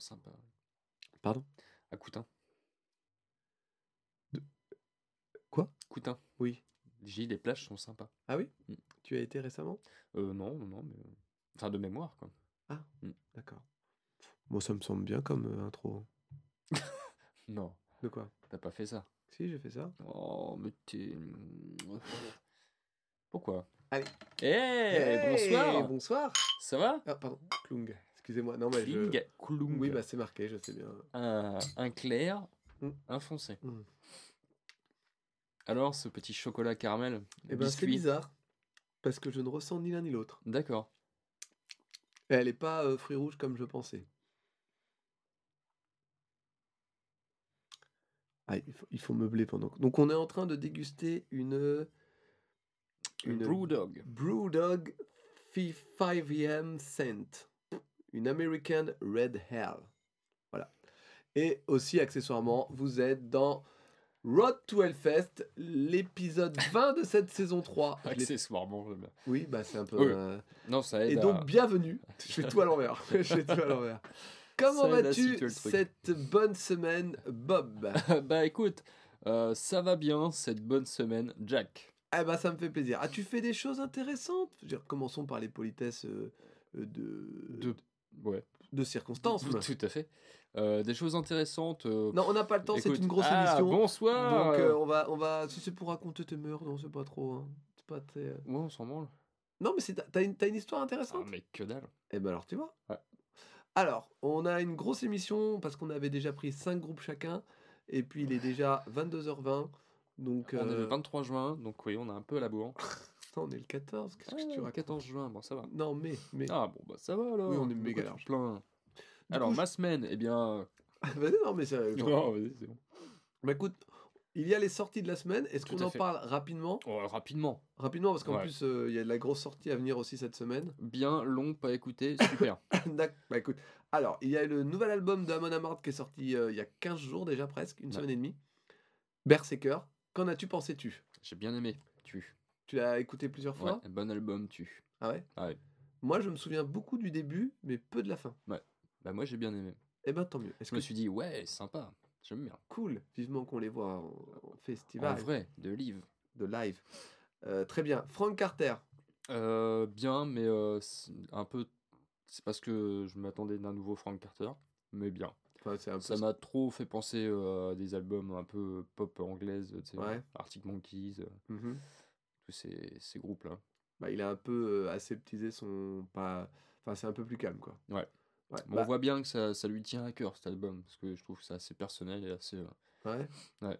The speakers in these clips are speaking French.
sont sympas. Pardon? À Coutin. Quoi? Coutin. Oui. J'ai dit, les plages sont sympas. Ah oui? Mm. Tu as été récemment? Euh, non, non, non, mais. Enfin, de mémoire, quoi. D'accord. Moi, ça me semble bien comme euh, intro. Non, De quoi? T'as pas fait ça? Si, j'ai fait ça. Oh, mais t'es. Pourquoi? Allez. Eh, Hey, bonsoir Bonsoir Ça va? Ah, pardon. Klung. Excusez-moi. Non, mais je... Klung. Oui, bah c'est marqué, je sais bien. un, un clair, Mm. un foncé. Mm. Alors, ce petit chocolat caramel Eh ben, c'est bizarre. Parce que je ne ressens ni l'un ni l'autre. D'accord. Elle est pas euh, fruit rouge comme je pensais. Ah, il faut, il faut meubler pendant. Donc, on est en train de déguster une. Une Brewdog. Brewdog 5M Scent. Une American Red Hell. Voilà. Et aussi, accessoirement, vous êtes dans Road to Hellfest, l'épisode 20 de cette saison 3. Je l'ai- Accessoirement, j'aime bien. Oui, bah c'est un peu. Oui. euh, Non, ça aide Et à- donc, bienvenue. Je fais tout à l'envers. Je fais tout à l'envers. Comment vas-tu cette bonne semaine, Bob bah écoute, euh, ça va bien cette bonne semaine, Jack. Eh ben, ça me fait plaisir. As-tu fait des choses intéressantes? Je veux dire, Commençons par les politesses euh, euh, de... De... Ouais, de circonstances. tout à fait. Euh, des choses intéressantes. euh, Non, on n'a pas le temps, c'est une grosse Ah, émission. bonsoir Donc, euh, on, va, on va. Si c'est pour raconter tes mœurs, non, c'est pas trop. hein. C'est pas très. Ouais, on s'en branle. Non, mais c'est- t'as une, une histoire Ah, intéressante mais que dalle. Eh ben alors, tu vois. Ouais. Alors, on a une grosse émission parce qu'on avait déjà pris 5 groupes chacun. Et puis, il est déjà 22h20. Donc, On est le euh, 23 juin, donc oui, on a un peu à la bourre. on est le 14. Qu'est-ce que tu Ah, racontes 14 juin, bon ça va. Non, mais. mais... Ah bon, bah ça va alors. Oui, on est méga large. Du Alors, coup, ma semaine, eh bien. Vas-y, non, mais c'est. Non, vas-y, c'est bon. Bah écoute, il y a les sorties de la semaine. Est-ce Tout qu'on à en fait. parle rapidement? Oh, rapidement. Rapidement, parce qu'en Ouais. plus, euh, il y a de la grosse sortie à venir aussi cette semaine. Bien long, pas écouté, super. D'accord. Bah écoute, alors, il y a le nouvel album de Amon Amarth qui est sorti euh, il y a 15 jours déjà presque, une Ouais. semaine et demie. Berserker. Qu'en as-tu pensé tu? J'ai bien aimé, tu. Tu l'as écouté plusieurs Ouais, fois bon album, tu. Ah ouais Ah ouais. Moi, je me souviens beaucoup du début, mais peu de la fin. Bah moi j'ai bien aimé. Eh ben tant mieux. Est-ce Je me que suis dit, ouais, sympa, j'aime bien. cool Vivement qu'on les voit en, en festival En vrai, de livre. de live. Euh, très bien. Frank Carter. Euh, bien, mais euh, un peu. C'est parce que je m'attendais d'un nouveau Frank Carter, mais bien. Enfin, un Ça m'a trop fait penser à des albums un peu pop anglaise, tu sais, Ouais. Arctic Monkeys, Mhm. Tous ces, ces groupes-là. bah, il a un peu euh, aseptisé son pas enfin c'est un peu plus calme quoi Ouais. ouais Mais bah, On voit bien que ça, ça lui tient à cœur cet album, parce que je trouve que c'est assez personnel et assez. euh, ouais? Ouais.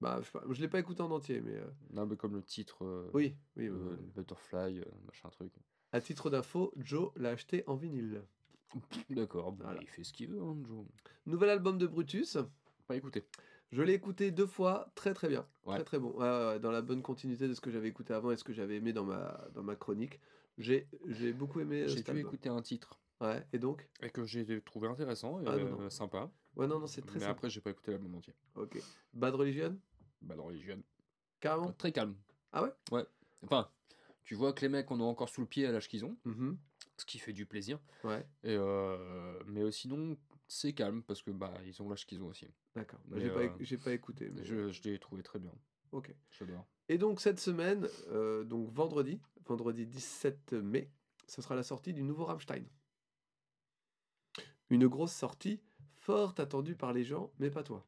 bah je, je l'ai pas écouté en entier mais euh, un peu comme le titre euh, oui oui Butterfly, machin truc. à titre d'info Joe l'a acheté en vinyle D'accord, bon, Voilà. il fait ce qu'il veut, hein, Joe. nouvel album de Brutus Pas écouté. Je l'ai écouté deux fois très très bien Ouais. très très bon dans la bonne continuité de ce que j'avais écouté avant et ce que j'avais aimé dans ma dans ma chronique j'ai j'ai beaucoup aimé euh, J'ai dû album. écouter un titre ouais et donc? Et que j'ai trouvé intéressant et Ah, non, euh, non. sympa. ouais non non c'est très Mais sympa après, j'ai pas écouté l'album entier. ok Bad Religion? Les jeunes. carrément? Très calme. Ah ouais? Ouais. Enfin, tu vois que les mecs en ont encore sous le pied à l'âge qu'ils ont, Mhm. ce qui fait du plaisir. ouais Et euh, mais euh, sinon, c'est calme parce que bah ils ont l'âge qu'ils ont aussi. d'accord Bah, j'ai pas euh, j'ai pas écouté mais Je, je l'ai trouvé très bien. ok J'adore. Et donc cette semaine, euh, donc vendredi, vendredi 17 mai, ce sera la sortie du nouveau Rammstein. Une grosse sortie, fort attendue par les gens, mais pas toi.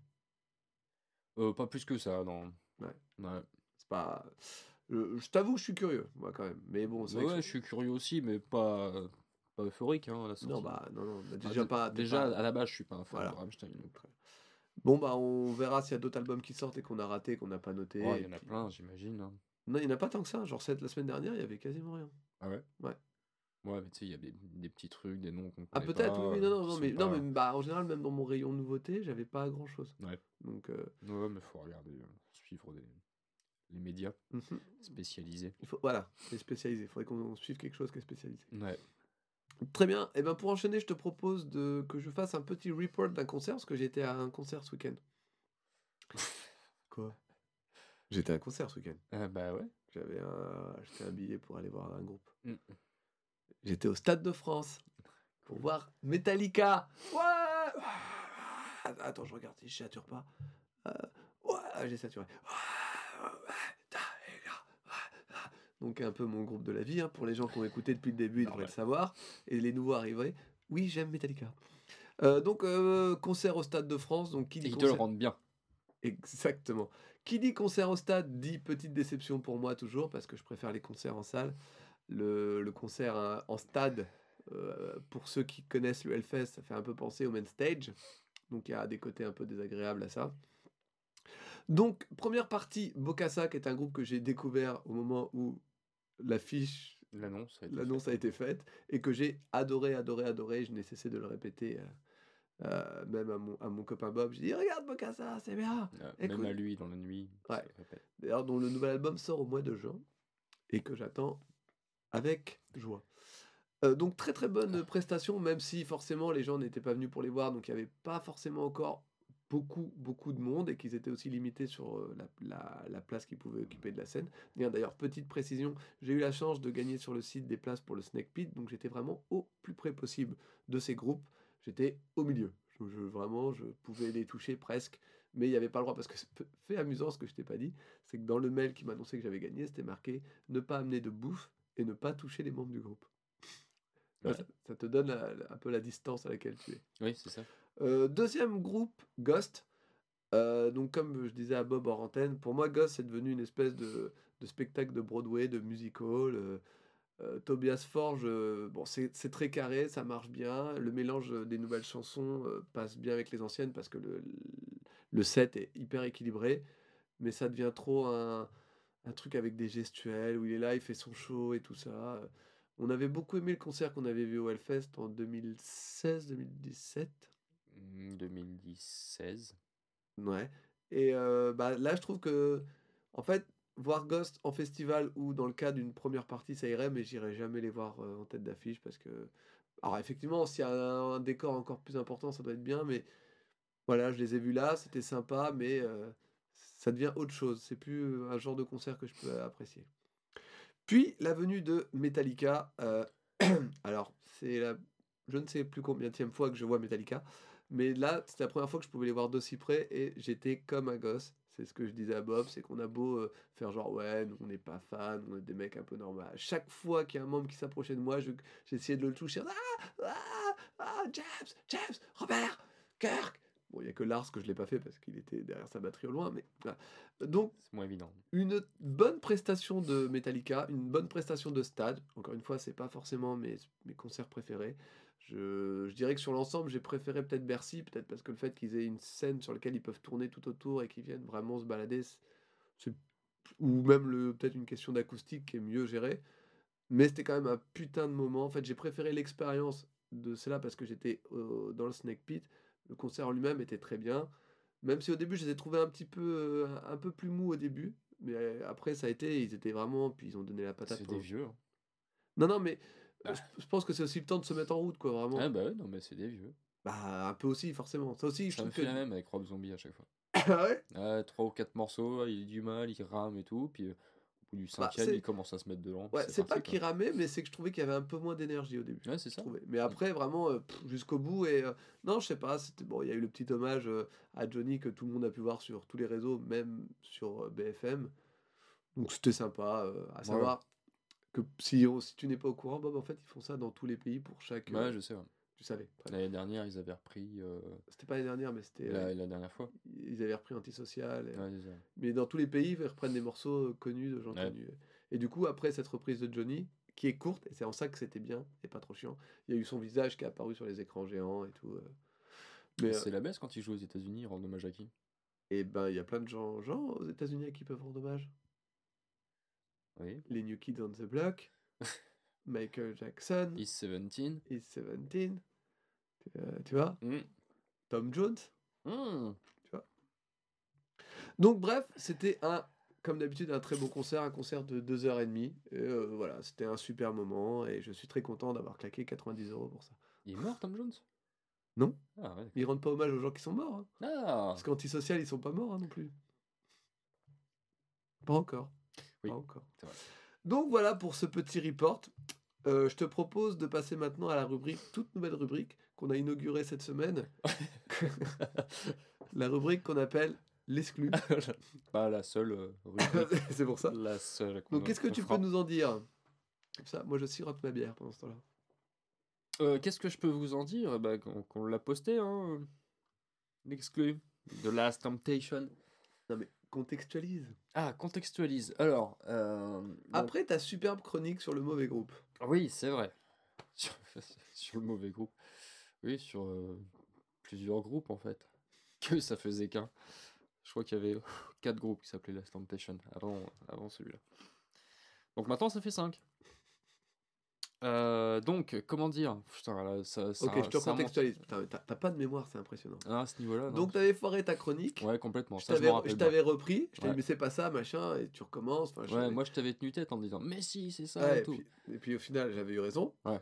Euh, pas plus que ça, non. Ouais. Ouais. C'est pas. Je, je t'avoue, je suis curieux, moi quand même. Mais bon, c'est Ouais, vrai que ouais, je suis curieux aussi, mais pas, pas euphorique hein, à la sortie. Non, bah non, non, bah, déjà dé- pas. Déjà, pas- à la base, je suis pas un fan Voilà. de Rammstein. donc. Bon bah on verra s'il y a d'autres albums qui sortent et qu'on a raté, qu'on n'a pas noté. Et il y en a plein, j'imagine. hein. Non, il n'y en a pas tant que ça. Genre cette, la semaine dernière, il y avait quasiment rien. Ah ouais? Ouais. Ouais, mais tu sais, il y a des, des petits trucs, des noms qu'on Ah peut-être, oui, oui, non, euh, non, non, mais, non, pas- mais bah, en général, même dans mon rayon nouveauté, j'avais pas grand chose. Ouais. Donc, euh, Ouais, mais faut regarder, euh, suivre des, les médias mhm. spécialisés. Il faut, voilà, c'est spécialisé. Il faudrait qu'on suive quelque chose qui est spécialisé. Ouais. Très bien. Et ben pour enchaîner, je te propose de, que je fasse un petit report d'un concert, parce que j'étais à un concert ce week-end. Quoi? J'étais à un concert ce week-end. Ah bah ouais. J'avais un, acheté un billet pour aller voir un groupe. Mm. J'étais au Stade de France pour voir Metallica. Ouais attends, je regarde si je sature pas. Euh, ouais, j'ai saturé. Donc un peu mon groupe de la vie, hein, pour les gens qui ont écouté depuis le début, ils devraient le savoir. Et les nouveaux arrivés, oui, j'aime Metallica. Euh, donc euh, concert au Stade de France, donc qui dit Et ils te concert... le rendent bien. Exactement. Qui dit concert au stade dit petite déception pour moi toujours, parce que je préfère les concerts en salle. Le, le concert euh, en stade, euh, pour ceux qui connaissent le Hellfest, ça fait un peu penser au main stage. Donc il y a des côtés un peu désagréables à ça. Donc, première partie, Bokassa, qui est un groupe que j'ai découvert au moment où l'affiche, L'annonce a été l'annonce a été faite, et que j'ai adoré, adoré, adoré. Je n'ai cessé de le répéter, euh, euh, même à mon, à mon copain Bob. Je dis, regarde Bokassa, c'est bien. Euh. Même à lui, dans la nuit. Ouais. D'ailleurs, dont le nouvel album sort au mois de juin et que j'attends avec joie. Euh, donc très très bonne prestation, même si forcément les gens n'étaient pas venus pour les voir, donc il n'y avait pas forcément encore beaucoup beaucoup de monde et qu'ils étaient aussi limités sur la, la- la place qu'ils pouvaient occuper de la scène. D'ailleurs, petite précision, j'ai eu la chance de gagner sur le site des places pour le Snake Pit, donc j'étais vraiment au plus près possible de ces groupes. J'étais au milieu. Je- vraiment, je pouvais les toucher presque, mais il n'y avait pas le droit parce que c'est fait amusant ce que je t'ai pas dit, c'est que dans le mail qui m'annonçait que j'avais gagné, c'était marqué ne pas amener de bouffe et ne pas toucher les membres du groupe. Ouais. ça, ça te donne la- la- un peu la distance à laquelle tu es. Oui, c'est ça. Euh, deuxième groupe, Ghost. Euh, donc comme je disais à Bob en antenne, pour moi Ghost c'est devenu une espèce de, de spectacle de Broadway, de musical. euh, euh, Tobias Forge, euh, bon c'est très carré, ça marche bien. Le mélange euh, des nouvelles chansons euh, passe bien avec les anciennes parce que le, le set est hyper équilibré, mais ça devient trop un, un truc avec des gestuels où il est là, il fait son show et tout ça. On avait beaucoup aimé le concert qu'on avait vu au Hellfest en 2016-2017. Hmm, 2016. Ouais. Et euh, bah, là, je trouve que, en fait, voir Ghost en festival ou dans le cas d'une première partie, ça irait, mais j'irai jamais les voir euh, en tête d'affiche parce que. Alors, effectivement, s'il y a un, un décor encore plus important, ça doit être bien, mais voilà, je les ai vus là, c'était sympa, mais euh, ça devient autre chose. C'est plus un genre de concert que je peux apprécier. Puis, la venue de Metallica. euh, alors, c'est la. Je ne sais plus combien de fois que je vois Metallica. Mais là, c'était la première fois que je pouvais les voir d'aussi près et j'étais comme un gosse. C'est ce que je disais à Bob, c'est qu'on a beau euh, faire genre ouais, nous on n'est pas fans, on est des mecs un peu normaux. Chaque fois qu'il y a un membre qui s'approchait de moi, je- j'essayais de le toucher. Ah, ah, ah, James, James, Robert, Kirk. Bon, il n'y a que Lars que je l'ai pas fait parce qu'il était derrière sa batterie au loin, mais voilà. Donc, C'est moins évident. une bonne prestation de Metallica, une bonne prestation de stade. Encore une fois, c'est pas forcément mes, mes concerts préférés. Je, je dirais que sur l'ensemble, j'ai préféré peut-être Bercy, peut-être parce que le fait qu'ils aient une scène sur laquelle ils peuvent tourner tout autour et qu'ils viennent vraiment se balader, c'est- ou même le peut-être une question d'acoustique qui est mieux gérée. Mais c'était quand même un putain de moment. En fait, j'ai préféré l'expérience de cela parce que j'étais euh, dans le Snake Pit. Le concert en lui-même était très bien. Même si au début, je les ai trouvés un petit peu, euh, un peu plus mous au début. Mais euh, après, ça a été, ils étaient vraiment, puis ils ont donné la patate. C'est des vieux. hein. Non, non, mais euh, Ah. je, pense que c'est aussi le temps de se mettre en route, quoi, vraiment. Ah bah ouais, non mais c'est des vieux. Bah, un peu aussi, forcément. Ça aussi, je Ça me fait que. la même avec Rob Zombie à chaque fois. Ah ouais? Trois ou quatre morceaux, il a du mal, il rame et tout, puis bout du cinquième, Bah, il commence à se mettre dedans. Ouais, c'est pas qu'il ramait, mais c'est que je trouvais qu'il y avait un peu moins d'énergie au début. Ouais, c'est ça. Mais après, vraiment, euh, jusqu'au bout. Et euh, non, je sais pas. C'était bon. Il y a eu le petit hommage euh, à Johnny que tout le monde a pu voir sur tous les réseaux, même sur BFM. Donc c'était sympa. à savoir que si, on- si tu n'es pas au courant, Bob, en fait, ils font ça dans tous les pays pour chaque. Ouais, je sais. ouais. Tu savais. L'année dernière, ils avaient repris. euh, C'était pas l'année dernière, mais c'était. la, euh, la dernière fois. ils avaient repris Antisocial. et- Ouais. Mais dans tous les pays, ils reprennent des morceaux euh, connus de gens Ouais. connus. Et du coup, après cette reprise de Johnny, qui est courte, et c'est en ça que c'était bien et pas trop chiant, il y a eu son visage qui est apparu sur les écrans géants et tout. Mais, euh, C'est la baisse quand ils jouent aux États-Unis, ils rendent hommage à qui? Et ben, il y a plein de gens, gens aux États-Unis à qui peuvent rendre hommage. Oui. Les New Kids on the Block, Michael Jackson, Is 17. Is 17, euh, tu vois, Mm. Tom Jones. Mm. Donc bref, c'était un, comme d'habitude, un très beau concert, un concert de 2h30. Et euh, voilà, c'était un super moment et je suis très content d'avoir claqué 90 euros pour ça. Il est mort, Tom Jones? Non. Ah ouais. Ils rendent pas hommage aux gens qui sont morts. hein. Ah Parce qu'antisocial, ils sont pas morts hein, non plus. Pas encore. Oui, Pas encore. Donc voilà pour ce petit report. Euh, je te propose de passer maintenant à la rubrique, toute nouvelle rubrique qu'on a inaugurée cette semaine, La rubrique qu'on appelle l'exclu. Pas la seule euh, rubrique, c'est pour ça. la seule. Donc, qu'est-ce que tu peux nous en dire? Comme ça, moi je sirote ma bière pendant ce temps-là. Euh, Qu'est-ce que je peux vous en dire? Bah, Qu'on l'a posté, hein L'exclu. The Last Temptation. Non, mais contextualise. Ah, contextualise. Alors, euh, Après ta superbe chronique sur le mauvais groupe. Oui, c'est vrai. Sur, sur le mauvais groupe. Oui, sur euh, plusieurs groupes en fait. Que ça faisait qu'un. Je crois qu'il y avait quatre groupes qui s'appelaient Last Temptation avant, avant celui-là. Donc maintenant ça fait 5. Donc, comment dire? Putain, là, ça, ça, ok, je te ça T'as pas de mémoire, c'est impressionnant. Ah, à ce niveau-là. Donc t'avais foiré ta chronique. Ouais, complètement. Je me t'avais- repris, je t'avais dit mais c'est pas ça, machin, et tu recommences. Enfin, Ouais, moi je t'avais tenu tête en disant Mais si, c'est ça Ouais, et tout. puis, et puis au final, j'avais eu raison. Ouais.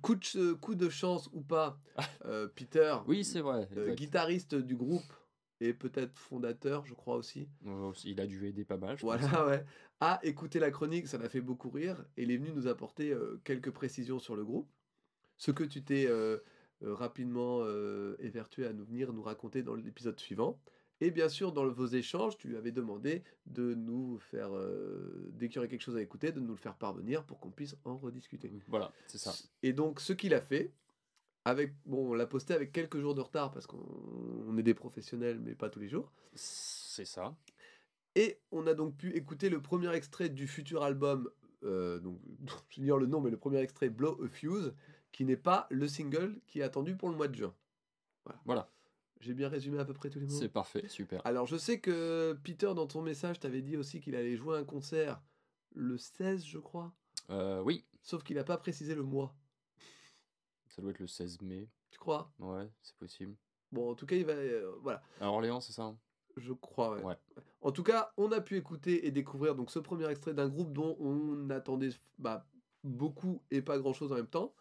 Coup de, ch- coup de chance ou pas, euh, Peter, Oui, c'est vrai. euh, guitariste du groupe et peut-être fondateur, je crois aussi, Euh, Il a dû aider pas mal. je pense. voilà, ouais, a écouté la chronique, ça l'a fait beaucoup rire, et il est venu nous apporter euh, quelques précisions sur le groupe. Ce que tu t'es euh, euh, rapidement euh, évertué à nous venir nous raconter dans l'épisode suivant. Et bien sûr, dans vos échanges, tu lui avais demandé de nous faire, dès qu'il y aurait quelque chose à écouter, de nous le faire parvenir pour qu'on puisse en rediscuter. Voilà, c'est ça. Et donc, ce qu'il a fait, avec, bon, on l'a posté avec quelques jours de retard parce qu'on on est des professionnels, mais pas tous les jours. C'est ça. Et on a donc pu écouter le premier extrait du futur album, euh, donc j'ignore le nom, mais le premier extrait Blow a Fuse, qui n'est pas le single qui est attendu pour le mois de juin. Voilà. Voilà. J'ai bien résumé à peu près tous les mots. C'est parfait, super. Alors, je sais que Peter, dans ton message, t'avait dit aussi qu'il allait jouer un concert le 16, je crois. Euh, oui, Sauf qu'il n'a pas précisé le mois. Ça doit être le 16 mai. Tu crois? Ouais, c'est possible. Bon, en tout cas, il va. euh, voilà. À Orléans, c'est ça hein? Je crois, ouais. Ouais. En tout cas, on a pu écouter et découvrir donc ce premier extrait d'un groupe dont on attendait bah, beaucoup et pas grand chose en même temps.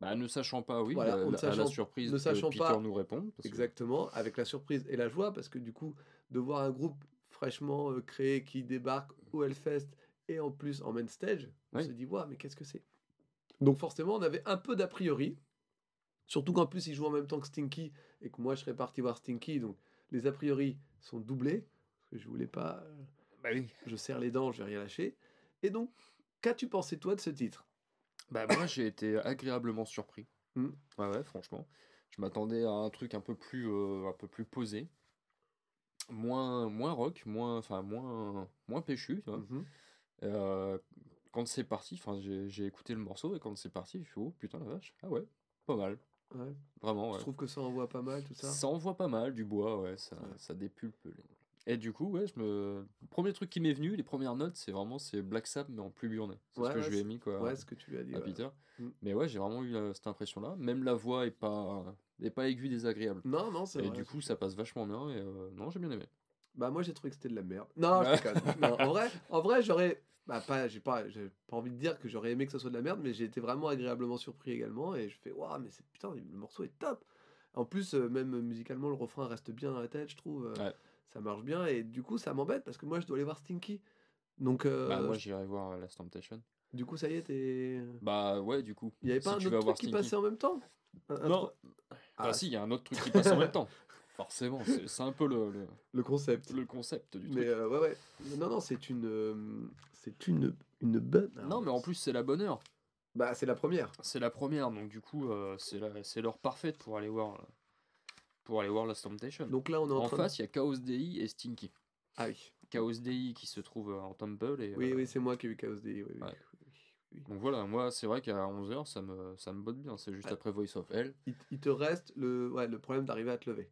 Bah, ne sachant pas, oui, Voilà, la- on ne la- à la sachant- surprise ne que sachant Peter pas- nous répond. parce que- Exactement, avec la surprise et la joie, parce que du coup, de voir un groupe fraîchement euh, créé qui débarque au Hellfest et en plus en main stage, on Oui. se dit, waouh, mais qu'est-ce que c'est? Donc forcément, on avait un peu d'a priori, surtout qu'en plus, ils jouent en même temps que Stinky et que moi, je serais parti voir Stinky, donc les a priori sont doublés, parce que je voulais pas. Bah oui. je serre les dents, je vais rien lâcher. Et donc, qu'as-tu pensé toi de ce titre? Bah moi j'ai été agréablement surpris. Hmm. Ouais ouais franchement. Je m'attendais à un truc un peu plus euh, un peu plus posé. Moins moins rock, moins enfin moins moins péchu, tu vois. Mhm. Euh, quand c'est parti, enfin j'ai écouté le morceau et quand c'est parti, je suis oh putain la vache. Ah ouais, pas mal. Ouais. Vraiment Je ouais. trouve que ça envoie pas mal tout ça? Ça envoie pas mal du bois, ouais, ça, Ouais. ça dépulpe. les- Et du coup, ouais, je me... le premier truc qui m'est venu, les premières notes, c'est vraiment c'est Black Sabbath mais en plus burné. C'est Ouais, ce que je lui ai mis quoi. Ouais, ce que tu lui as dit. à. Peter. Mm. Mais ouais, j'ai vraiment eu euh, cette impression-là. Même la voix est pas, est pas aiguë, désagréable. Non, non, c'est Et vrai. du coup, ça passe vachement bien. Et euh, non, j'ai bien aimé. Bah moi j'ai trouvé que c'était de la merde. Non, je déconne. Non, en vrai, en vrai j'aurais bah pas j'ai pas j'ai pas envie de dire que j'aurais aimé que ça soit de la merde mais j'ai été vraiment agréablement surpris également et je fais waouh mais c'est putain le morceau est top. En plus euh, même musicalement le refrain reste bien dans la tête, je trouve. euh, Ouais. Ça marche bien et du coup ça m'embête parce que moi je dois aller voir Stinky. Donc euh, Bah, moi, j'irai voir Last Temptation. du coup ça y est t'es Bah, ouais, du coup. il y avait si pas un autre truc qui Stinky. passait en même temps? Un- un Non. tro- Ah, Ah, si, il y a un autre truc qui passe en même temps. Forcément, c'est un peu le, le, le concept. le concept du Mais truc. euh, ouais ouais. Non non, c'est une euh, c'est une une bonne Non, mais en plus, c'est la bonne heure. bah c'est la première. C'est la première, donc du coup, euh, c'est la- l'heure parfaite pour aller voir, pour aller voir Last Temptation. Donc là on est en, en train de- face, il y a Chaos DI et Stinky. Ah oui. Chaos DI qui se trouve euh, en Tumble. Et, Oui, euh, oui, c'est moi qui ai eu Chaos DI. Oui, oui, ouais. oui, oui. Donc voilà, moi c'est vrai qu'à 11h ça me, ça me botte bien, c'est juste Ouais. après Voice of Hell. Il, il te reste le, ouais, le problème d'arriver à te lever.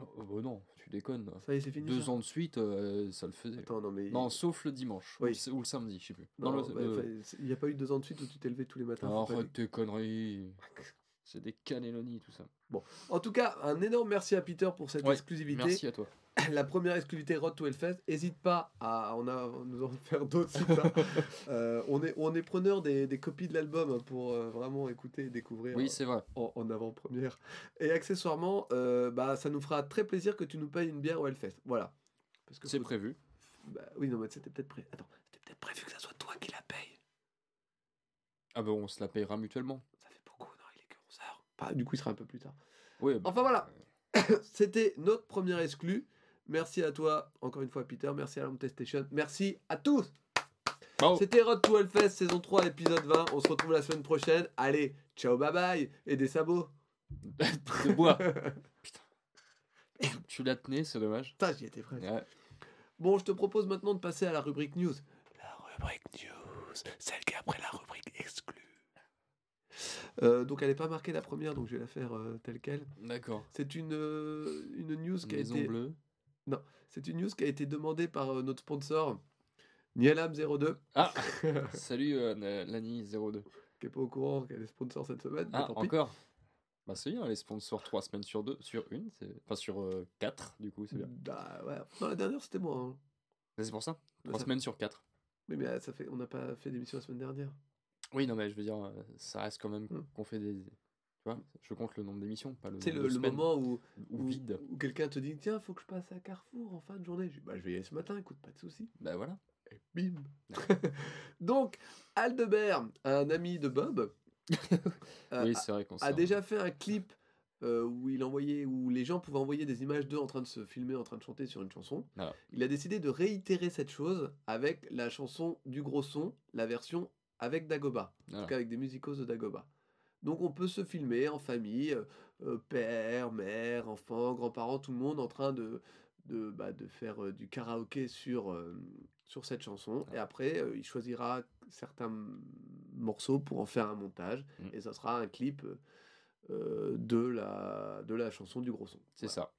Oh, bah non, tu déconnes. Ça y est, c'est fini. Deux ça ans de suite, euh, ça le faisait. Attends, non, mais. Non, sauf le dimanche, Oui. ou, le, s- ou le samedi, je sais plus. Non, Non, bah, le- enfin, c'est- il n'y a pas eu deux ans de suite où tu t'es levé tous les matins. Arrête tes conneries. C'est des cannelloni tout ça. dire. En tout cas, un énorme merci à Peter pour cette Ouais, exclusivité. Merci à toi. La première exclusivité Road to Hellfest. N'hésite pas à en a- nous en faire d'autres. Euh, on est, on est preneur des, des copies de l'album hein, pour euh, vraiment écouter et découvrir. Oui, c'est vrai. en, en avant-première. Et accessoirement, euh, bah, ça nous fera très plaisir que tu nous payes une bière au Hellfest. Voilà. Parce que C'est faut- prévu. Bah, oui, non, mais c'était peut-être pré... Attends, c'était peut-être prévu que ça soit toi qui la paye. Ah bah on se la payera mutuellement. Ça fait beaucoup, non, il est que 11h. Bah, du coup, il sera un peu plus tard. Oui, bah, Enfin voilà, C'était notre première exclu. Merci à toi, encore une fois, Peter. Merci à la Station. Merci à tous. C'était Road to Hellfest, saison 3, épisode 20. On se retrouve la semaine prochaine. Allez, ciao, bye bye. Et des sabots. de bois. Tu l'as tenu, c'est dommage. Putain, j'y étais presque. Ouais. Bon, je te propose maintenant de passer à la rubrique news. La rubrique news, celle qui est après la rubrique exclue. Euh, donc elle n'est pas marquée la première, donc je vais la faire euh, telle quelle. D'accord. C'est une, euh, une news qui a Maison été bleue. C'est une news qui a été demandée par euh, notre sponsor Nielam02 Ah Salut euh, Na- Lani02. qui est pas au courant qu'elle est sponsor cette semaine. Ah, tant pis. encore Bah, c'est bien, les sponsors 3 semaines sur 2, sur une, enfin sur 4, du coup, c'est bien. Bah ouais. Non, la dernière c'était moi. hein. C'est pour ça Bah, 3 ça- semaines sur 4. Mais, mais, euh, ça fait, on n'a pas fait d'émission la semaine dernière. Oui, non, mais je veux dire, euh, ça reste quand même Hmm. qu'on fait des. Tu vois, je compte le nombre d'émissions, pas le nombre le, de le semaines moment où, où, vide. où quelqu'un te dit tiens, faut que je passe à Carrefour en fin de journée. Je bah, je vais y aller ce matin, écoute, pas de souci. Bah voilà. Et bim Donc, Aldebert, un ami de Bob, euh, oui, vrai a déjà fait un clip euh, où il envoyait, où les gens pouvaient envoyer des images d'eux en train de se filmer, en train de chanter sur une chanson. Voilà. Il a décidé de réitérer cette chose avec la chanson du gros son, la version avec Dagoba, tout cas avec des musicos de Dagoba. Donc on peut se filmer en famille, euh, euh, père, mère, enfant, grands-parents, tout le monde en train de, de, bah, de faire euh, du karaoké sur, sur cette chanson. Et après, il choisira certains morceaux pour en faire un montage. Mm. Et ça sera un clip de, la, de la chanson du gros son. C'est Voilà. ça.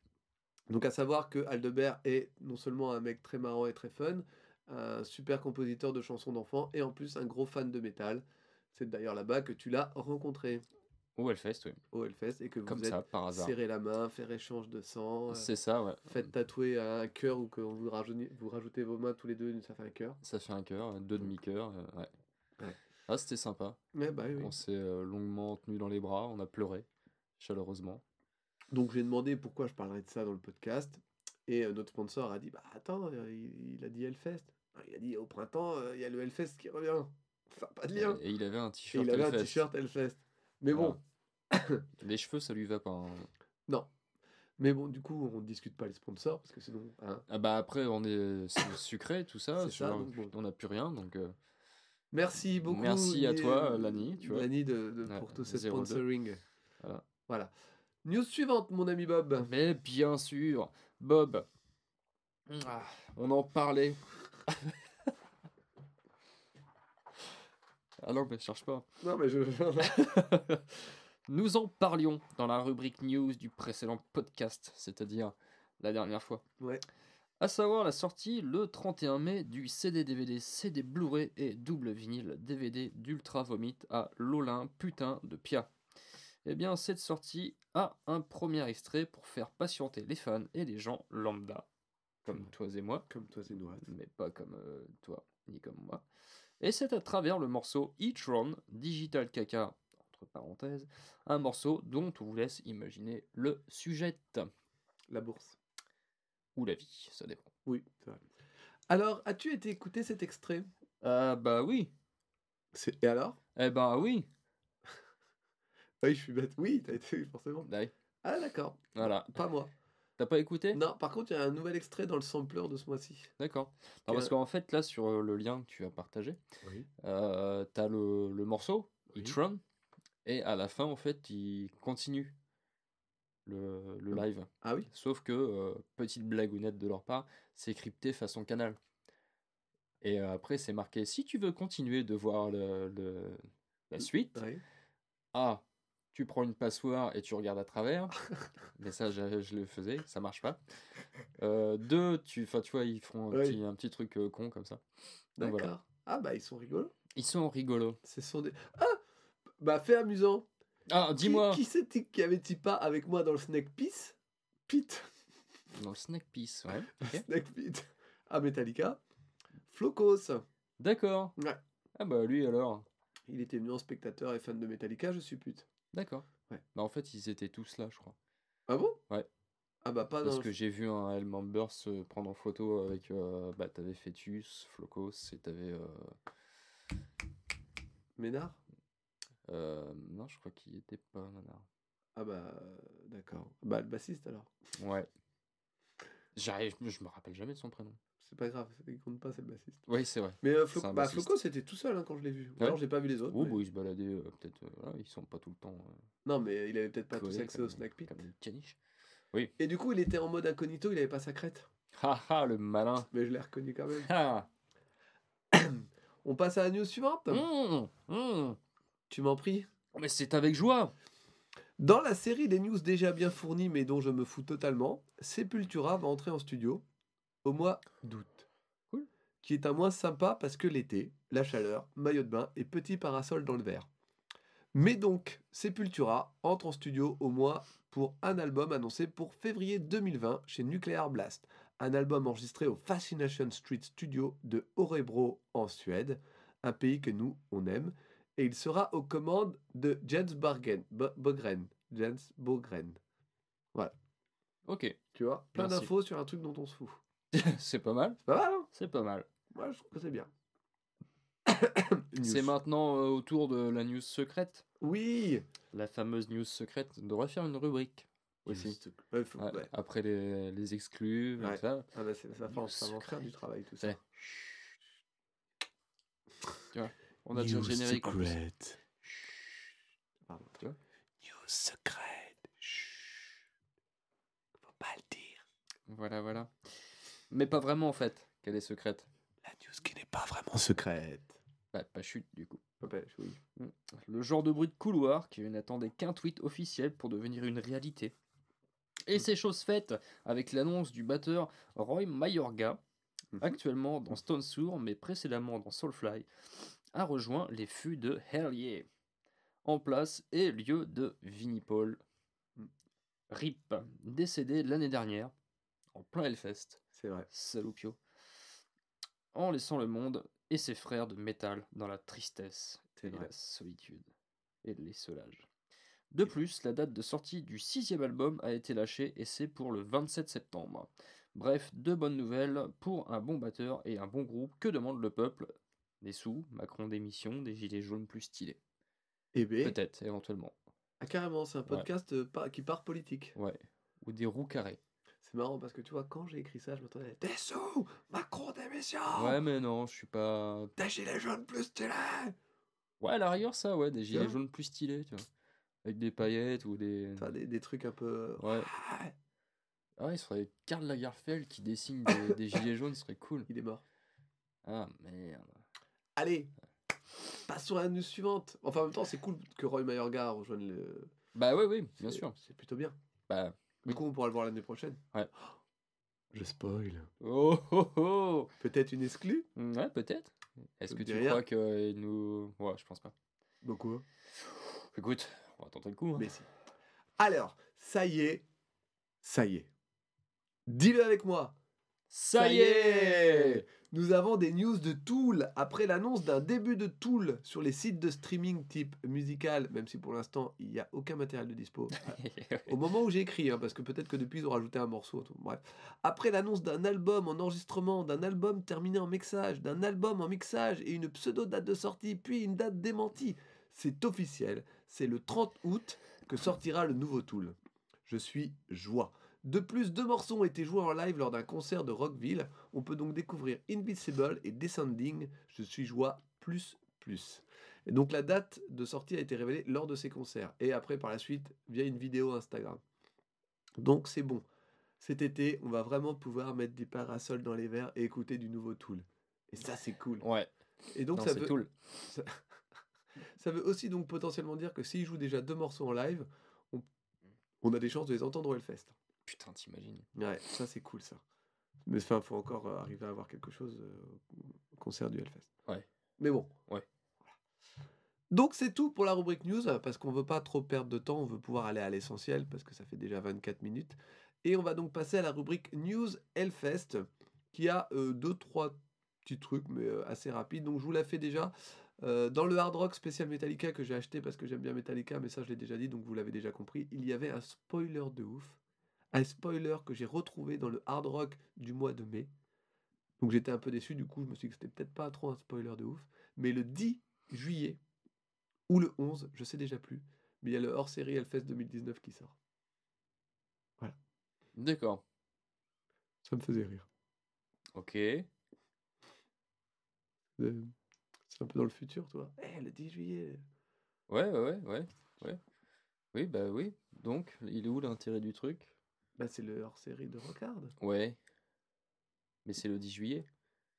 Donc à savoir que Aldebert est non seulement un mec très marrant et très fun, un super compositeur de chansons d'enfants et en plus un gros fan de métal. C'est d'ailleurs là-bas que tu l'as rencontré Au Hellfest, oui. au Hellfest et que vous Comme êtes ça, par hasard. serré la main, faire échange de sang, euh, C'est ça, ouais. faites tatouer un cœur ou que vous rajoutez vos mains tous les deux, ça fait un cœur. Ça fait un cœur, deux demi-cœurs. euh, ouais. Ouais. Ah, c'était sympa. Ouais, bah oui, oui. On s'est euh, longuement tenu dans les bras, on a pleuré, chaleureusement. Donc j'ai demandé pourquoi je parlerais de ça dans le podcast et euh, notre sponsor a dit bah attends, euh, il, il a dit Hellfest. Il a dit au printemps, euh, il y a le Hellfest qui revient. Ça pas de lien. Et il avait un t-shirt il avait un Hellfest. t-shirt Hellfest. Mais bon, Les cheveux, ça lui va pas. hein. non. Mais bon, du coup, on ne discute pas les sponsors parce que sinon. hein. Ah bah après, on est c'est sucré, tout ça. Ça, donc. On n'a plus rien, donc... euh, Merci beaucoup. Merci à toi, Lani, tu vois. Lani, de, de- Ouais, pour tout ce 02. sponsoring. Voilà. Voilà. News suivante, mon ami Bob. Mais bien sûr, Bob, ah, on en parlait. ah non, mais cherche pas. Non, mais je. Nous en parlions dans la rubrique news du précédent podcast, c'est-à-dire la dernière fois. ouais. À savoir la sortie le 31 mai du CD DVD, CD Blu-ray et double vinyle DVD d'Ultra Vomit à l'Olin putain de Pia. Eh bien, cette sortie a un premier extrait pour faire patienter les fans et les gens lambda, comme toi et moi, Comme toi, c'est noir. mais pas comme euh, toi ni comme moi. Et c'est à travers le morceau Each Run, Digital Caca, entre parenthèses, un morceau dont on vous laisse imaginer le sujet La bourse. ou la vie, ça dépend. Oui, c'est vrai. Alors, as-tu été écouter cet extrait? Ah bah oui, C'est- Et alors? Eh ben oui, Oui, je suis bête. Oui, t'as été forcément. Ouais, Ah, d'accord. voilà. Pas moi. T'as pas écouté? Non, par contre, il y a un nouvel extrait dans le sampler de ce mois-ci. D'accord. Non, Parce Que- qu'en fait, là, sur euh, le lien que tu as partagé, Oui. euh, t'as le, le morceau, Oui. Run, et à la fin, en fait, il continue le, le Ah. live. Ah oui? Sauf que, euh, petite blagounette de leur part, c'est crypté façon canal. Et euh, après, c'est marqué si tu veux continuer de voir le, le- la suite, Oui. A, tu prends une passoire et tu regardes à travers. Mais ça, je, je le faisais, ça marche pas. Euh, deux, tu, enfin, tu vois, ils font un, Oui. petit, un petit truc euh, con comme ça. D'accord. voilà. Ah, bah, ils sont rigolos. Ils sont rigolos. Ce sont des. Ah Bah, fait amusant. Ah, Qui- dis-moi Qui, c'était qui avait-il pas avec moi dans le Snack Peace Pete. Dans le snack piece, ouais. Snack Pete. À Metallica. Flocos. D'accord. Ouais. Ah bah lui alors. Il était venu en spectateur et fan de Metallica, je suis pute. D'accord. Ouais. Bah en fait, ils étaient tous là, je crois. Ah bon? Ouais. Ah bah pas Parce dans... que j'ai vu un L Member se prendre en photo avec. euh, bah, t'avais Fetus, Flocos et t'avais. Euh, Ménard? Euh, non, je crois qu'il était pas nanar. Ah bah, d'accord. Bah, le bassiste alors. Ouais. J'arrive, je me rappelle jamais de son prénom. C'est pas grave, il compte pas, c'est le bassiste. Oui, c'est vrai. Mais euh, C'est Flo- un bah, bassiste. Floco, c'était tout seul hein, quand je l'ai vu. Ou Ouais. Alors, j'ai pas vu les autres. Oh, mais- bon, ils se baladaient euh, peut-être. euh, voilà, ils sont pas tout le temps. euh, Non, mais il avait peut-être pas tous accès au snack pit. Comme caniches. Et du coup, il était en mode incognito, il avait pas sa crête. Ha ha, le malin. Mais je l'ai reconnu quand même. Ah. On passe à la news suivante. Mmh, mmh. Tu m'en pries. Mais c'est avec joie. Dans la série des news déjà bien fournies mais dont je me fous totalement, Sepultura va entrer en studio au mois d'août. Cool. Qui est un mois sympa parce que l'été, la chaleur, maillot de bain et petit parasol dans le verre. Mais donc, Sepultura entre en studio au mois pour un album annoncé pour février 2020 chez Nuclear Blast. Un album enregistré au Fascination Street Studio de Örebro en Suède, un pays que nous, on aime. Et il sera aux commandes de Jens Bargen, Bo- Bogren. Jens Bogren. Ok. Tu vois Plein d'infos sur un truc dont on se fout. c'est pas mal. C'est pas mal, hein C'est pas mal. Moi, je trouve que c'est bien. C'est News. maintenant euh, autour de la news secrète. Oui La fameuse news secrète on devrait faire une rubrique aussi. Juste- ouais, faut- Ouais, ouais. Après les, les exclus, Ouais. ça. Ah bah, c'est- ça, va, ça va en faire du travail, tout ça. C'est- On a déjà le générique. plus. Pardon. Tu vois News secrète. Faut pas le dire. Voilà, voilà. Mais pas vraiment en fait, qu'elle est secrète. La news qui n'est pas vraiment secrète. Bah, pas chute du coup. Oui. Le genre de bruit de couloir qui n'attendait qu'un tweet officiel pour devenir une réalité. Et c'est chose faite avec l'annonce du batteur Roy Mayorga, Mhm. actuellement dans Stone Sour, mais précédemment dans Soulfly, a rejoint les fûts de Hell Yeah, en place et lieu de Vinnie Paul. Mm. RIP, décédé l'année dernière, en plein Hellfest, C'est vrai. Salupio, en laissant le monde et ses frères de métal dans la tristesse et vrai. la solitude et l'essolage. De plus, la date de sortie du sixième album a été lâchée et c'est pour le 27 septembre. Bref, deux bonnes nouvelles pour un bon batteur et un bon groupe. Que demande le peuple? Des sous, Macron démission, des gilets jaunes plus stylés. Eh ben, Peut-être, éventuellement. ah, carrément, c'est un podcast euh, qui part politique. Ouais. Ou des roues carrées. C'est marrant parce que tu vois, quand j'ai écrit ça, je m'attendais à Des sous Macron démission Ouais, mais non, je suis pas. Des gilets jaunes plus stylés Ouais, à la rigueur, ça, ouais, des gilets jaunes plus stylés, tu vois. Avec des paillettes ou des. Enfin, des, des trucs un peu. Ouais. Ah ouais, il serait Karl Lagerfeld qui dessine des, des gilets jaunes, ce serait cool. Il est mort. Ah merde. Allez Passons à la news suivante. Enfin, en même temps, c'est cool que Roy Mayorga rejoigne le. Bah ouais, oui, bien sûr. C'est plutôt bien. Bah. Du coup, on pourra le voir l'année prochaine? Ouais. Je spoil. Oh oh oh Peut-être une exclue? Ouais, peut-être. Est-ce que tu rien. crois qu'il nous. Ouais, je pense pas. Donc quoi? Écoute, on va tenter le coup. hein. Mais si. Alors, ça y est. Ça y est. Dis-le avec moi. Ça y est Nous avons des news de Tool après l'annonce d'un début de Tool sur les sites de streaming type musical, même si pour l'instant il n'y a aucun matériel de dispo. Au moment où j'ai écrit, hein, parce que peut-être que depuis ils ont rajouté un morceau. tout. Bref. Après l'annonce d'un album en enregistrement, d'un album terminé en mixage, d'un album en mixage et une pseudo date de sortie, puis une date démentie, c'est officiel. C'est le 30 août que sortira le nouveau Tool. Je suis joie. De plus, deux morceaux ont été joués en live lors d'un concert de Rockville. On peut donc découvrir Invisible et Descending. Je suis joie plus plus. Et donc la date de sortie a été révélée lors de ces concerts. Et après, par la suite, via une vidéo Instagram. Donc c'est bon. Cet été, on va vraiment pouvoir mettre des parasols dans les verres et écouter du nouveau Tool. Et ça, c'est cool. Ouais, Et donc non, ça veut, cool. ça veut aussi donc potentiellement dire que s'ils jouent déjà deux morceaux en live, on, on a des chances de les entendre au Hellfest. Putain, t'imagines. Ouais, ça c'est cool ça. Mais enfin, faut encore euh, arriver à avoir quelque chose euh, au concert du Hellfest. Ouais. Mais bon. Ouais. Voilà. Donc c'est tout pour la rubrique news, parce qu'on veut pas trop perdre de temps, on veut pouvoir aller à l'essentiel, parce que ça fait déjà 24 minutes. Et on va donc passer à la rubrique News Hellfest, qui a euh, deux, trois petits trucs, mais euh, assez rapides. Donc je vous la fais déjà. Euh, dans le hard rock spécial Metallica que j'ai acheté parce que j'aime bien Metallica, mais ça je l'ai déjà dit, donc vous l'avez déjà compris, il y avait un spoiler de ouf. Un spoiler que j'ai retrouvé dans le hard rock du mois de mai. Donc j'étais un peu déçu, du coup je me suis dit que c'était peut-être pas trop un spoiler de ouf. Mais le 10 juillet, ou le 11, je sais déjà plus, Mais il y a le hors-série Hellfest 2019 qui sort. D'accord. Ça me faisait rire. Ok. Euh, C'est un peu dans le futur, toi. Eh, le 10 juillet. Ouais, ouais, ouais, ouais. Oui, bah oui. Donc, il est où l'intérêt du truc? Bah, c'est le hors-série de Rockard. Ouais. Mais c'est le 10 juillet.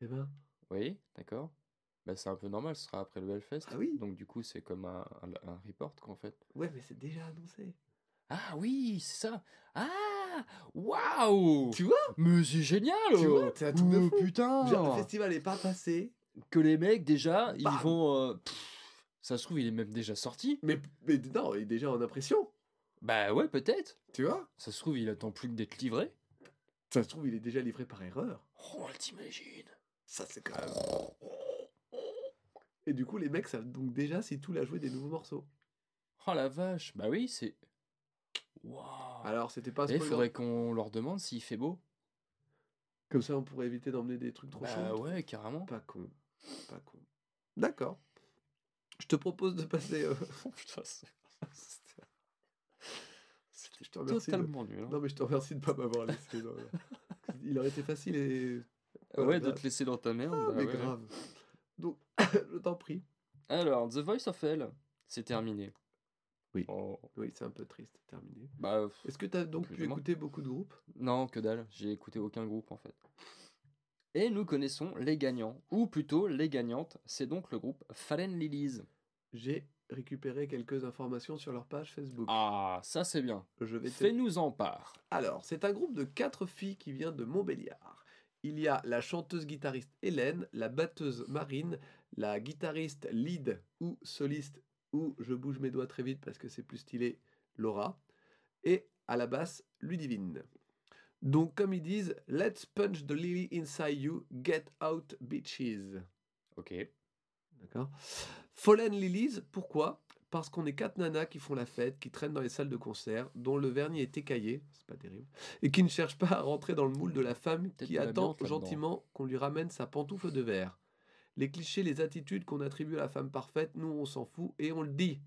Eh ben, Oui, d'accord. Bah c'est un peu normal, ce sera après le Hellfest. Ah oui. Donc du coup, c'est comme un, un, un report qu'en fait. ouais, mais c'est déjà annoncé. Ah oui, c'est ça. Ah Waouh Tu vois? Mais c'est génial Tu vois, c'est un truc de Oh, fou. putain Genre, le festival est pas passé. Que les mecs, déjà, ils vont... euh, pff, ça se trouve, il est même déjà sorti. Mais, mais non, il est déjà en impression. Bah ouais, peut-être. Tu vois? Ça se trouve, il attend plus que d'être livré. Ça se trouve, il est déjà livré par erreur. Oh, t'imagines Ça, c'est quand même. Et du coup, les mecs savent donc déjà si tout a joué des nouveaux morceaux. Oh la vache Bah oui, c'est... Waouh Alors, c'était pas Et il spoiler. faudrait qu'on leur demande s'il fait beau. Comme ça, on pourrait éviter d'emmener des trucs trop Bah chauds. ouais, carrément. Pas con. Pas con. D'accord. Je te propose de passer. euh, Oh putain, c'est... Je te remercie. de- totalement nul. hein. Non, mais je te remercie de pas m'avoir laissé. Il aurait été facile et. Ah ouais, de te laisser dans ta merde. ah, bah mais ouais. grave. Donc, je t'en prie. Alors, The Voice of Hell, c'est terminé. Oui. Oh, Oui, c'est un peu triste. Terminé. bah, Est-ce que tu as donc pu écouter beaucoup de groupes? Non, que dalle. J'ai écouté aucun groupe en fait. Et nous connaissons les gagnants, ou plutôt les gagnantes. C'est donc le groupe Fallen Lilies. J'ai récupéré quelques informations sur leur page Facebook. Ah, ça c'est bien. Je vais te Fais-nous en part. Alors, c'est un groupe de quatre filles qui vient de Montbéliard. Il y a la chanteuse-guitariste Hélène, la batteuse Marine, la guitariste lead ou soliste ou je bouge mes doigts très vite parce que c'est plus stylé Laura et à la basse Ludivine. Donc comme ils disent, let's punch the lily inside you, get out bitches. Ok. D'accord? Fallen Lilies, pourquoi? Parce qu'on est quatre nanas qui font la fête, qui traînent dans les salles de concert, dont le vernis est écaillé, c'est pas terrible, et qui ne cherchent pas à rentrer dans le moule de la femme qui attend gentiment qu'on lui ramène sa pantoufle de verre. Les clichés, les attitudes qu'on attribue à la femme parfaite, nous on s'en fout et on le dit.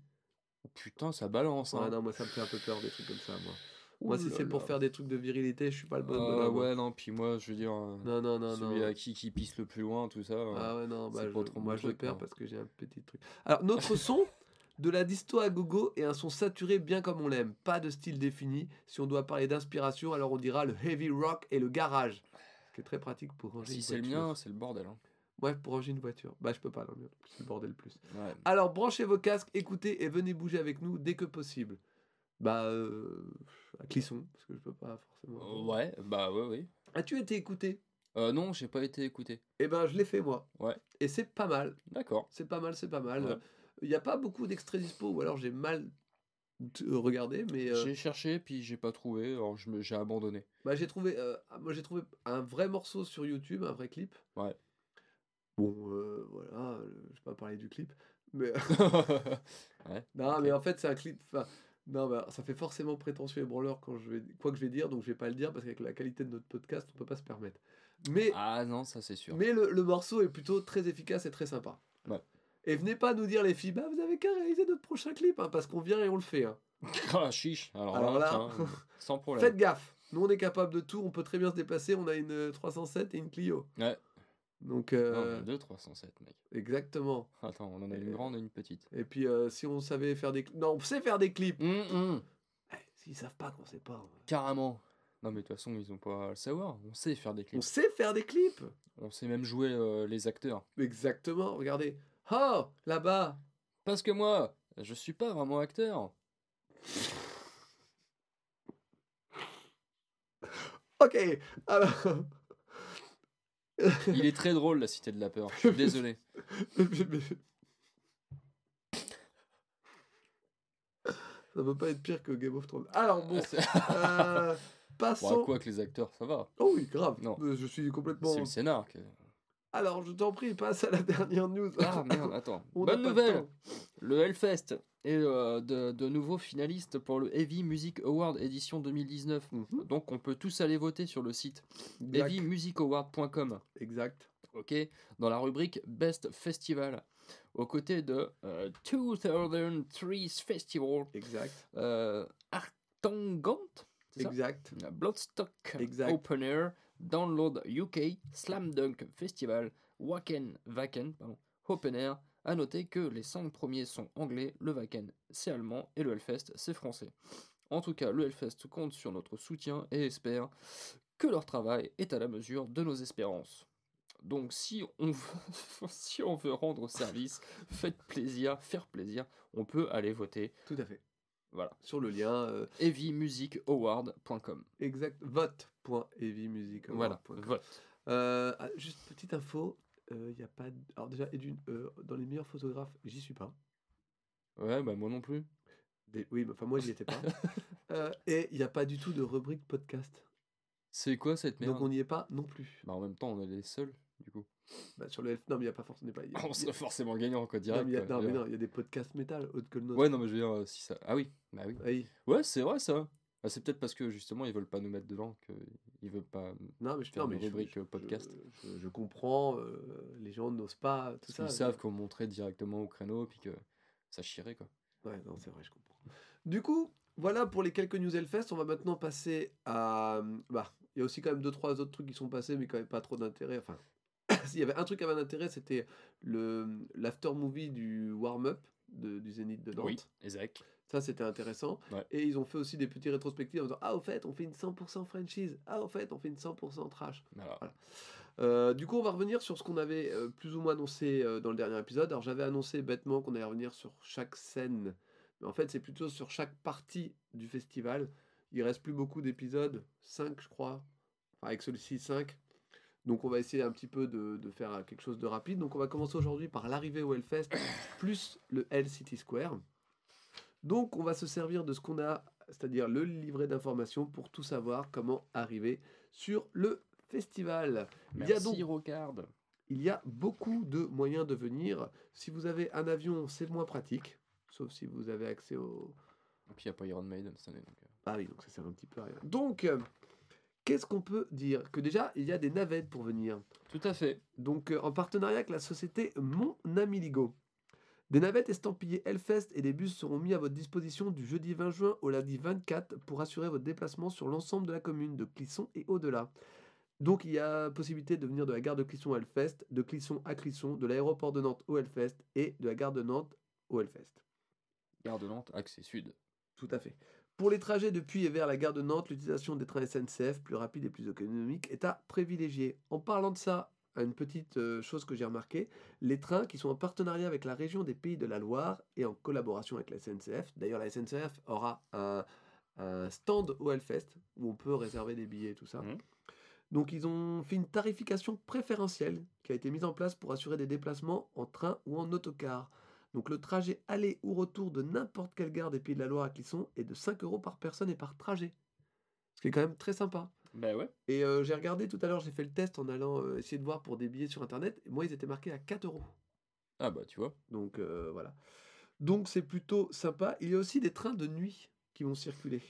Putain, ça balance. Ah Hein. non, moi ça me fait un peu peur des trucs comme ça, moi. Moi, si c'est pour faire des trucs de virilité, je suis pas le bon Euh, bonhomme. ouais, non, puis moi, je veux dire, euh, Non, non, non, celui non. à qui qui pisse le plus loin, tout ça. euh, Ah ouais, non, bah, je- pas trop mon moi je truc, perds parce que j'ai un petit truc. Alors, notre son, de la disto à gogo et un son saturé bien comme on l'aime. Pas de style défini. Si on doit parler d'inspiration, alors on dira le heavy rock et le garage. Ce qui est très pratique pour ranger Si c'est le mien, c'est le bordel. hein. Ouais, pour ranger une voiture. Bah, je peux pas. C'est le bordel plus. Ouais. Alors, branchez vos casques, écoutez et venez bouger avec nous dès que possible. Bah, euh, à Clisson, parce que je peux pas forcément. Euh, ouais, bah ouais, oui. As-tu été écouté? Euh, non, j'ai pas été écouté. Eh ben, je l'ai fait moi. Ouais. Et c'est pas mal. D'accord. C'est pas mal, c'est pas mal. Ouais. Il n'y a pas beaucoup d'extraits dispo, ou alors j'ai mal t- regardé, mais euh, J'ai cherché, puis j'ai pas trouvé, alors j'ai abandonné. bah, j'ai trouvé, euh, moi j'ai trouvé un vrai morceau sur YouTube, un vrai clip. Ouais. Bon, euh, voilà, euh, je vais pas parler du clip, mais ouais. non, mais en fait c'est un clip. Non, bah, ça fait forcément prétentieux et branleur quand je vais quoi que je vais dire, donc je vais pas le dire parce qu'avec la qualité de notre podcast, on peut pas se permettre. Mais Ah non, ça c'est sûr. Mais le, le morceau est plutôt très efficace et très sympa. Ouais. Et venez pas nous dire les filles, bah vous avez qu'à réaliser notre prochain clip, hein, parce qu'on vient et on le fait. hein. Ah, chiche. Alors, Alors là, là, tiens, sans problème. Faites gaffe, nous on est capable de tout, on peut très bien se déplacer, on a une euh, 307 et une Clio. Ouais. Donc, Non, euh, on a deux 307, mec. exactement. Attends, on en a une grande et une petite. Et puis euh, si on savait faire des clips, non, on sait faire des clips. Hum. Eh, S'ils savent pas qu'on sait pas, on- Carrément. Non, mais de toute façon, ils ont pas à le savoir. On sait faire des on clips. sait faire des clips. On sait même jouer euh, les acteurs. Exactement, regardez. Oh, là-bas. Parce que moi, je suis pas vraiment acteur. Ok, alors. Il est très drôle, la cité de la peur. Je suis désolé. Ça peut pas être pire que Game of Thrones. Alors bon, Ah, euh, passons. Bon, quoi que les acteurs, ça va. Oh oui, grave. Non. Je suis complètement. C'est le scénar. que- Alors, je t'en prie, passe à la dernière news. Ah merde, attends. On Bonne nouvelle. Le Hellfest est euh, de, de nouveaux finalistes pour le Heavy Music Award édition 2019. Mhm. Donc on peut tous aller voter sur le site heavymusicaward.com. Exact. Ok, dans la rubrique Best Festival. aux côtés de euh, 2003 Festival, Exact. euh, Artangant, ça? Exact. Bloodstock Exact. Open Air, Download UK, Slam Dunk Festival, Wacken Wacken, pardon, Open Air. À noter que les cinq premiers sont anglais, le Wacken c'est allemand et le Hellfest c'est français. En tout cas, le Hellfest compte sur notre soutien et espère que leur travail est à la mesure de nos espérances. Donc si on veut, si on veut rendre service, faitre plaisir, faire plaisir, on peut aller voter. Tout à fait. Voilà. Sur le lien euh, heavymusicaward.com. exact vote.heavymusic. Voilà, vote. Euh, ah, juste petite info, il y a pas. Alors déjà, euh, dans les meilleurs photographes, j'y suis pas. Ouais, bah moi non plus. Des- Oui, mais enfin moi j'y étais pas. Euh, et il n'y a pas du tout de rubrique podcast. C'est quoi cette merde? Donc on n'y est pas non plus. Bah en même temps, on est les seuls, du coup. Bah, sur le F- non mais il n'y a pas forcément. pas- a- On serait forcément gagnant, quoi, direct. non, mais il y a des podcasts métal autres que le nôtre. Ouais, non, mais je veux dire, euh, si ça. Ah oui, bah oui. Oui. Ouais, c'est vrai ça. Ah, c'est peut-être parce que justement, ils veulent pas nous mettre dedans, qu'ils veulent pas. Non, mais je, Faire non, une mais je- rubrique, je, euh, podcast. Je, comprends, euh, les gens n'osent pas, tout Parce ça. qu'ils savent qu'on montrait directement au créneau, puis que ça chierait, quoi. Ouais, non, c'est vrai, je comprends. Du coup, voilà pour les quelques news Hellfest. On va maintenant passer à. Bah, il y a aussi quand même deux, trois autres trucs qui sont passés, mais quand même pas trop d'intérêt. Enfin, s'il y avait un truc qui avait un intérêt, c'était le l'after movie du warm-up de- du Zénith de Nantes. Oui, Isaac. Ça, c'était intéressant. Ouais. Et ils ont fait aussi des petits rétrospectives en disant Ah, au fait, on fait une 100% franchise. Ah, au fait, on fait une 100% trash. Voilà. Voilà. Euh, du coup, on va revenir sur ce qu'on avait euh, plus ou moins annoncé euh, dans le dernier épisode. Alors, j'avais annoncé bêtement qu'on allait revenir sur chaque scène, mais en fait, c'est plutôt sur chaque partie du festival. Il reste plus beaucoup d'épisodes, 5 je crois, enfin, avec celui-ci 5. Donc, on va essayer un petit peu de, de faire quelque chose de rapide. Donc, on va commencer aujourd'hui par l'arrivée au Hellfest, plus le Hell City Square. Donc, on va se servir de ce qu'on a, c'est-à-dire le livret d'informations pour tout savoir comment arriver sur le festival. Il y a Merci, donc Rocard. il y a beaucoup de moyens de venir. Si vous avez un avion, c'est moins pratique, sauf si vous avez accès au. Et puis, il n'y a pas Iron Maiden cette année. Donc, euh, Ah oui, donc ça sert un petit peu à rien. Donc, euh, qu'est-ce qu'on peut dire? Que déjà, il y a des navettes pour venir. Tout à fait. Donc, euh, en partenariat avec la société Mon Ami Ligo. Des navettes estampillées Hellfest et des bus seront mis à votre disposition du jeudi 20 juin au lundi 24 pour assurer votre déplacement sur l'ensemble de la commune de Clisson et au-delà. Donc il y a possibilité de venir de la gare de Clisson au Hellfest, de Clisson à Clisson, de l'aéroport de Nantes au Hellfest et de la gare de Nantes au Hellfest. Gare de Nantes, accès sud. Tout à fait. Pour les trajets depuis et vers la gare de Nantes, l'utilisation des trains SNCF, plus rapides et plus économiques, est à privilégier. En parlant de ça, une petite euh, chose que j'ai remarqué, les trains qui sont en partenariat avec la région des Pays de la Loire et en collaboration avec la SNCF, d'ailleurs la SNCF aura un, un stand au Hellfest où on peut réserver des billets et tout ça. Mhm. Donc ils ont fait une tarification préférentielle qui a été mise en place pour assurer des déplacements en train ou en autocar. Donc le trajet aller ou retour de n'importe quelle gare des Pays de la Loire à Clisson est de 5 euros par personne et par trajet. Ce qui est quand même très sympa. Bah ouais. Et euh, j'ai regardé tout à l'heure, j'ai fait le test en allant euh, essayer de voir pour des billets sur internet. Et moi, ils étaient marqués à 4 euros. Ah bah, tu vois. Donc euh, voilà. Donc c'est plutôt sympa. Il y a aussi des trains de nuit qui vont circuler.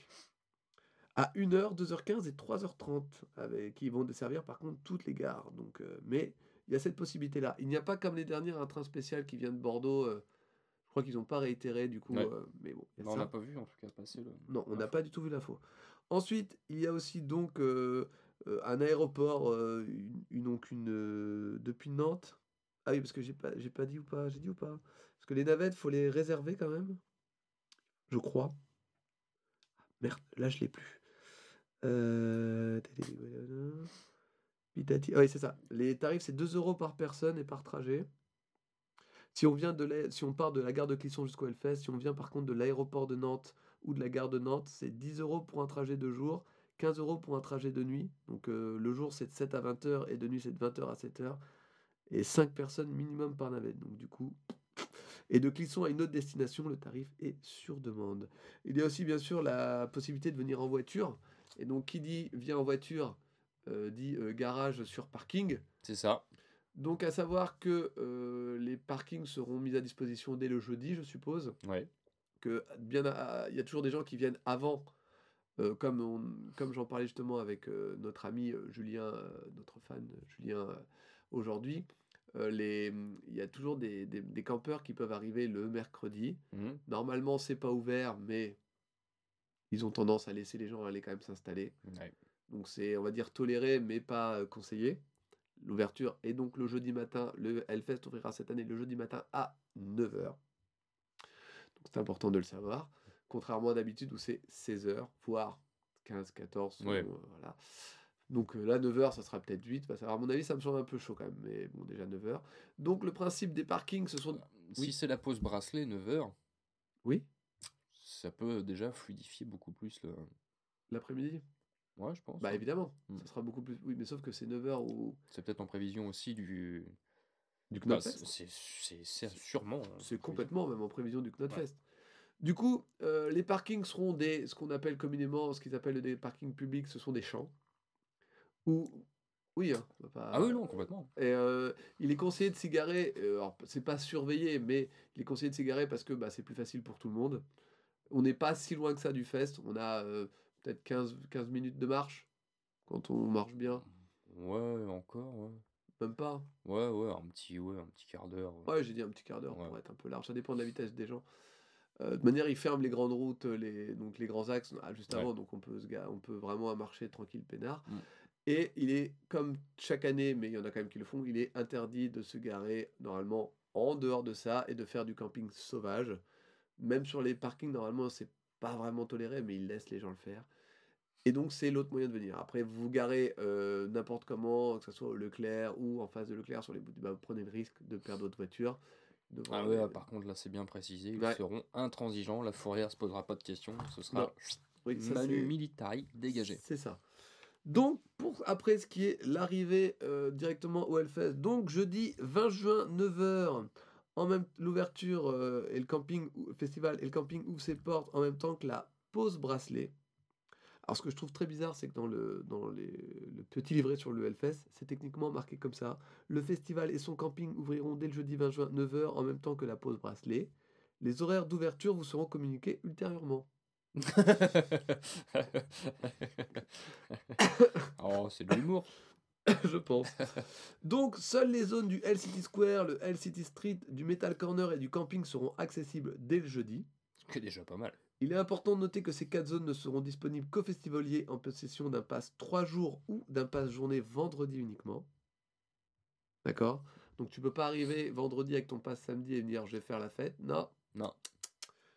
À 1h, 2h15 et 3h30, avec, qui vont desservir par contre toutes les gares. Donc, euh, mais il y a cette possibilité-là. Il n'y a pas comme les dernières un train spécial qui vient de Bordeaux. euh, je crois qu'ils n'ont pas réitéré du coup. Ouais. euh, mais bon, Bah, on n'a pas vu, en tout cas, passer le. Non, on n'a pas du tout vu l'info. Ensuite, il y a aussi donc euh, euh, un aéroport, euh, une, une- donc une depuis Nantes. Ah oui, parce que j'ai pas, j'ai pas dit ou pas, j'ai dit ou pas. Parce que les navettes, faut les réserver quand même. Je crois. Merde, là je l'ai plus. Euh... Ah oui, c'est ça. Les tarifs, c'est 2 euros par personne et par trajet. Si on, vient de si on part de la gare de Clisson jusqu'au Hellfest, si on vient par contre de l'aéroport de Nantes ou de la gare de Nantes, c'est 10 euros pour un trajet de jour, 15 euros pour un trajet de nuit. Donc euh, le jour c'est de 7 à 20 heures et de nuit c'est de 20 heures à 7 heures. Et 5 personnes minimum par navette. Donc du coup. Et de Clisson à une autre destination, le tarif est sur demande. Il y a aussi bien sûr la possibilité de venir en voiture. Et donc qui dit vient en voiture euh, dit euh, garage sur parking. C'est ça. Donc à savoir que euh, les parkings seront mis à disposition dès le jeudi, je suppose. Ouais. Que bien, à- il y a toujours des gens qui viennent avant, euh, comme, on- comme j'en parlais justement avec euh, notre ami Julien, notre fan Julien aujourd'hui. les, il y a toujours des, des- des campeurs qui peuvent arriver le mercredi. Mhm. Normalement, c'est pas ouvert, mais ils ont tendance à laisser les gens aller quand même s'installer. Ouais. Donc c'est, on va dire, toléré, mais pas conseillé. L'ouverture est donc le jeudi matin. Le Hellfest ouvrira cette année le jeudi matin à 9h. Donc c'est important de le savoir. Contrairement à d'habitude où c'est 16h, voire 15, 14. selon, Ouais. euh, voilà. Donc euh, là, 9h, ça sera peut-être 8. Parce à mon avis, ça me semble un peu chaud quand même. Mais bon, déjà 9h. Donc le principe des parkings, ce sont... Si Oui. c'est la pause bracelet 9h, Oui, ça peut déjà fluidifier beaucoup plus le. l'après-midi Ouais, je pense. Bah évidemment, Mm. ça sera beaucoup plus... Oui, mais sauf que c'est 9h ou... C'est peut-être en prévision aussi du. Du Knotfest. c'est c'est- c'est sûrement. C'est en complètement, même en prévision du Knotfest. Du coup, euh, les parkings seront des, ce qu'on appelle communément, ce qu'ils appellent des parkings publics, ce sont des champs. Où, oui, hein, on va pas- Ah oui, non, complètement. Et euh, il est conseillé de s'y garer, euh, alors c'est pas surveillé, mais il est conseillé de s'y garer parce que bah, c'est plus facile pour tout le monde. On n'est pas si loin que ça du fest, on a euh, peut-être 15, 15 minutes de marche, quand on marche bien, Ouais, encore, ouais. même pas. Ouais, ouais, un petit, ouais, un petit quart d'heure. ouais. Ouais, j'ai dit un petit quart d'heure Ouais. pour être un peu large. Ça dépend de la vitesse des gens. Euh, de manière, ils ferment les grandes routes, les, donc les grands axes ah, juste avant, donc on peut, se on peut vraiment marcher tranquille, peinard. Mm. Et il est, comme chaque année, mais il y en a quand même qui le font, il est interdit de se garer normalement en dehors de ça et de faire du camping sauvage. Même sur les parkings, normalement, c'est pas vraiment toléré, mais ils laissent les gens le faire. Et donc, c'est l'autre moyen de venir. Après, vous vous garez euh, n'importe comment, que ce soit au Leclerc ou en face de Leclerc, sur les bouts, bah, vous prenez le risque de perdre votre voiture. Ah ouais, les- par contre, là, c'est bien précisé. Ils Ouais. seront intransigeants. La fourrière se posera pas de questions. Ce sera. Oui, ça, Manu Militari dégagé. C'est ça. Donc, pour après ce qui est l'arrivée euh, directement au Hellfest, donc jeudi 20 juin, 9h, en même l'ouverture euh, et le camping, festival et le camping ouvrent ses portes en même temps que la pause bracelet. Alors, ce que je trouve très bizarre, c'est que dans, le, dans le petit livret sur le Hellfest, c'est techniquement marqué comme ça. Le festival et son camping ouvriront dès le jeudi 20 juin, 9h, en même temps que la pause bracelet. Les horaires d'ouverture vous seront communiqués ultérieurement. oh, c'est de l'humour. je pense. Donc, seules les zones du Hell City Square, le Hell City Street, du Metal Corner et du camping seront accessibles dès le jeudi. C'est déjà pas mal. Il est important de noter que ces quatre zones ne seront disponibles qu'aux festivaliers en possession d'un pass 3 jours ou d'un pass journée vendredi uniquement. D'accord? Donc tu peux pas arriver vendredi avec ton pass samedi et venir je vais faire la fête. Non, Non.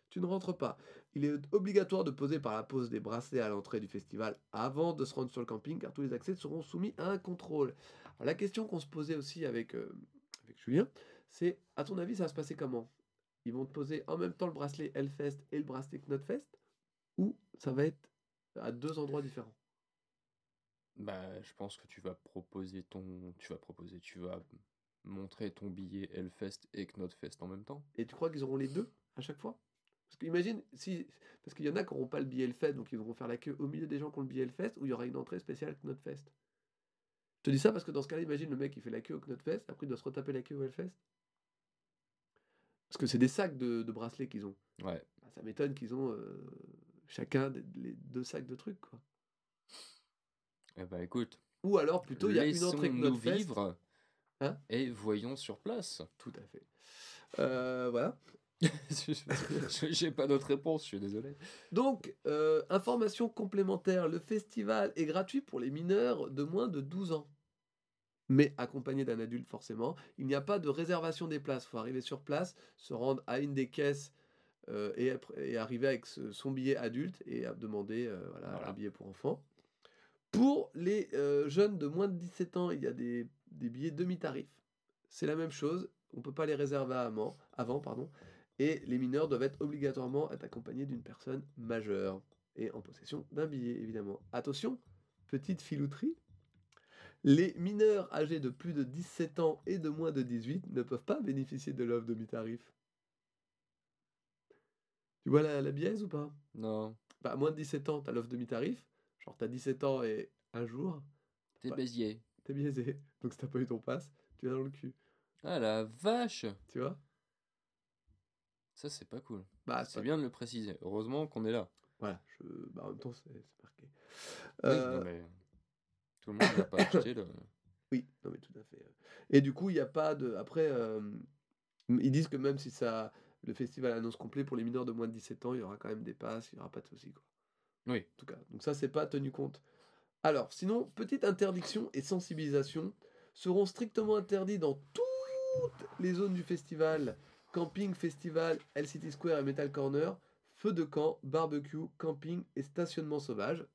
tu ne rentres pas. Il est obligatoire de poser par la pose des bracelets à l'entrée du festival avant de se rendre sur le camping car tous les accès seront soumis à un contrôle. Alors, la question qu'on se posait aussi avec, euh, avec Julien, c'est à ton avis ça va se passer comment? Ils vont te poser en même temps le bracelet Hellfest et le bracelet Knotfest ou ça va être à deux endroits différents? Bah, je pense que tu vas proposer ton. Tu vas proposer. Tu vas montrer ton billet Hellfest et Knotfest en même temps. Et tu crois qu'ils auront les deux à chaque fois? Parce qu'imagine, si, parce qu'il y en a qui n'auront pas le billet Hellfest, donc ils vont faire la queue au milieu des gens qui ont le billet Hellfest, ou il y aura une entrée spéciale Knotfest. Je te dis ça parce que dans ce cas-là, imagine le mec qui fait la queue au Knotfest, après il doit se retaper la queue au Hellfest. Parce que c'est des sacs de, de bracelets qu'ils ont. Ouais. Bah, ça m'étonne qu'ils ont euh, chacun des- les deux sacs de trucs, quoi. Eh bah, écoute. Ou alors plutôt il y a une entrée Knotfest. vivre. Hein? et voyons sur place. Tout à fait. Euh, voilà. J'ai pas d'autre réponse, je suis désolé. Donc, euh, information complémentaire, le festival est gratuit pour les mineurs de moins de 12 ans. Mais accompagné d'un adulte forcément. Il n'y a pas de réservation des places. Il faut arriver sur place, se rendre à une des caisses euh, et, arriver avec ce- son billet adulte et à demander euh, voilà, Voilà. un billet pour enfants. Pour les jeunes de moins de 17 ans, il y a des, des billets demi-tarif. C'est la même chose. On ne peut pas les réserver avant, avant pardon, et les mineurs doivent être obligatoirement être accompagnés d'une personne majeure et en possession d'un billet, évidemment. Attention, petite filouterie. Les mineurs âgés de plus de 17 ans et de moins de 18 ne peuvent pas bénéficier de l'offre demi-tarif. Tu vois la, la biaise ou pas? Non, bah, À moins de 17 ans, tu as l'offre demi-tarif. Genre, tu as 17 ans et un jour, t'es Ouais. Béziers. t'es biaisé. Donc, si t'as pas eu ton pass, tu es dans le cul. Ah la vache Tu vois? Ça, c'est pas cool. Bah, C'est bien de le préciser. Heureusement qu'on est là. Voilà, je... bah, en même temps, c'est marqué. Oui, Euh, non, mais tout le monde n'a pas acheté le. Oui, non mais tout à fait. Et du coup, il n'y a pas de. Après, euh, ils disent que même si ça, le festival annonce complet pour les mineurs de moins de 17 ans, il y aura quand même des passes, il n'y aura pas de soucis. Quoi. Oui. En tout cas, donc ça, c'est pas tenu compte. Alors, sinon, petite interdiction et sensibilisation seront strictement interdits dans toutes les zones du festival camping, festival, LCT Square et Metal Corner, feu de camp, barbecue, camping et stationnement sauvage.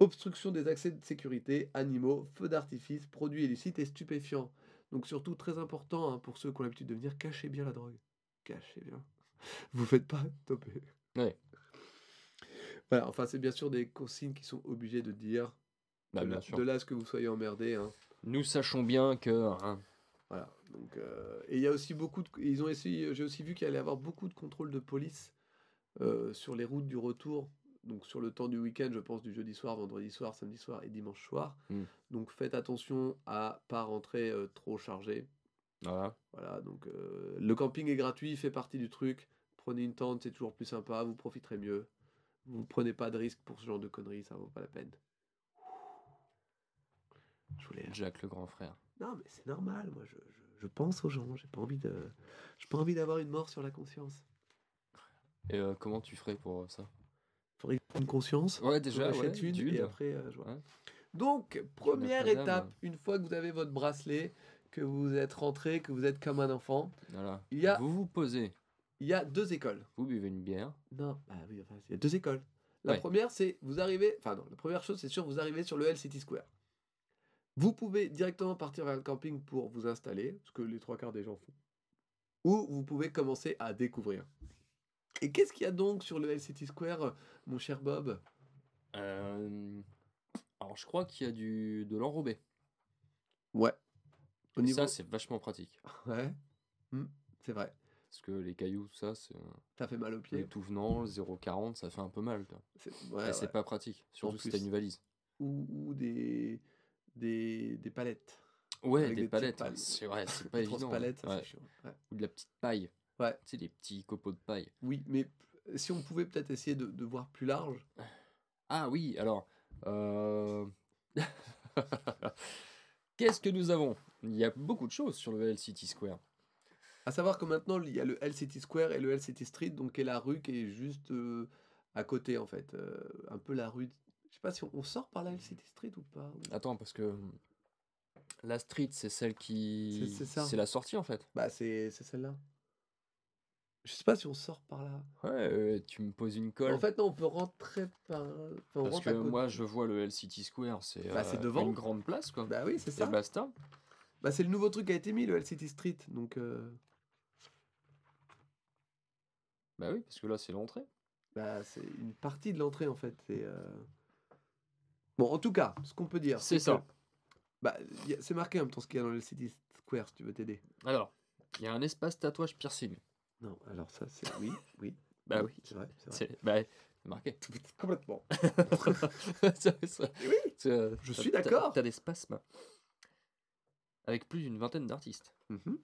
Obstruction des accès de sécurité, animaux, feux d'artifice, produits illicites et stupéfiants. Donc surtout très important hein, pour ceux qui ont l'habitude de venir, cachez bien la drogue. Cachez bien. Vous faites pas toper. Ouais. Voilà, enfin c'est bien sûr des consignes qui sont obligés de dire. Bah, de, bien là, sûr. de là à ce que vous soyez emmerdés. hein. Nous sachons bien que. hein, Voilà. Donc, euh, et il y a aussi beaucoup de, ils ont essayé, j'ai aussi vu qu'il allait y avoir beaucoup de contrôles de police euh, sur les routes du retour. Donc sur le temps du week-end, je pense du jeudi soir, vendredi soir, samedi soir et dimanche soir. Mm. Donc faites attention à pas rentrer euh, trop chargé. voilà. Voilà. Donc le camping est gratuit, fait partie du truc. Prenez une tente, c'est toujours plus sympa, vous profiterez mieux. Vous prenez pas de risque pour ce genre de conneries, ça vaut pas la peine. Je voulais Jack le grand frère. Non, mais c'est normal, moi je, je- je pense aux gens, j'ai pas envie de. J'ai pas envie d'avoir une mort sur la conscience. Et euh, comment tu ferais pour euh, ça? Faudrait une conscience. Ouais, déjà, ouais, une d'une. et après euh, je vois. Ouais. Donc, première étape, d'âme. une fois que vous avez votre bracelet, que vous êtes rentré, que vous êtes comme un enfant, Voilà. Il y a- Vous vous posez, il y a deux écoles. vous buvez une bière. Non, bah oui, enfin, il y a deux écoles. La Ouais. première, c'est vous arrivez, enfin non, la première chose, c'est sûr, vous arrivez sur le L City Square. Vous pouvez directement partir vers le camping pour vous installer, ce que les trois quarts des gens font. Ou vous pouvez commencer à découvrir. Et qu'est-ce qu'il y a donc sur le L City Square, mon cher Bob? Euh, Alors, je crois qu'il y a du de l'enrobé. Ouais. Au Et niveau... Ça, c'est vachement pratique. Ouais. Hmm, c'est vrai. Parce que les cailloux, tout ça, c'est. Ça fait mal aux Le pieds. tout venant, le 0,40, ça fait un peu mal. C'est- ouais, ouais. pas pratique. Surtout si t'as une valise. Ou, ou des, des, des palettes. Ouais, des, palettes. C'est vrai, c'est pas évident. palettes, ça ouais. Ou de la petite paille. Ouais. Tu sais, les petits copeaux de paille. Oui, mais si on pouvait peut-être essayer de, de voir plus large. Ah oui, alors. euh, Qu'est-ce que nous avons? Il y a beaucoup de choses sur le L City Square. À savoir que maintenant, il y a le L City Square et le L City Street, donc qui est la rue qui est juste euh, à côté, en fait. Euh, un peu la rue. Je sais pas si on, on sort par la L City Street ou pas. ou- Attends, parce que la street, c'est celle qui. C'est- c'est ça. C'est la sortie en fait. Bah, c'est c'est celle-là. Je sais pas si on sort par là. Ouais, euh, tu me poses une colle. En fait, non, on peut rentrer par. enfin, on parce rentre que à côté. moi, je vois le L City Square, c'est Bah, c'est euh, devant. une grande place quoi. Bah oui, c'est Et ça. basta. Bah, c'est le nouveau truc qui a été mis, le L City Street. Donc. euh, Bah oui, parce que là, c'est l'entrée. Bah, c'est une partie de l'entrée en fait. C'est, euh, Bon, en tout cas, ce qu'on peut dire, C'est que- ça. Bah, c'est marqué en même temps ce qu'il y a dans le City Square si tu veux t'aider. Alors, il y a un espace tatouage piercing. Non, alors ça, c'est. Oui, oui. Bah oui. C'est vrai, c'est vrai. C'est bah, marqué. Complètement. C'est- Oui, Je suis d'accord. T'as des spasmes. Avec plus d'une vingtaine d'artistes. Mhm.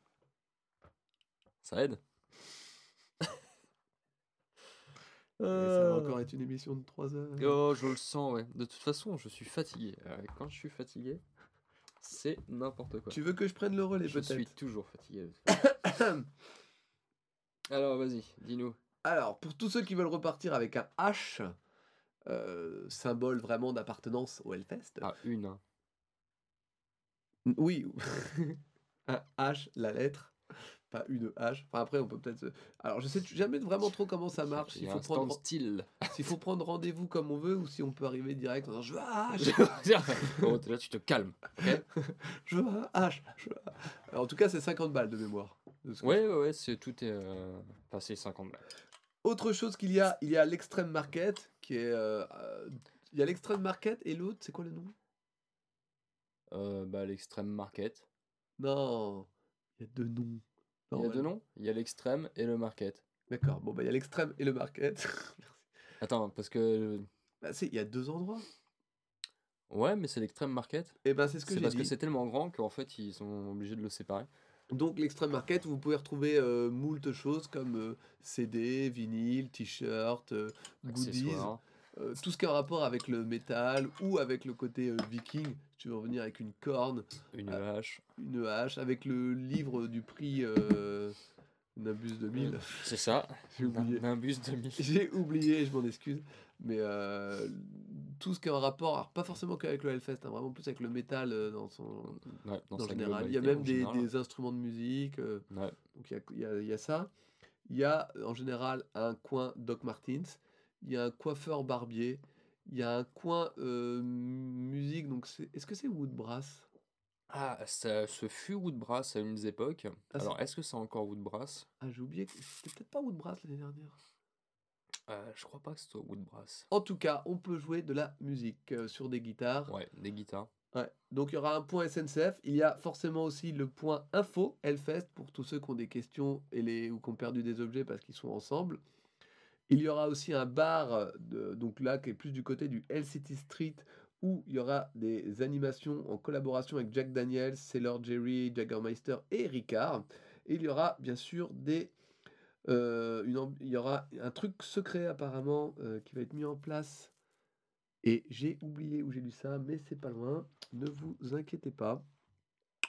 Ça aide. Ça va encore être une émission de 3 heures. Oh, je le sens, ouais. De toute façon, je suis fatigué. Euh, quand je suis fatigué, c'est n'importe quoi. Tu veux que je prenne le relais je suis peut-être? toujours fatigué. Alors, vas-y, dis-nous. Alors, pour tous ceux qui veulent repartir avec un H, euh, symbole vraiment d'appartenance au Hellfest. Ah, une. hein. Oui, un H, la lettre, pas une H. Enfin, après, on peut peut-être. Alors, je sais jamais vraiment trop comment ça marche. Il faut, prendre... style. s'il faut prendre rendez-vous comme on veut ou si on peut arriver direct en disant Je veux un H, oh, là, tu te calmes. je veux un H. je veux un- Alors, en tout cas, c'est 50 balles de mémoire. ce que Ouais, c'est tout est. Euh... Enfin, c'est 50 balles. Autre chose qu'il y a, il y a l'extrême market qui est. euh, euh, il y a l'extrême market et l'autre, c'est quoi le nom? Euh, bah, l'extrême market. Non, il y a deux noms. Il y a deux noms? Il y a l'extrême et le market. D'accord, bon, bah, il y a l'extrême et le market. Attends, parce que. Bah, si, il y a deux endroits. Ouais, mais c'est l'extrême market. Et ben, c'est ce que C'est j'ai parce dit. que c'est tellement grand qu'en fait, ils sont obligés de le séparer. Donc, l'extrême market, vous pouvez retrouver euh, moult choses comme euh, CD, vinyle, t-shirt, euh, goodies. Euh, tout ce qui a un rapport avec le métal ou avec le côté viking. Tu veux revenir avec une corne, Une Ah. hache. une hache, avec le livre du prix euh, Nimbus 2000. C'est ça. J'ai oublié. Nimbus 2000. J'ai oublié, je m'en excuse. Mais euh, tout ce qui a un rapport, alors pas forcément qu'avec le Hellfest, hein, vraiment plus avec le métal euh, dans son. Ouais, dans général. Il y a même des, instruments de musique. euh, Ouais. donc il y y a- il y a ça. Il y a en général un coin Doc Martens. Il y a un coiffeur barbier. Il y a un coin euh, musique. Donc c'est- est-ce que c'est Woodbrass? Ah, ça, ce fut Woodbrass à une époques. Ah, Alors, est-ce que c'est encore Woodbrass? Ah j'ai oublié. que C'était peut-être pas Woodbrass l'année dernière. euh, Je crois pas que ce soit Woodbrass. En tout cas, on peut jouer de la musique euh, sur des guitares. Ouais, des guitares. Ouais. Donc il y aura un point SNCF. Il y a forcément aussi le point info Hellfest pour tous ceux qui ont des questions et les, ou qui ont perdu des objets parce qu'ils sont ensemble. Il y aura aussi un bar, euh, de- donc là qui est plus du côté du City Street, où il y aura des animations en collaboration avec Jack Daniels, Sailor Jerry, Jaggermeister et Ricard. Et il y aura bien sûr des, euh, une il y aura un truc secret apparemment euh, qui va être mis en place. Et j'ai oublié où j'ai lu ça, mais c'est pas loin. Ne vous inquiétez pas.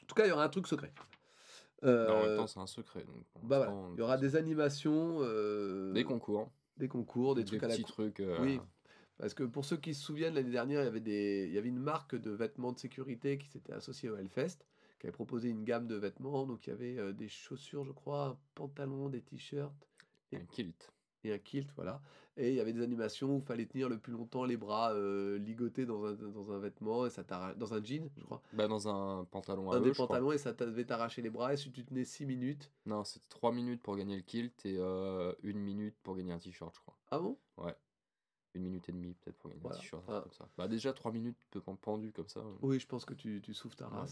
En tout cas, il y aura un truc secret. Mais en même temps, c'est un secret. Donc bah voilà, il y aura des animations, des concours, des concours, des, des, trucs à la trucs. euh, Oui. Parce que pour ceux qui se souviennent, l'année dernière, il y avait, des... il y avait une marque de vêtements de sécurité qui s'était associée au Hellfest, qui avait proposé une gamme de vêtements. Donc il y avait euh, des chaussures, je crois, un pantalon, des t-shirts Un kilt. Et un kilt, voilà. Et il y avait des animations où il fallait tenir le plus longtemps les bras euh, ligotés dans un, dans un vêtement, et ça dans un jean, je crois. Bah, dans un pantalon à un eux, des je crois. pantalons, et ça devait t'arracher les bras. Et si tu tenais 6 minutes. Non, c'était 3 minutes pour gagner le kilt et euh, une minute pour gagner un t-shirt, je crois. Ah bon? Une minute et demie peut-être pour gagner Voilà. un t-shirt, Ah. comme ça. Bah déjà 3 minutes pendu comme ça. euh. Oui, je pense que tu, tu souffles ta Ouais.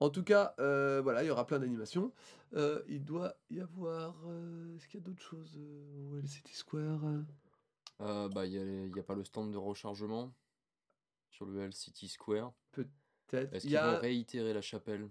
En tout cas, euh, voilà, il y aura plein d'animations. Euh, il doit y avoir. euh, Est-ce qu'il y a d'autres choses euh, au City Square euh? Bah il y, a pas le stand de rechargement sur le L City Square. Peut-être. Est-ce Il qu'ils y a. vont réitérer la chapelle?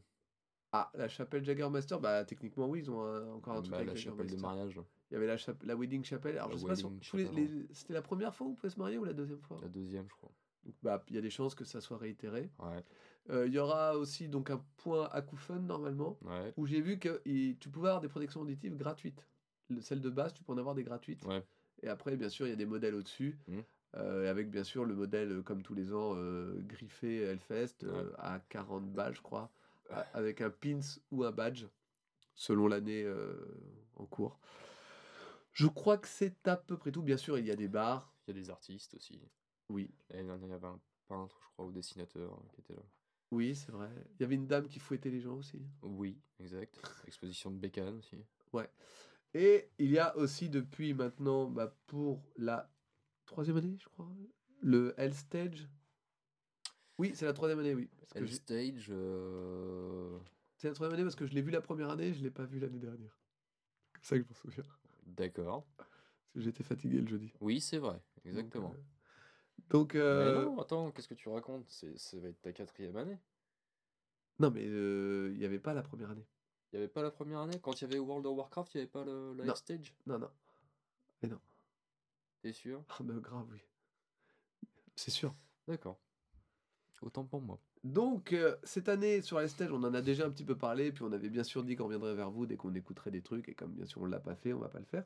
Ah, la chapelle Jaggermaster, bah techniquement, oui, ils ont un- encore un truc Bah, avec La chapelle de Jaggermaster. mariage, Il y avait la, chap- la Wedding Chapel. Alors, La je sais pas si wedding tous les- chapel, les- c'était la première fois où on pouvait se marier ou la deuxième fois? La deuxième je crois. Donc, bah, il y a des chances que ça soit réitéré. Ouais, Il y aura aussi donc un point Akufun normalement, ouais, où j'ai vu que tu pouvais avoir des protections auditives gratuites. Le- celle de base, tu peux en avoir des gratuites. ouais. Et après, bien sûr, il y a des modèles au-dessus. Mhm. euh, avec bien sûr le modèle, euh, comme tous les ans, euh, griffé Hellfest euh, Ouais. à 40 balles, je crois, a- avec un pins ou un badge, selon l'année euh, en cours. Je crois que c'est à peu près tout. Bien sûr, il y a des bars. Il y a des artistes aussi. Oui, L'année dernière, il y avait un peintre, je crois, ou dessinateur euh, qui était là. Oui, c'est vrai. Il y avait une dame qui fouettait les gens aussi. Oui, exact. Exposition de Bécane aussi. Et il y a aussi depuis maintenant, bah, pour la troisième année, je crois, le Hell Stage. Oui, c'est la troisième année, oui. Parce L Stage, euh, C'est la troisième année parce que je l'ai vu la première année, je l'ai pas vu l'année dernière. C'est comme ça que je m'en souviens. d'accord. Parce que j'étais fatigué le jeudi. Oui, c'est vrai, Donc, exactement. euh, Donc, euh, Mais non, attends, qu'est-ce que tu racontes? C'est, Ça va être ta quatrième année. non, mais euh, il n'y avait pas la première année. Il n'y avait pas la première année? Quand il y avait World of Warcraft, il n'y avait pas le, Non. Stage? Non, non. Mais non. T'es sûr? Ah, bah, grave, oui. C'est sûr. D'accord. Autant pour moi. Donc, euh, cette année, sur la stage, on en a déjà un petit peu parlé, puis on avait bien sûr dit qu'on reviendrait vers vous dès qu'on écouterait des trucs, et comme bien sûr on ne l'a pas fait, on va pas le faire.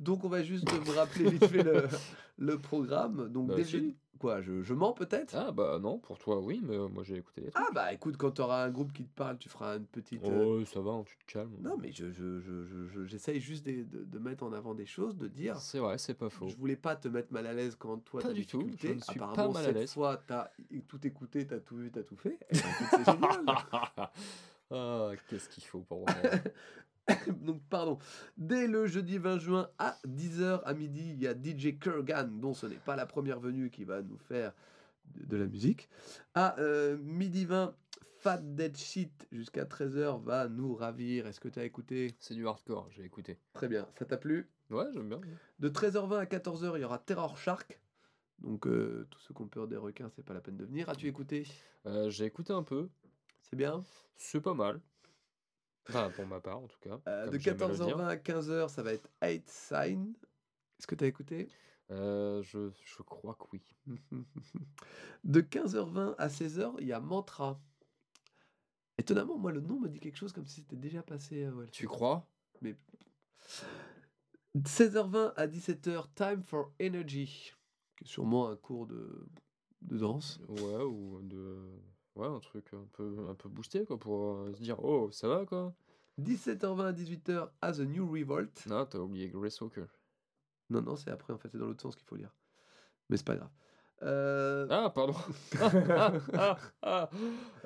Donc, on va juste vous rappeler vite fait le, le programme. Donc, Bah, dès le si. Quoi, je, je mens peut-être? Ah bah non, pour toi oui, mais euh, moi j'ai écouté les trucs. Ah, bah écoute, quand tu auras un groupe qui te parle, tu feras une petite. euh, Oh, ça va, tu te calmes. Non, mais je, je, je, je- je- j'essaye juste de, de- de mettre en avant des choses, de dire. C'est vrai, c'est pas faux. Je voulais pas te mettre mal à l'aise quand toi Pas t'as du tout, je ne suis pas Apparemment, mal à cette l'aise. fois, t'as tout écouté, t'as tout vu, t'as tout fait. Eh ben, écoute, c'est génial. ah, qu'est-ce qu'il faut pour moi Donc, pardon. Dès le jeudi 20 juin à 10h à midi, il y a DJ Kurgan, dont ce n'est pas la première venue, qui va nous faire de, de la musique. À euh, midi 20, Fat Dead Shit jusqu'à 13h va nous ravir. Est-ce que tu as écouté? C'est du hardcore, j'ai écouté. Très bien. Ça t'a plu? Ouais, j'aime bien. De 13h20 à 14h, il y aura Terror Shark. Donc, euh, tous ceux qui ont peur des requins, c'est pas la peine de venir. As-tu écouté? Euh, j'ai écouté un peu, C'est bien? c'est pas mal. Enfin, pour ma part en tout cas. Euh, de j'aime à le dire. 14h20 à 15h, ça va être Eight Sign. Est-ce que tu as écouté? Euh, je, je crois que oui. De 15h20 à 16h, il y a Mantra. Étonnamment, moi, le nom me dit quelque chose comme si c'était déjà passé. euh, ouais, Tu crois? 16h20 à 17h, Time for Energy. sûrement un cours de, de danse. Ouais, ou de. Ouais, un truc un peu, un peu boosté, quoi, pour euh, se dire, oh, ça va, quoi. 17h20 à 18h, As a New Revolt. Non, t'as oublié Grace Walker. Non, non, c'est après, en fait, c'est dans l'autre sens qu'il faut lire. Mais c'est pas grave. Euh, Ah, pardon. ah, ah,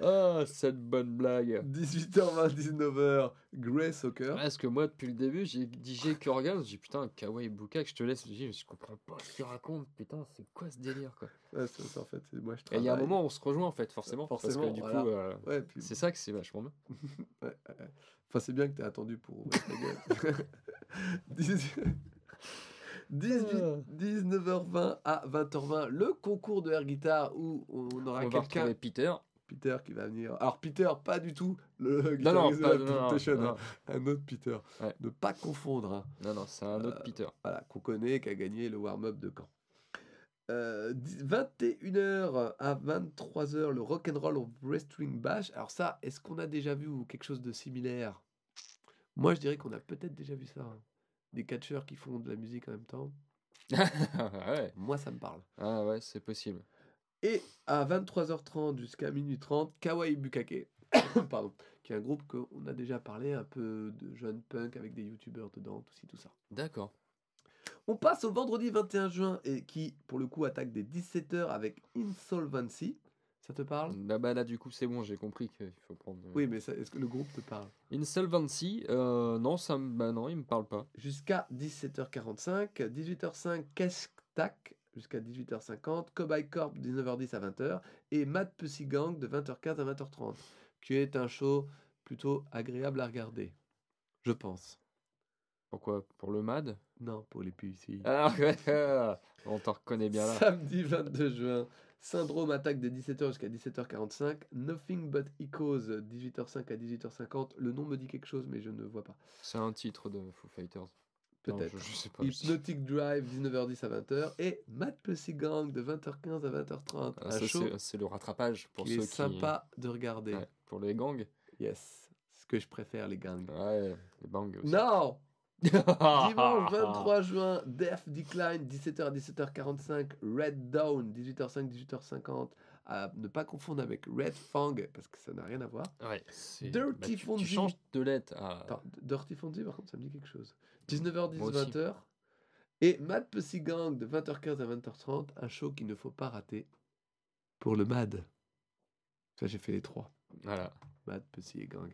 ah, cette bonne blague. 18h20, 19h, Grey Soccer. Parce que moi, depuis le début, j'ai dit que regarde, j'ai putain, Kawaii Bukak, je te laisse. J'ai dit, je comprends pas ce qu'il raconte, putain, c'est quoi ce délire, quoi? Ouais, c'est ça, en fait, c'est- moi je Et il y a un moment où on se rejoint, en fait, forcément. parce Forcément, que du voilà. coup, euh, Ouais, puis... c'est ça que c'est vachement bien. ouais. Enfin, c'est bien que t'aies attendu pour ouvrir ta gueule. 18 18 Ah. 19h20 à 20h20, le concours de air guitar où on aura on va quelqu'un, Peter. Peter, qui va venir. Alors, Peter, pas du tout le Non, non, guitariste de la non, non, non, hein. un autre Peter. Ouais. Ne pas confondre. hein. non, non, c'est un autre Euh, Peter. voilà, qu'on connaît, qui a gagné le warm-up de Caen. Euh, 21h à 23h, le Rock'n'Roll of Wrestling Bash. Alors ça, est-ce qu'on a déjà vu quelque chose de similaire? Moi, je dirais qu'on a peut-être déjà vu ça. hein. Des catcheurs qui font de la musique en même temps. ouais. Moi, ça me parle. Ah ouais, c'est possible. Et à 23h30 jusqu'à minuit 30, Kawaii Bukake, pardon, qui est un groupe qu'on a déjà parlé, un peu de jeunes punk avec des youtubeurs dedans, tout ci, tout ça. D'accord. On passe au vendredi 21 juin et qui, pour le coup, attaque des 17h avec Insolvency. Ça te parle? Là, bah, là, du coup, c'est bon, j'ai compris qu'il faut prendre. euh, Oui, mais ça- est-ce que le groupe te parle? Insolvency, euh, non, ça me. Bah non, il me parle pas. Jusqu'à 17h45, 18h05, Kestak, jusqu'à 18h50, Cowboy Corp, 19h10 à 20h, et Mad Pussy Gang de 20h15 à 20h30, qui est un show plutôt agréable à regarder. Je pense. Pourquoi? Pour le MAD? Non, pour les Pussy. Ah ouais, on t'en reconnaît bien là. Samedi 22 juin, Syndrome attaque de 17h jusqu'à 17h45. Nothing but Echoes, 18h05 à 18h50. Le nom me dit quelque chose, mais je ne vois pas. C'est un titre de Foo Fighters. Peut-être. Hypnotic Drive, 19h10 à 20h. Et Mad Pussy Gang, de 20h15 à 20h30. Ah, ça, c'est- le rattrapage pour qui ceux est sympa de regarder. qui. Ouais, pour les gangs. Yes. Ce que je préfère, les gangs. Ouais, les bangs aussi. Non Dimanche 23 juin, Death Decline, 17h à 17h45, Red Dawn, 18h05, 18h50. À ne pas confondre avec Red Fang, parce que ça n'a rien à voir. Ouais. Dirty bah, tu, changes de lettre. Ah, Attends, Dirty Fonzie, par contre, ça me dit quelque chose. 19h10, Moi aussi. 20h. Et Mad Pussy Gang, de 20h15 à 20h30, un show qu'il ne faut pas rater pour le Mad. Ça, j'ai fait les trois. voilà. Pussy Gang.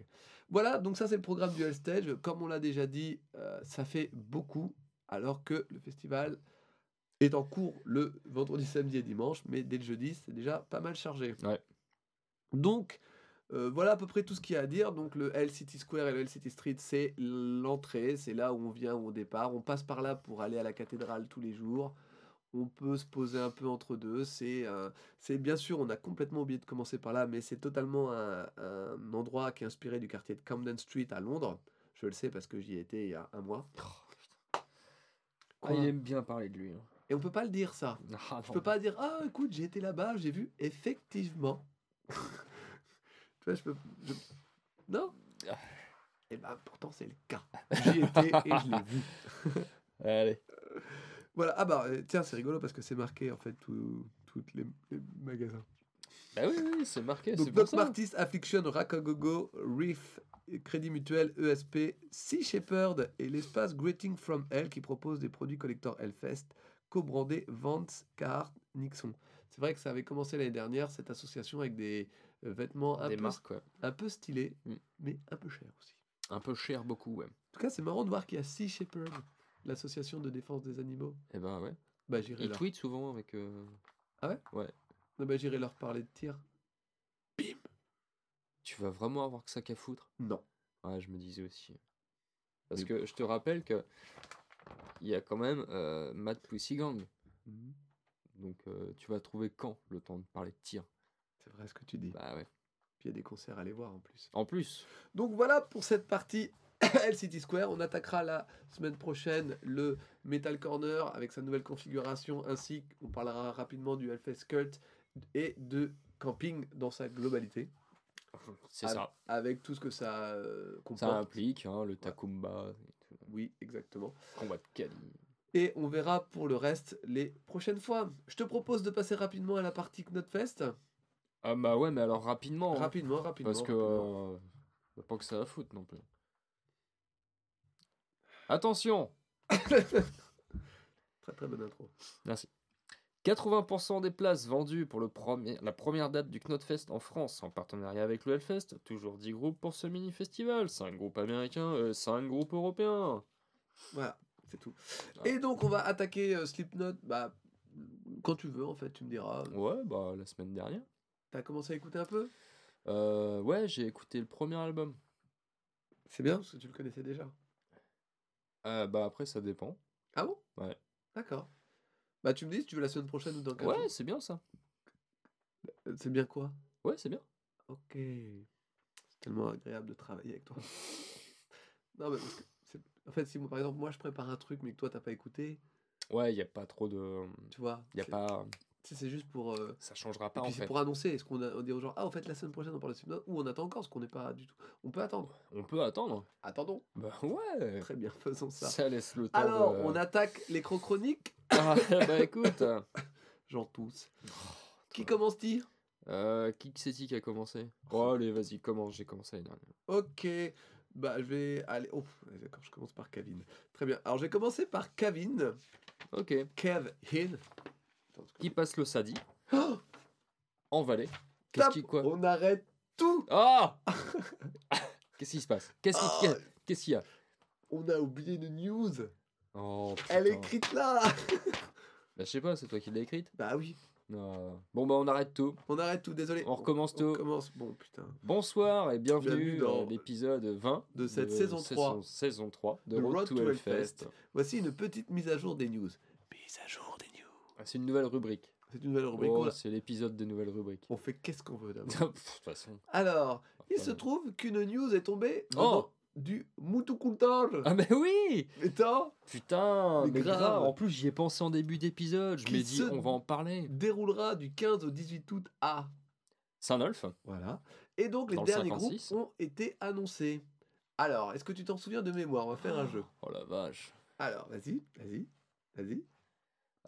Voilà, donc ça c'est le programme du Hellstage. Comme on l'a déjà dit, euh, ça fait beaucoup, alors que le festival est en cours le vendredi, samedi et dimanche, mais dès le jeudi, c'est déjà pas mal chargé. Ouais. Donc, euh, voilà à peu près tout ce qu'il y a à dire. Donc, le Hell City Square et le Hell City Street, c'est l'entrée, c'est là où on vient, où on départ. On passe par là pour aller à la cathédrale tous les jours. On peut se poser un peu entre deux. C'est euh, c'est bien sûr, on a complètement oublié de commencer par là, mais c'est totalement un, un endroit qui est inspiré du quartier de Camden Street à Londres. Je le sais parce que j'y étais il y a un mois. Ah, Quoi il aime bien parler de lui. hein. Et on peut pas le dire ça. Ah, Je peux pas dire ah écoute j'ai été là-bas j'ai vu effectivement. tu vois je peux je- non? Ah. Et ben pourtant c'est le cas. J'y étais et je l'ai vu. Allez. Voilà ah bah euh, tiens c'est rigolo parce que c'est marqué en fait tous les, les magasins. Bah oui, oui, c'est marqué. Donc Doc. Martis, Affliction, Rakagogo, Reef, Crédit Mutuel, ESP, Sea Shepherd et l'espace Greeting from Hell qui propose des produits collector Hellfest, co-brandés Vance, Carhartt, Nixon. C'est vrai que ça avait commencé l'année dernière, cette association avec des euh, vêtements un Des peu, marques, ouais. un peu stylés, Mm. mais un peu chers aussi. Un peu cher, beaucoup, ouais. En tout cas, c'est marrant de voir qu'il y a Sea Shepherd, l'association de défense des animaux. Et ben ouais. Bah, j'irai Il leur... tweet souvent avec. euh, Non, bah, j'irai leur parler de tir. Bim Tu vas vraiment avoir que ça qu'à foutre? Non. Ouais, je me disais aussi. Parce Mais- que je te rappelle que. Il y a quand même euh, Matt Pussy Gang. Mhm. Donc euh, tu vas trouver quand le temps de parler de tir? C'est vrai ce que tu dis. Bah ouais. Puis il y a des concerts à aller voir en plus. En plus. Donc voilà pour cette partie LCT Square. On attaquera la semaine prochaine le Metal Corner avec sa nouvelle configuration, ainsi qu'on parlera rapidement du Hellfest Cult et de camping dans sa globalité, C'est ça. avec tout ce que ça euh, Ça comporte. implique hein, le Takumba, et tout. Oui, exactement. combat de Kali. Et on verra pour le reste les prochaines fois. Je te propose de passer rapidement à la partie Knotfest. Ah bah ouais, mais alors rapidement. hein, Rapidement, rapidement. parce que euh, pas que ça à foutre non plus. Attention Très très bonne intro. 80% des places vendues pour le premier, la première date du Knotfest en France en partenariat avec le Hellfest. Toujours 10 groupes pour ce mini-festival. 5 groupes américains et 5 groupes européens. Voilà, c'est tout. Ah. Et donc on va attaquer euh, Slipknot, bah, quand tu veux en fait, tu me diras. Ouais, bah la semaine dernière. T'as commencé à écouter un peu? Euh, ouais, j'ai écouté le premier album. C'est bien parce que tu le connaissais déjà. Euh, bah après, ça dépend. Ah bon? Ouais. D'accord. Bah tu me dis si tu veux la semaine prochaine ou dans 15 Ouais, c'est bien ça. Euh, C'est bien quoi? Ouais, c'est bien. Ok. C'est tellement agréable de travailler avec toi. non mais parce que c'est- en fait si moi, par exemple moi je prépare un truc mais que toi t'as pas écouté, Ouais, il y a pas trop de. tu vois. Il y a c'est- pas. C'est juste pour. euh, Ça changera Et pas en puis c'est fait. pour annoncer, est-ce qu'on a- on dit aux gens, ah, en fait, la semaine prochaine, on parle de Slipknot, ou on attend encore, parce qu'on n'est pas du tout. On peut attendre. On peut attendre. Attendons. Bah ouais. Très bien, faisons ça. Ça laisse le temps. Alors, de- on attaque les chroniques Ah, bah écoute. J'en tousse. Qui commence-t-il Euh, qui c'est qui qui a commencé? Oh, allez, vas-y, commence. J'ai commencé l'année dernière. Ok. Bah, je vais aller. Oh, d'accord, je commence par Kevin. Très bien. Alors, je vais commencer par Kevin. Ok. Kev Hin. Qui passe le Sadi Oh, en Valais Qu'est-ce qui quoi On arrête tout Ah Qu'est-ce qui se passe? Qu'est-ce Ah, qu'est-ce qu'il y a? On a oublié une news. Oh, Elle est écrite là Bah, je sais pas, c'est toi qui l'as écrite? Bah oui. Non. Bon, bah, on arrête tout. On arrête tout, désolé. On recommence On tout. commence. Bon, putain. Bonsoir et bienvenue Bienvenue dans l'épisode 20 de cette saison 3. saison 3 de Road, Road to Hellfest. Hellfest. Voici une petite mise à jour des news. Mise à jour C'est une nouvelle rubrique. C'est une nouvelle rubrique. Oh, c'est l'épisode de nouvelles rubriques. on fait qu'est-ce qu'on veut d'abord. De toute façon. Alors, il se trouve qu'une news est tombée Oh du Mutukultal. Ah mais oui Étant Putain, Mais mais grave. grave. En plus, j'y ai pensé en début d'épisode. Je m'ai dit, on va en parler. déroulera du 15 au 18 août à. Saint-Nolf Voilà. Et donc, les Dans derniers 56. groupes ont été annoncés. Alors, est-ce que tu t'en souviens de mémoire? On va faire un jeu. Oh la vache. Alors, vas-y, vas-y, vas-y.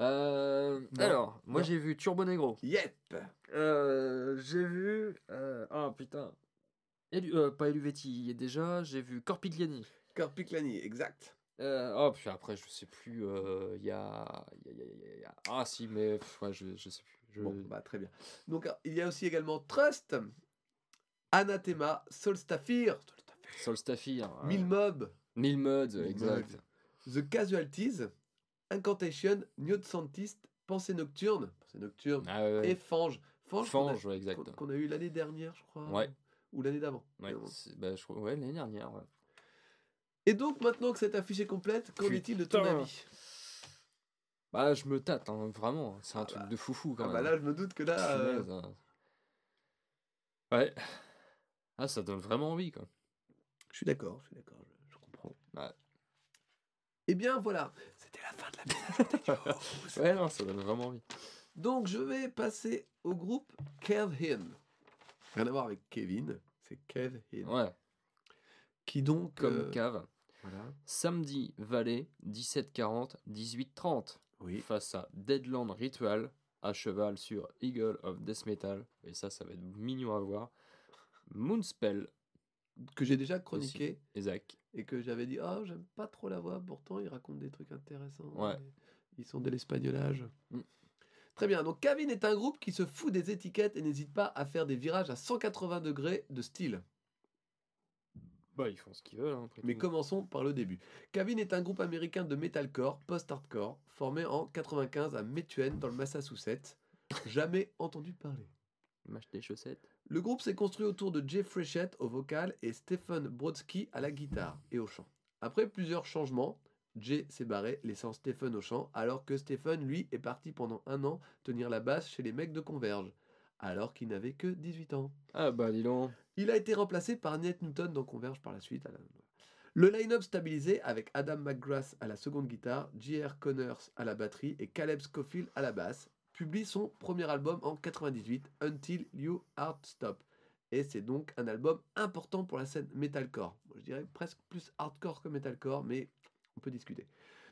Euh, alors, moi j'ai vu Turbo Negro. Yep Euh, j'ai vu. euh, Ah putain. Elu- euh, pas Eluvetti, il y est déjà. J'ai vu Corpigliani. Corpiclani, exact. Euh, oh, puis après, je sais plus. euh, Il y, a... il y a- il y a- il y a- Ah si, mais pff, ouais, je, je sais plus. Je... Bon, bah très bien. Donc, il y a aussi également Trust, Anathema, Solstafir, Solstafir. hein. Mille Mob, Mille Mille exact. The Casualties, Incantation, Newt Santist, Pensée Nocturne, Pensée Nocturne, Ah ouais, ouais. et Fange. Fange, qu'on a- Fange, ouais, qu'on a eu l'année dernière, je crois. Ouais. Ou l'année d'avant. Ouais, bah, je crois, ouais, l'année dernière. ouais. Et donc, maintenant que cette affiche est complète, qu'en est-il de ton avis? Bah, je me tâte, hein, vraiment. C'est un Ah truc bah. de foufou quand Ah bah même. là, je me doute que là. euh, hein. Ouais. Ah, ça donne vraiment envie, quoi. Je suis d'accord, je suis d'accord, je, je comprends. Ouais. Eh bien, voilà. C'était la fin de la. Ouais, non, ça donne vraiment envie. Donc, je vais passer au groupe Kevin. Rien à voir avec Kevin, c'est Kevin. Ouais, Qui donc. comme euh, cave. Voilà. Samedi, Valais, 17h40, 18h30. Oui. Face à Deadland Ritual, à cheval sur Eagle of Death Metal. Et ça, ça va être mignon à voir. Moonspell, Que j'ai déjà chroniqué et Zach. et que j'avais dit Ah, j'aime pas trop la voix, pourtant ils racontent des trucs intéressants. Ouais. Ils sont de l'espagnolage. Mm. Très bien, donc Kevin est un groupe qui se fout des étiquettes et n'hésite pas à faire des virages à 180 degrés de style. Bah, ils font ce qu'ils veulent. hein, Mais commençons par le début. Kevin est un groupe américain de metalcore, post-hardcore, formé en 95 à Methuen dans le Massachusetts. Jamais entendu parler. Mâche des chaussettes. Le groupe s'est construit autour de Jay Frechette au vocal et Stephen Brodsky à la guitare et au chant. Après plusieurs changements, Jay s'est barré, laissant Stephen au chant, alors que Stephen, lui, est parti pendant un an tenir la basse chez les mecs de Converge, alors qu'il n'avait que 18 ans. Ah, bah, dis donc. Il a été remplacé par Nate Newton dans Converge par la suite. Le line-up stabilisé avec Adam McGrath à la seconde guitare, J.R. Connors à la batterie et Caleb Scofield à la basse, publie son premier album en 98, Until You Heart Stop. Et c'est donc un album important pour la scène metalcore. Je dirais presque plus hardcore que metalcore, mais on peut discuter.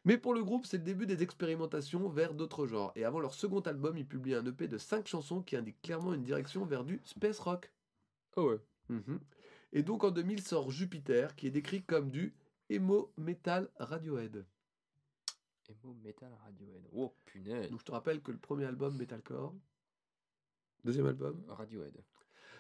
Mais pour le groupe, c'est le début des expérimentations vers d'autres genres. Et avant leur second album, ils publient un EP de 5 chansons qui indique clairement une direction vers du space rock. Oh ouais. Mhm. Et donc en 2000 sort Jupiter, qui est décrit comme du emo metal Radiohead. Emo Metal Radiohead. Oh punaise. Donc je te rappelle que le premier album metalcore, deuxième album, Radiohead.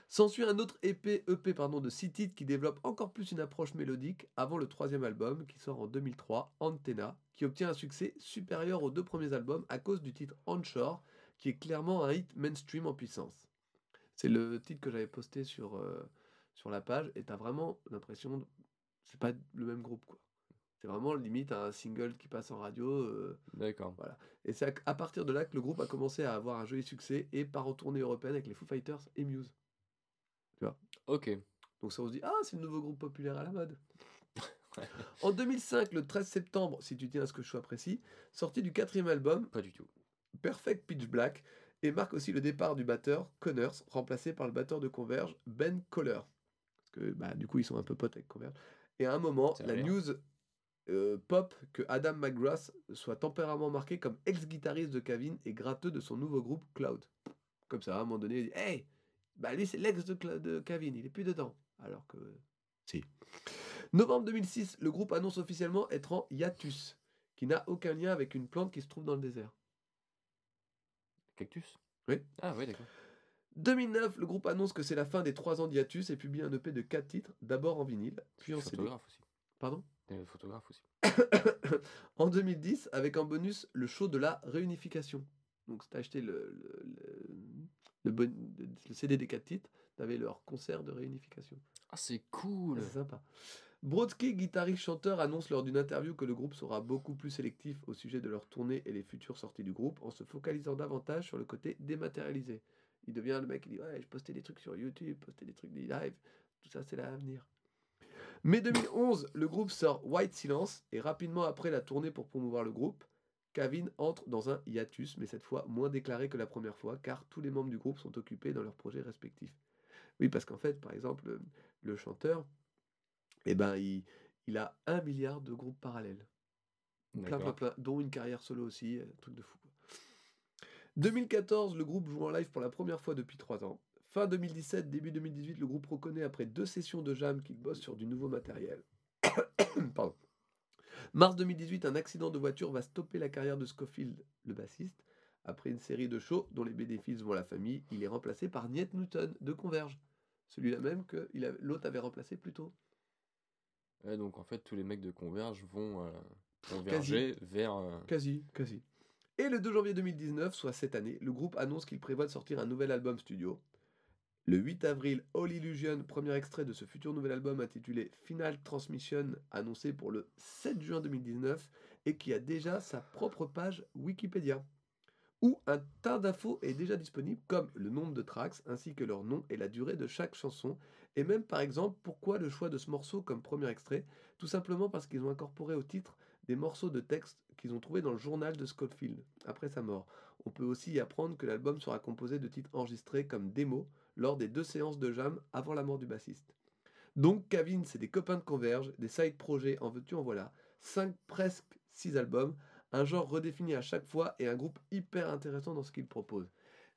S'ensuit un autre EP, EP pardon, de six titres qui développe encore plus une approche mélodique avant le troisième album qui sort en 2003, Antenna, qui obtient un succès supérieur aux deux premiers albums à cause du titre Onshore, qui est clairement un hit mainstream en puissance. C'est le titre que j'avais posté sur, euh, sur la page et t'as vraiment l'impression de... c'est pas le même groupe quoi. C'est vraiment limite un single qui passe en radio. euh, D'accord. voilà. Et c'est à, à partir de là que le groupe a commencé à avoir un joli succès et part en tournée européenne avec les Foo Fighters et Muse. Ok. Donc ça on se dit, ah c'est le nouveau groupe populaire à la mode. En 2005, le 13 septembre, si tu tiens à ce que je sois précis, sortie du quatrième album, Pas du tout. Perfect Pitch Black, et marque aussi le départ du batteur Connors, remplacé par le batteur de Converge, Ben Coller. Parce que bah, du coup ils sont un peu potes avec Converge. Et à un moment, la vrai. news euh, pop que Adam McGrath soit tempéramment marqué comme ex-guitariste de Kevin et gratteux de son nouveau groupe Cloud. Comme ça, à un moment donné, il dit Hey, bah lui c'est l'ex de, de Kevin, il est plus dedans. Alors que. Si. Novembre 2006, le groupe annonce officiellement être en hiatus, qui n'a aucun lien avec une plante qui se trouve dans le désert. Cactus? Oui. Ah ouais, d'accord. 2009, le groupe annonce que c'est la fin des 3 ans d'hiatus et publie un EP de 4 titres, d'abord en vinyle, puis en CD. Aussi. Pardon? T'es photographe aussi. En 2010, avec en bonus le show de la réunification. Donc, t'as acheté le, le, le, le bon- le CD des 4 titres, t'avais leur concert de réunification. Ah, c'est cool. C'est sympa. Brodsky, guitariste chanteur, annonce lors d'une interview que le groupe sera beaucoup plus sélectif au sujet de leur tournée et les futures sorties du groupe, en se focalisant davantage sur le côté dématérialisé. Il devient le mec qui dit Ouais, je postais des trucs sur YouTube, postais des trucs des lives, tout ça c'est l'avenir. Mai 2011, le groupe sort White Silence et rapidement après la tournée pour promouvoir le groupe, Kevin entre dans un hiatus, mais cette fois moins déclaré que la première fois, car tous les membres du groupe sont occupés dans leurs projets respectifs. Oui, parce qu'en fait, par exemple, le, le chanteur, eh ben, il, il a un milliard de groupes parallèles. Plein, plein, plein, dont une carrière solo aussi, euh, truc de fou. quoi. 2014, le groupe joue en live pour la première fois depuis 3 ans. Fin 2017, début 2018, le groupe reconnaît après deux sessions de jam qu'il bosse sur du nouveau matériel. Pardon. Mars 2018, un accident de voiture va stopper la carrière de Scofield, le bassiste. Après une série de shows dont les bénéfices vont à la famille, il est remplacé par Niet Newton de Converge. Celui-là même que l'autre avait remplacé plus tôt. Ouais, donc en fait, tous les mecs de Converge vont euh, converger vers. euh, Quasi, quasi. Et le 2 janvier 2019, soit cette année, le groupe annonce qu'il prévoit de sortir un nouvel album studio. Le 8 avril, All Illusion, premier extrait de ce futur nouvel album intitulé Final Transmission, annoncé pour le 7 juin 2019 et qui a déjà sa propre page Wikipédia, où un tas d'infos est déjà disponible, comme le nombre de tracks ainsi que leur nom et la durée de chaque chanson, et même par exemple pourquoi le choix de ce morceau comme premier extrait, tout simplement parce qu'ils ont incorporé au titre des morceaux de texte qu'ils ont trouvés dans le journal de Scofield après sa mort. On peut aussi y apprendre que l'album sera composé de titres enregistrés comme démos lors des deux séances de jam avant la mort du bassiste. Donc Kevin, c'est des copains de Converge, des side projets en veux-tu en voilà, 5 presque 6 albums, un genre redéfini à chaque fois et un groupe hyper intéressant dans ce qu'il propose.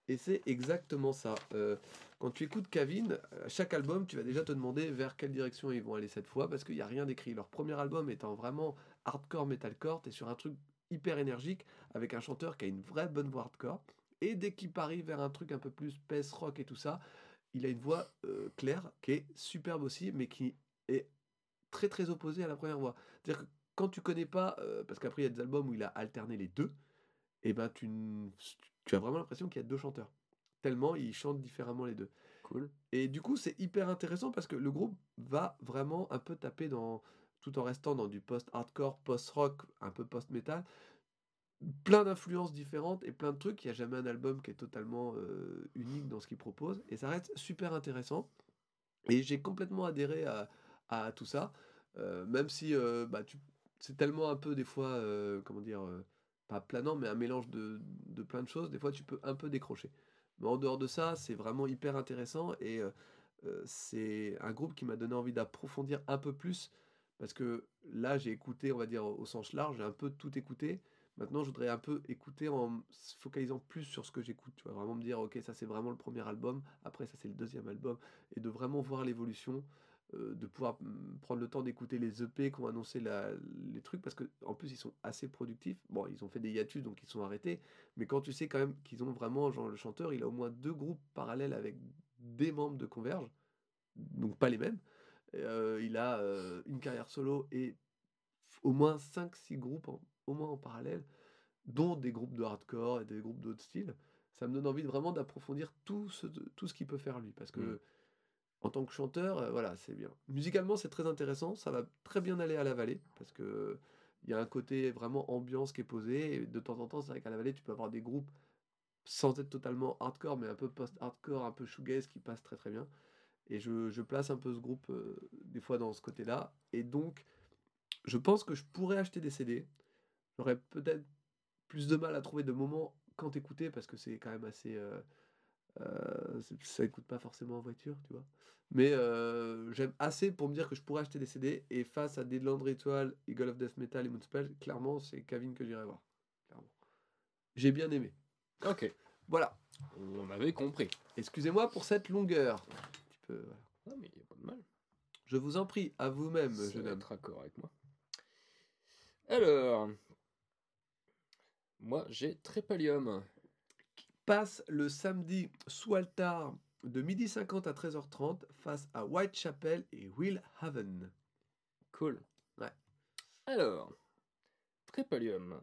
Et c'est exactement ça. Euh, quand tu écoutes Kevin, à chaque album, tu vas déjà te demander vers quelle direction ils vont aller cette fois, parce qu'il n'y a rien d'écrit. Leur premier album étant vraiment hardcore metalcore, t'es sur un truc hyper énergique, avec un chanteur qui a une vraie bonne voix hardcore. Et dès qu'il parie vers un truc un peu plus space rock et tout ça, il a une voix euh, claire, qui est superbe aussi, mais qui est très très opposée à la première voix. C'est-à-dire que quand tu connais pas, euh, parce qu'après il y a des albums où il a alterné les deux, et ben tu, tu as vraiment l'impression qu'il y a deux chanteurs. Tellement ils chantent différemment les deux. Cool. Et du coup, c'est hyper intéressant parce que le groupe va vraiment un peu taper dans, tout en restant dans du post-hardcore, post-rock, un peu post-metal, plein d'influences différentes et plein de trucs. Il n'y a jamais un album qui est totalement euh, unique dans ce qu'il propose. Et ça reste super intéressant. Et j'ai complètement adhéré à, tout ça. Euh, même si euh, bah, c'est tellement un peu des fois, comment dire, pas planant, mais un mélange de, de plein de choses, des fois tu peux un peu décrocher. Mais en dehors de ça, c'est vraiment hyper intéressant et c'est un groupe qui m'a donné envie d'approfondir un peu plus parce que là j'ai écouté, on va dire au sens large, j'ai un peu tout écouté. Maintenant, je voudrais un peu écouter en se focalisant plus sur ce que j'écoute, tu vois, vraiment me dire, ok, ça c'est vraiment le premier album, après ça c'est le deuxième album, et de vraiment voir l'évolution, de pouvoir mm, prendre le temps d'écouter les EP qui ont annoncé la- les trucs, parce que en plus ils sont assez productifs. Bon, ils ont fait des hiatus, donc ils sont arrêtés, mais quand tu sais quand même qu'ils ont vraiment, genre le chanteur, il a au moins deux groupes parallèles avec des membres de Converge, donc pas les mêmes. Il a une carrière solo et au moins 5-6 groupes en- au moins en parallèle, dont des groupes de hardcore et des groupes d'autres styles. Ça me donne envie de vraiment d'approfondir tout ce, tout ce qu'il peut faire lui. Parce que Mm. en tant que chanteur, euh, voilà, c'est bien. Musicalement, c'est très intéressant. Ça va très bien aller à la vallée. Parce que il y a un côté vraiment ambiance qui est posé. Et de temps en temps, c'est vrai qu'à la vallée, tu peux avoir des groupes sans être totalement hardcore, mais un peu post-hardcore, un peu shoegaze qui passent très très bien. Et je, je place un peu ce groupe euh, des fois dans ce côté-là. Et donc, je pense que je pourrais acheter des CD. J'aurais peut-être plus de mal à trouver de moments quand écouter parce que c'est quand même assez. euh, euh, ça écoute pas forcément en voiture, tu vois. Mais euh, j'aime assez pour me dire que je pourrais acheter des CD. Et face à Deadland Ritual, Eagle of Death Metal et Moonspell, clairement, c'est Kevin que j'irai voir. J'ai bien aimé. Ok, Voilà. on avait compris. Excusez-moi pour cette longueur. Un petit peu, voilà. Ah, mais il n'y a pas de mal. Je vous en prie, à vous-même, jeune va homme. être accord avec moi. Alors, moi j'ai Trépalium. passe le samedi sous altar de 12h50 à 13h30 face à Whitechapel et Will Haven. Cool. Ouais. Alors, Trépalium.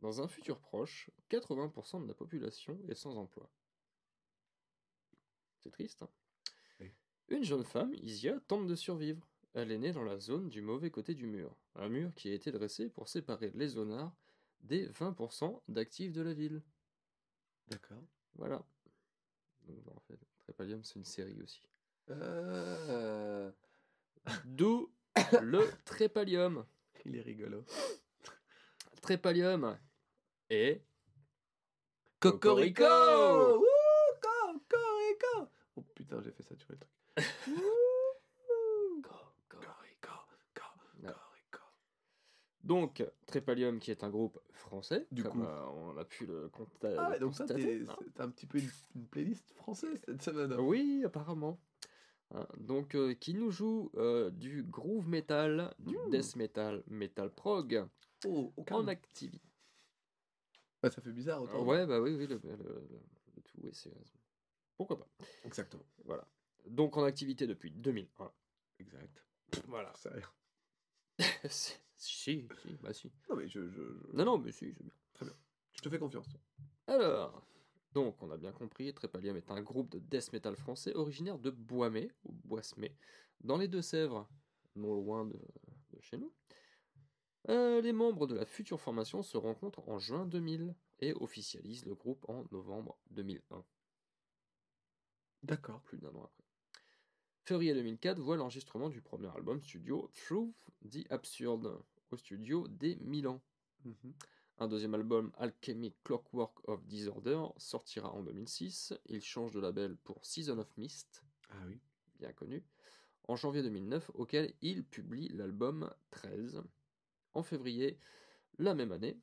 Dans un futur proche, 80% de la population est sans emploi. C'est triste, hein Oui. Une jeune femme, Isia, tente de survivre. Elle est née dans la zone du mauvais côté du mur. Un mur qui a été dressé pour séparer les zonards des 20% d'actifs de la ville. D'accord. Voilà. Donc, en fait, Trépalium, c'est une série aussi. Euh, D'où le Trépalium. il est rigolo. Trépalium et Cocorico Cocorico Oh putain, j'ai fait saturer le truc. Wouh, Cocorico, Cocorico. Donc, Trépalium, qui est un groupe français, Du comme coup. euh, on a pu le consta- Ah ouais, donc ça, constater. hein. c'est un petit peu une, une playlist française cette semaine. Oui, apparemment. Hein, donc, euh, qui nous joue euh, du groove metal, du Mmh. death metal, metal prog, Oh, aucun. en activité. Ouais, ça fait bizarre autant. ouais, bah oui, oui, le, le- le- le tout, oui, c'est... Pourquoi pas. Exactement. Voilà. Donc, en activité depuis 2001. Exact. Voilà. Ça a l'air- si, si, bah si. Non mais je, je, je- Non, non, mais si, c'est bien. je te fais confiance. Alors, donc on a bien compris, Trépalium est un groupe de death metal français originaire de Boismé, ou Boismé, dans les Deux-Sèvres, non loin de, de chez nous. Euh, les membres de la future formation se rencontrent en juin 2000 et officialisent le groupe en novembre 2001, D'accord. plus d'un an après. Février 2004 voit l'enregistrement du premier album studio Truth the Absurde au studio des Milan. Mhm. Un deuxième album, Alchemy Clockwork of Disorder, sortira en 2006. Il change de label pour Season of Mist, Ah oui. bien connu, en janvier 2009, auquel il publie l'album 13. En février, la même année,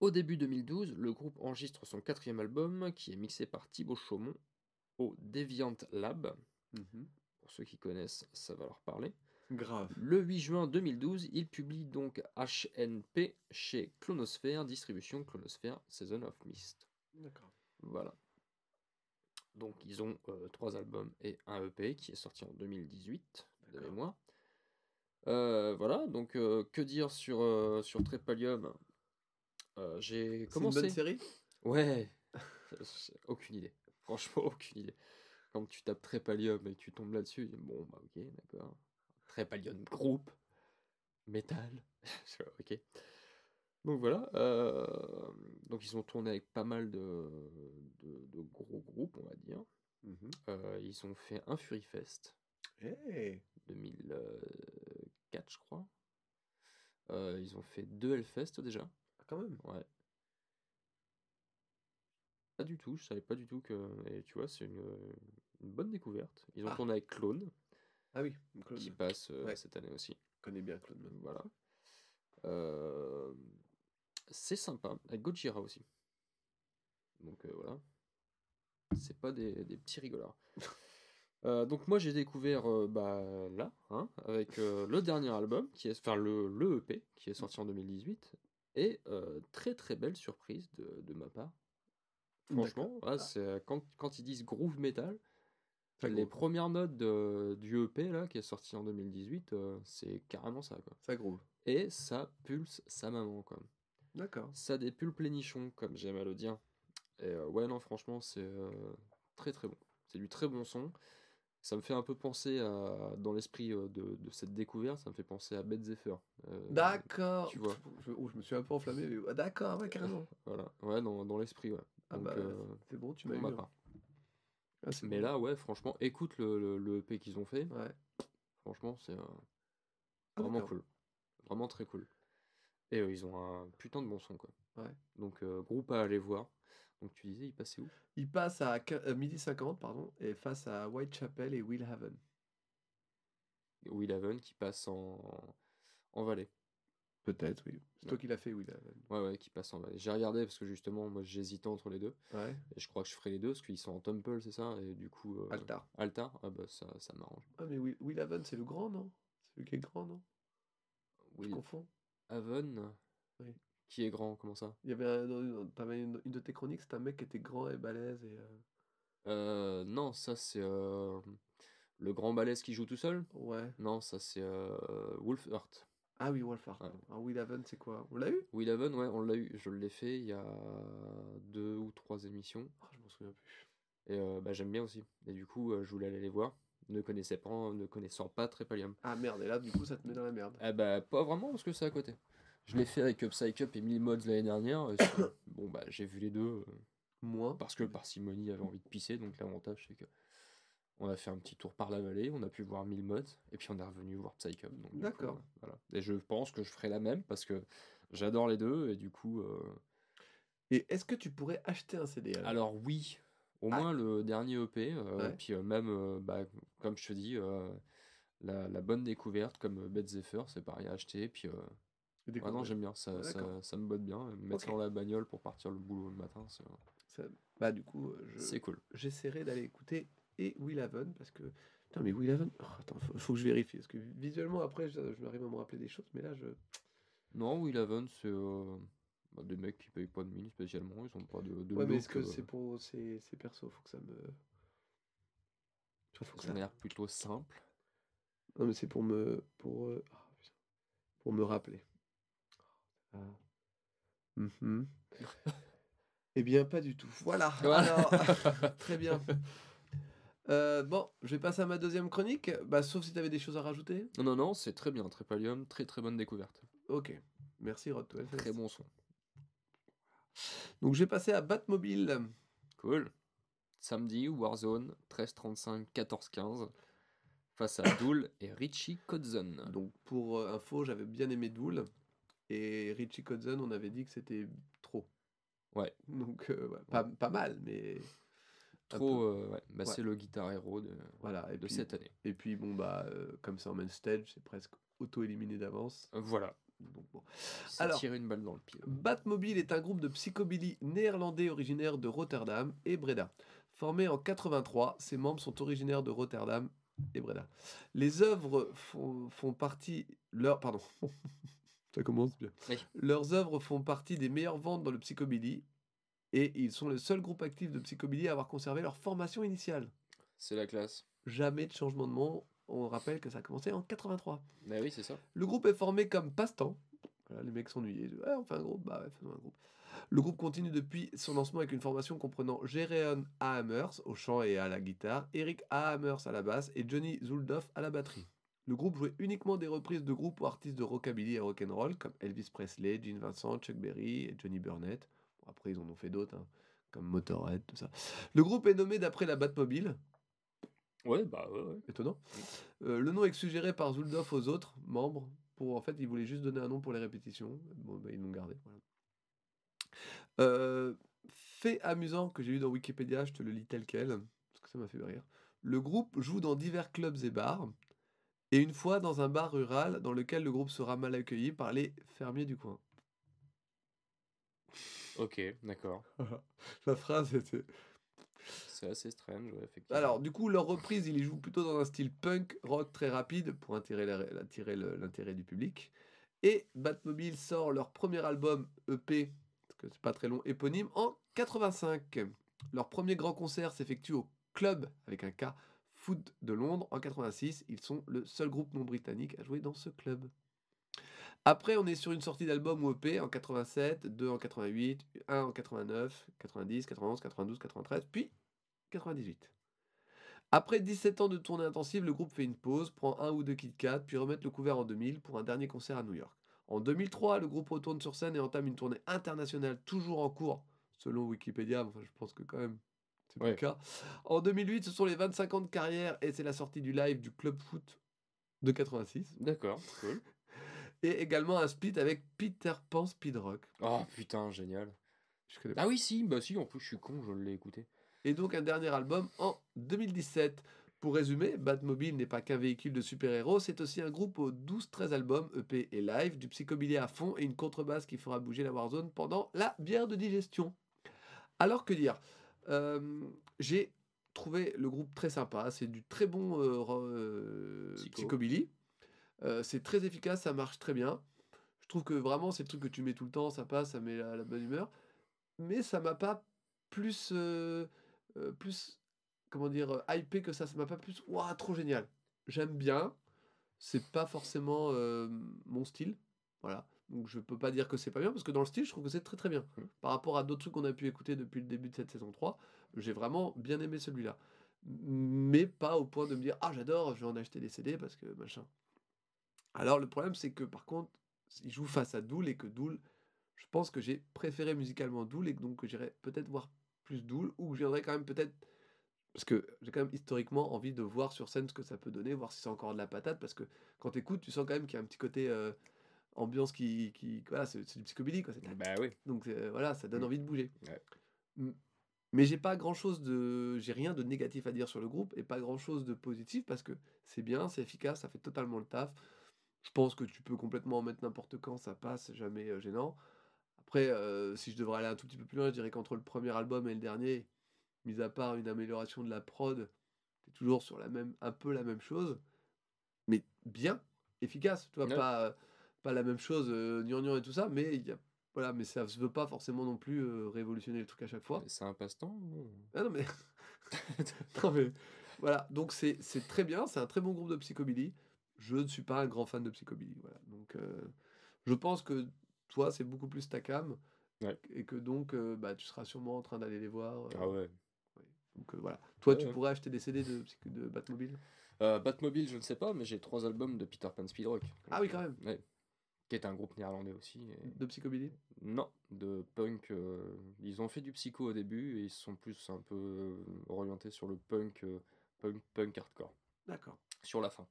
au début 2012, le groupe enregistre son quatrième album, qui est mixé par Thibaut Chaumont au Deviant Lab. Mhm. Pour ceux qui connaissent, ça va leur parler. Grave. Le 8 juin 2012, il publie donc HNP chez Clonosphère, distribution Clonosphère Season of Mist. D'accord. Voilà. Donc ils ont euh, trois albums et un EP qui est sorti en 2018 de mémoire. Euh, voilà, donc euh, que dire sur, euh, sur Trépalium J'ai C'est une commencé. bonne série? Ouais, aucune idée. Franchement, aucune idée. Quand tu tapes Trépalium et que tu tombes là-dessus, bon, bah ok, d'accord. Trépalium groupe, métal. Ok. Donc voilà. euh, donc ils ont tourné avec pas mal de, de, de gros groupes, on va dire. Mhm. Euh, ils ont fait un Fury Fest Hey. 4, je crois. Euh, ils ont fait deux Hellfest déjà. Ah, quand même. Ouais. Pas du tout, je savais pas du tout que. Et tu vois, c'est une, une bonne découverte. Ils ont Ah. tourné avec Clone, Ah oui, Claude. qui passe euh, Ouais. cette année aussi. Je connais bien même. Voilà. Euh, c'est sympa, avec Gojira aussi. Donc euh, voilà. C'est pas des, des petits rigolards. Donc moi j'ai découvert bah, là, hein, avec le dernier album, qui est, enfin le, le EP, qui est sorti en 2018, et très très belle surprise de, de ma part. Franchement, ouais, Ah. quand, quand ils disent groove metal, Les premières notes de- du EP là, qui est sorti en 2018, euh, c'est carrément ça quoi. Ça groove. Et ça pulse sa maman quoi. D'accord. Ça des pulls plénichons, comme j'aime à le dire. Et euh, ouais, non, franchement, c'est euh, très très bon. C'est du très bon son. Ça me fait un peu penser à, dans l'esprit de, de cette découverte, ça me fait penser à Bed Zephyr. D'accord. tu vois. Je, oh, je me suis un peu enflammé. mais- D'accord, ouais, carrément. Voilà, ouais, dans, dans l'esprit, ouais. Ah Donc, bah, c'est bon, tu m'as eu. Ah, Mais là, ouais, franchement, écoute le, le, le EP qu'ils ont fait. Ouais. Franchement, c'est euh, Ah, vraiment cool. Vraiment très cool. Et euh, ils ont un putain de bon son, quoi. Ouais. Donc, euh, groupe à aller voir. Donc, tu disais, il passait où? Il passe à euh, midi 50, pardon, et face à Whitechapel et Will Haven. Will Haven qui passe en, en Valais. Peut-être, oui. C'est Ouais. toi qui l'as fait, Haven. Ouais, ouais, qui passe en Valais. J'ai regardé parce que justement, moi j'hésitais entre les deux. Ouais. Et je crois que je ferai les deux parce qu'ils sont en Temple, c'est ça? Et du coup. euh, Altar. Altar, ah bah ça, ça m'arrange. Ah, mais Will, Will Haven, c'est le grand, non? C'est celui qui est grand, non? Je Will confonds? Haven Oui. Qui est grand, comment ça? Il y avait un, dans une- t'avais une, une de tes chroniques, c'était un mec qui était grand et balèze et. euh, euh, Non, ça c'est euh, le grand balèze qui joue tout seul? Ouais. Non, ça c'est euh, Wolfheart. Ah oui, Wolfhard. Ouais. Alors, Will Haven, c'est quoi? On l'a eu? Will Haven, ouais, on l'a eu. Je l'ai fait il y a deux ou trois émissions. Ah, Je m'en souviens plus. Et euh, bah, j'aime bien aussi. Et du coup, euh, je voulais aller les voir. Ne, connaissais pas, ne connaissant pas Trépalium. Ah merde, et là, du coup, ça te met dans la merde. Ah bah pas vraiment parce que c'est à côté. Je l'ai fait avec Psych Up et Mille Mods l'année dernière. et bon bah j'ai vu les deux euh, Moins. parce que Parsimony avait envie de pisser donc l'avantage c'est que on a fait un petit tour par la vallée, on a pu voir Mille Mods et puis on est revenu voir Psych Up. donc du coup, D'accord. euh, voilà. Et je pense que je ferai la même parce que j'adore les deux et du coup euh, Et est-ce que tu pourrais acheter un CD alors alors oui au Ah. moins le dernier EP euh, Ouais. puis euh, même bah, comme je te dis la, la bonne découverte comme Bed Zephyr c'est pareil à acheter puis Ah non, j'aime bien, ça, Ah, ça, ça me botte bien. Mettre ça Ok. dans la bagnole pour partir le boulot le matin, c'est Ça- Bah, du coup, je- c'est cool. j'essaierai d'aller écouter et Will Haven parce que. Putain, mais Will Haven. Oh, attends, faut, faut que je vérifie parce que visuellement, après, je, je m'arrive à me rappeler des choses, mais là, je. Non, Will Haven, c'est euh, bah, des mecs qui payent pas de mine spécialement, ils ont pas de, de ouais, mais est-ce que euh, c'est pour. C'est c'est perso, faut que ça me. Faut que ça ça. a l'air plutôt simple. Non, mais c'est pour me. Pour, euh, ah, putain. pour me rappeler. Ah. Mhm. eh bien, pas du tout. Voilà. Voilà. Alors, très bien. Euh, bon, je vais passer à ma deuxième chronique. Bah, sauf si tu avais des choses à rajouter. Non, non, non, c'est très bien, Trépalium, très très bonne découverte. Ok. Merci, Rod. Très bon son. Donc, je vais passer à Batmobile. Cool. Samedi, Warzone, 13-35, 14-15, face à Dool et Richie Kotzen. Donc, pour euh, info, j'avais bien aimé Dool. Et Richie Kotzen, on avait dit que c'était trop. Ouais. Donc, euh, ouais, pas, pas mal, mais. Trop, euh, ouais, bah, Ouais. c'est le guitar héros de, Voilà. Et de puis, cette année. Et puis, bon, bah, euh, comme c'est en main stage, c'est presque auto-éliminé d'avance. Voilà. Donc, bon. Alors- tire une balle dans le pied. Batmobile est un groupe de psychobilly néerlandais originaire de Rotterdam et Breda. Formé en 83, ses membres sont originaires de Rotterdam et Breda. Les œuvres font, font partie... Leur, pardon. Ça commence bien. Oui. Leurs œuvres font partie des meilleures ventes dans le psychobilly et ils sont le seul groupe actif de psychobilly à avoir conservé leur formation initiale. C'est la classe. Jamais de changement de nom. On rappelle que ça a commencé en 83. Bah oui, c'est ça. Le groupe est formé comme passe-temps. Voilà, les mecs s'ennuyaient. Ouais, on fait un groupe, bah ouais, faisons un groupe. Le groupe continue depuis son lancement avec une formation comprenant Jereon Hammers au chant et à la guitare, Eric Hammers à la basse et Johnny Zuldoff à la batterie. Le groupe jouait uniquement des reprises de groupes ou artistes de rockabilly et rock'n'roll comme Elvis Presley, Gene Vincent, Chuck Berry et Johnny Burnett. Après, ils en ont fait d'autres, hein, comme Motorhead, tout ça. Le groupe est nommé d'après la Batmobile. Ouais, bah ouais, ouais. Étonnant. Euh, le nom est suggéré par Zuldov aux autres membres. Pour, en fait, ils voulaient juste donner un nom pour les répétitions. Bon, bah, ils l'ont gardé. voilà. Euh, fait amusant que j'ai lu dans Wikipédia, je te le lis tel quel, parce que ça m'a fait rire. Le groupe joue dans divers clubs et bars, et une fois dans un bar rural dans lequel le groupe sera mal accueilli par les fermiers du coin. Ok, d'accord. La phrase était. C'est assez strange, ouais, effectivement. Alors, du coup, leur reprise, ils y jouent plutôt dans un style punk, rock très rapide pour attirer l'intérêt du public. Et Batmobile sort leur premier album EP, parce que c'est pas très long, éponyme, en 85. Leur premier grand concert s'effectue au Club, avec un K, Foot de Londres en 86. Ils sont le seul groupe non britannique à jouer dans ce club. Après, on est sur une sortie d'album ou EP en 87, 2 en 88, 1 en 89, 90, 91, 92, 93, puis 98. Après 17 ans de tournée intensive, le groupe fait une pause, prend un ou deux Kit Kat, puis remet le couvert en 2000 pour un dernier concert à New York. En 2003, le groupe retourne sur scène et entame une tournée internationale toujours en cours, selon Wikipédia. Enfin, je pense que quand même, c'est Ouais. le cas. En 2008, ce sont les 25 ans de carrière et c'est la sortie du live du Club Foot de 86. D'accord, cool. Et également un split avec Peter Pan Speed Rock. Oh putain, génial. Je connais pas. Ah oui, si, bah si, en plus je suis con, je l'ai écouté. et donc un dernier album en 2017. Pour résumer, Batmobile n'est pas qu'un véhicule de super-héros, c'est aussi un groupe aux 12-13 albums, EP et live, du psychobilly à fond et une contrebasse qui fera bouger la Warzone pendant la bière de digestion. Alors que dire? Euh, J'ai trouvé le groupe très sympa, c'est du très bon euh, euh, Psycho. psychobilly. Euh, c'est très efficace, ça marche très bien. Je trouve que vraiment c'est le truc que tu mets tout le temps, ça passe, ça met la, la bonne humeur. Mais ça m'a pas plus, euh, euh, plus comment dire, hypé que ça. Ça m'a pas plus, waouh, trop génial. J'aime bien. C'est pas forcément mon style. Voilà. Donc je peux pas dire que c'est pas bien parce que dans le style, je trouve que c'est très très bien. Mhm. Par rapport à d'autres trucs qu'on a pu écouter depuis le début de cette saison 3, j'ai vraiment bien aimé celui-là. Mais pas au point de me dire ah j'adore, je vais en acheter des CD parce que machin. Alors le problème c'est que par contre, il joue face à Dool et que Dool, je pense que j'ai préféré musicalement Dool et donc que j'irai peut-être voir plus Dool ou que je viendrai quand même peut-être parce que j'ai quand même historiquement envie de voir sur scène ce que ça peut donner, voir si c'est encore de la patate parce que quand tu écoutes, tu sens quand même qu'il y a un petit côté euh, ambiance qui, qui voilà, c'est du psychobilly quoi, Bah oui. donc euh, voilà, ça donne Mm. envie de bouger. Ouais. Mais j'ai pas grand chose de. J'ai rien de négatif à dire sur le groupe et pas grand chose de positif parce que c'est bien, c'est efficace, ça fait totalement le taf. Je pense que tu peux complètement en mettre n'importe quand, ça passe, jamais euh, gênant. Après, euh, si je devrais aller un tout petit peu plus loin, je dirais qu'entre le premier album et le dernier, mis à part une amélioration de la prod, t'es toujours sur la même, un peu la même chose, mais bien, efficace. Tu vois, Ouais. pas, euh, pas la même chose, euh, gnangnan et tout ça, mais il y a voilà, mais ça se veut pas forcément non plus euh, révolutionner le truc à chaque fois. C'est un passe-temps Ah non mais, non mais voilà, donc c'est c'est très bien, c'est un très bon groupe de psychobilly. Je ne suis pas un grand fan de psychobilly, voilà. Donc euh, je pense que toi c'est beaucoup plus ta cam Ouais. et que donc euh, bah tu seras sûrement en train d'aller les voir. euh, Ah ouais. Donc voilà. Toi Ouais, tu pourrais acheter des CD de, de Batmobile? Batmobile, je ne sais pas, mais j'ai trois albums de Peter Pan Speedrock. Ah oui quand même. Qui est un groupe néerlandais aussi. et- De psychobilly? Non, de punk. Ils ont fait du psycho au début et ils se sont plus un peu orientés sur le punk, punk, punk hardcore. D'accord. Sur la fin.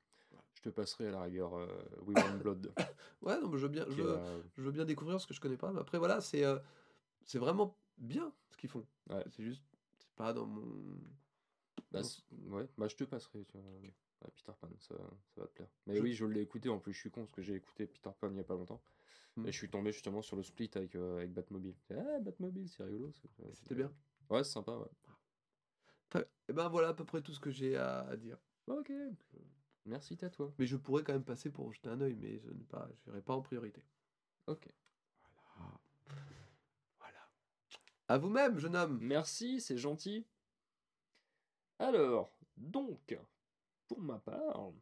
Je te passerai à la rigueur euh, We Want Blood. Ouais non mais je veux bien, je veux, la- je veux bien découvrir ce que je connais pas. Mais après voilà c'est euh, c'est vraiment bien ce qu'ils font. Ouais. C'est juste c'est pas dans mon Bah, ouais, bah je te passerai, tu vois. Ouais, Peter Pan, ça, ça va te plaire. Mais Je- oui, je l'ai écouté, en plus je suis con parce que j'ai écouté Peter Pan il y a pas longtemps. Hmm. Et je suis tombé justement sur le split avec, euh, avec Batmobile. Ah, Batmobile, c'est rigolo. Et C'était bien. Ouais, c'est sympa, ouais. Et ben voilà à peu près tout ce que j'ai à, à dire. Ok. Merci à toi. Mais je pourrais quand même passer pour jeter un œil, mais je ne pas, je n'irai pas en priorité. Ok. Voilà. Voilà. À vous-même, jeune homme. Merci, c'est gentil. Alors, donc, pour ma part,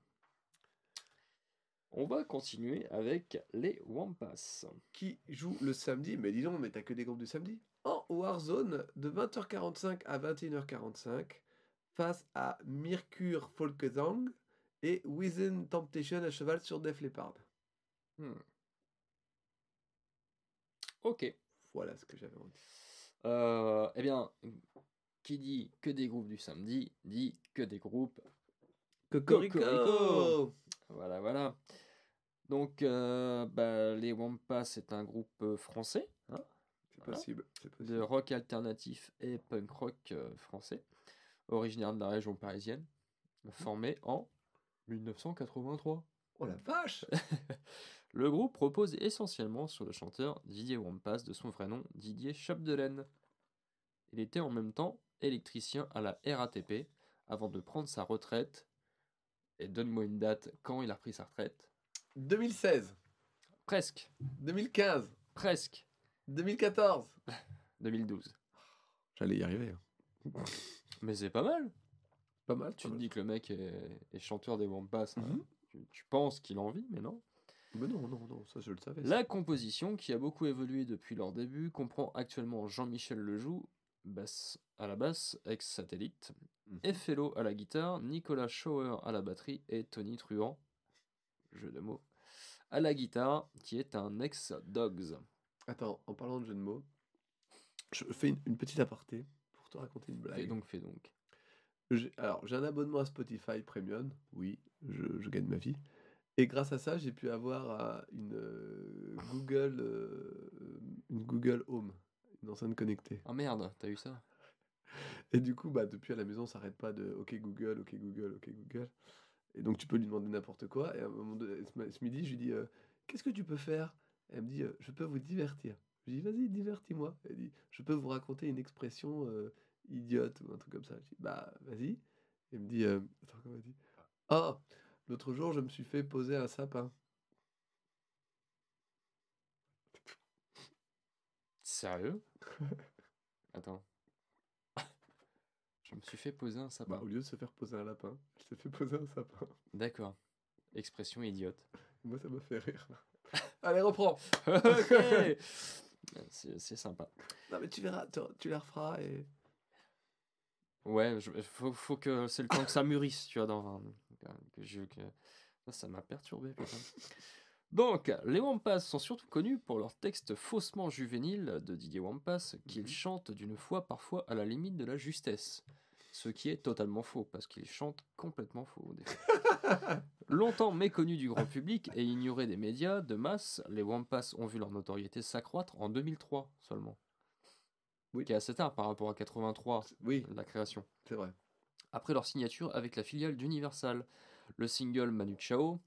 on va continuer avec les Wampas. Qui joue le samedi Mais dis donc, mais t'as que des groupes du samedi En Warzone, de 20h45 à 21h45, face à Mercure Folkesang et Within Temptation à cheval sur Def Leppard. Hmm. Ok. Voilà ce que j'avais envie. Euh, eh bien, qui dit que des groupes du samedi, dit que des groupes Cocorico Cocorico. Voilà, voilà. Donc, euh, bah, les Wampas, c'est un groupe euh, français hein, C'est Voilà. possible, c'est de possible. rock alternatif et punk rock euh, français, originaire de la région parisienne, formé en 1983. Oh la vache Le groupe repose essentiellement sur le chanteur Didier Wampas, de son vrai nom Didier Chapdelaine. Il était en même temps électricien à la RATP avant de prendre sa retraite. Et donne-moi une date quand il a pris sa retraite? 2016, Presque, 2015, presque. 2014. 2012. J'allais y arriver. hein. Mais c'est pas mal. Pas mal, Tu te dis que le mec est, est chanteur des Wampas. hein. Mhm. tu, tu penses qu'il en vit, mais non. Mais non, non, non, ça je le savais. ça. La composition, qui a beaucoup évolué depuis leur début, comprend actuellement Jean-Michel Lejoux, basse à la basse, ex-satellite. Effello à la guitare, Nicolas Schauer à la batterie et Tony Truant, jeu de mots, à la guitare, qui est un ex-Dogs. Attends, en parlant de jeu de mots, je fais une, une petite aparté pour te raconter une blague. Fais donc, fais donc. Alors, j'ai un abonnement à Spotify Premium, oui, je, je gagne ma vie. Et grâce à ça, j'ai pu avoir euh, une euh, Google, euh, une Google Home, une enceinte connectée. Ah merde, t'as eu ça Et du coup, bah, depuis à la maison, ça s'arrête pas de OK Google, OK Google, OK Google. Et donc, tu peux lui demander n'importe quoi. Et à un moment donné, ce midi, je lui dis euh, Qu'est-ce que tu peux faire? Elle me dit Je peux vous divertir. Je lui dis Vas-y, divertis-moi. Elle dit Je peux vous raconter une expression idiote ou un truc comme ça. Je dis Bah, vas-y. Elle me dit euh, Attends, comment elle dit? Ah, l'autre jour, je me suis fait poser un sapin. Sérieux? Attends. Je me suis fait poser un sapin. Bah, au lieu de se faire poser un lapin, je te fais poser un sapin. D'accord. Expression idiote. Moi, ça m'a fait rire. Allez, reprends ok C'est c'est sympa. Non, mais tu verras, tu, tu la referas et. Ouais, faut, faut que c'est le temps que ça mûrisse, tu vois, dans que je que ça, m'a perturbé putain. Donc, les Wampas sont surtout connus pour leurs textes faussement juvéniles de Didier Wampas qu'ils Mhm. chantent d'une foi parfois à la limite de la justesse. Ce qui est totalement faux, parce qu'ils chantent complètement faux. des. Longtemps méconnus du grand public et ignorés des médias de masse, les Wampas ont vu leur notoriété s'accroître en 2003 seulement. Oui. Qui est assez tard par rapport à 83, Oui, la création c'est vrai. après leur signature avec la filiale d'Universal. Le single Manu Chao,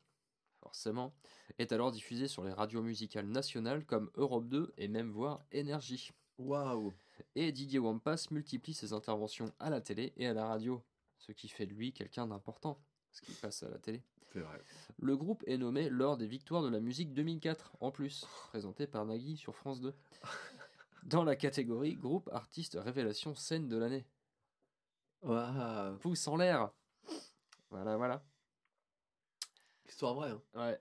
forcément, est alors diffusé sur les radios musicales nationales comme Europe 2 et même voire Énergie. Waouh Et Didier Wampas multiplie ses interventions à la télé et à la radio, ce qui fait de lui quelqu'un d'important, parce qu'il passe à la télé. C'est vrai. Le groupe est nommé lors des Victoires de la musique 2004, en plus, présenté par Nagui sur France 2. Dans la catégorie groupe artiste révélation scène de l'année. Waouh Pouce en l'air Voilà, voilà. Histoire vraie, hein. Ouais.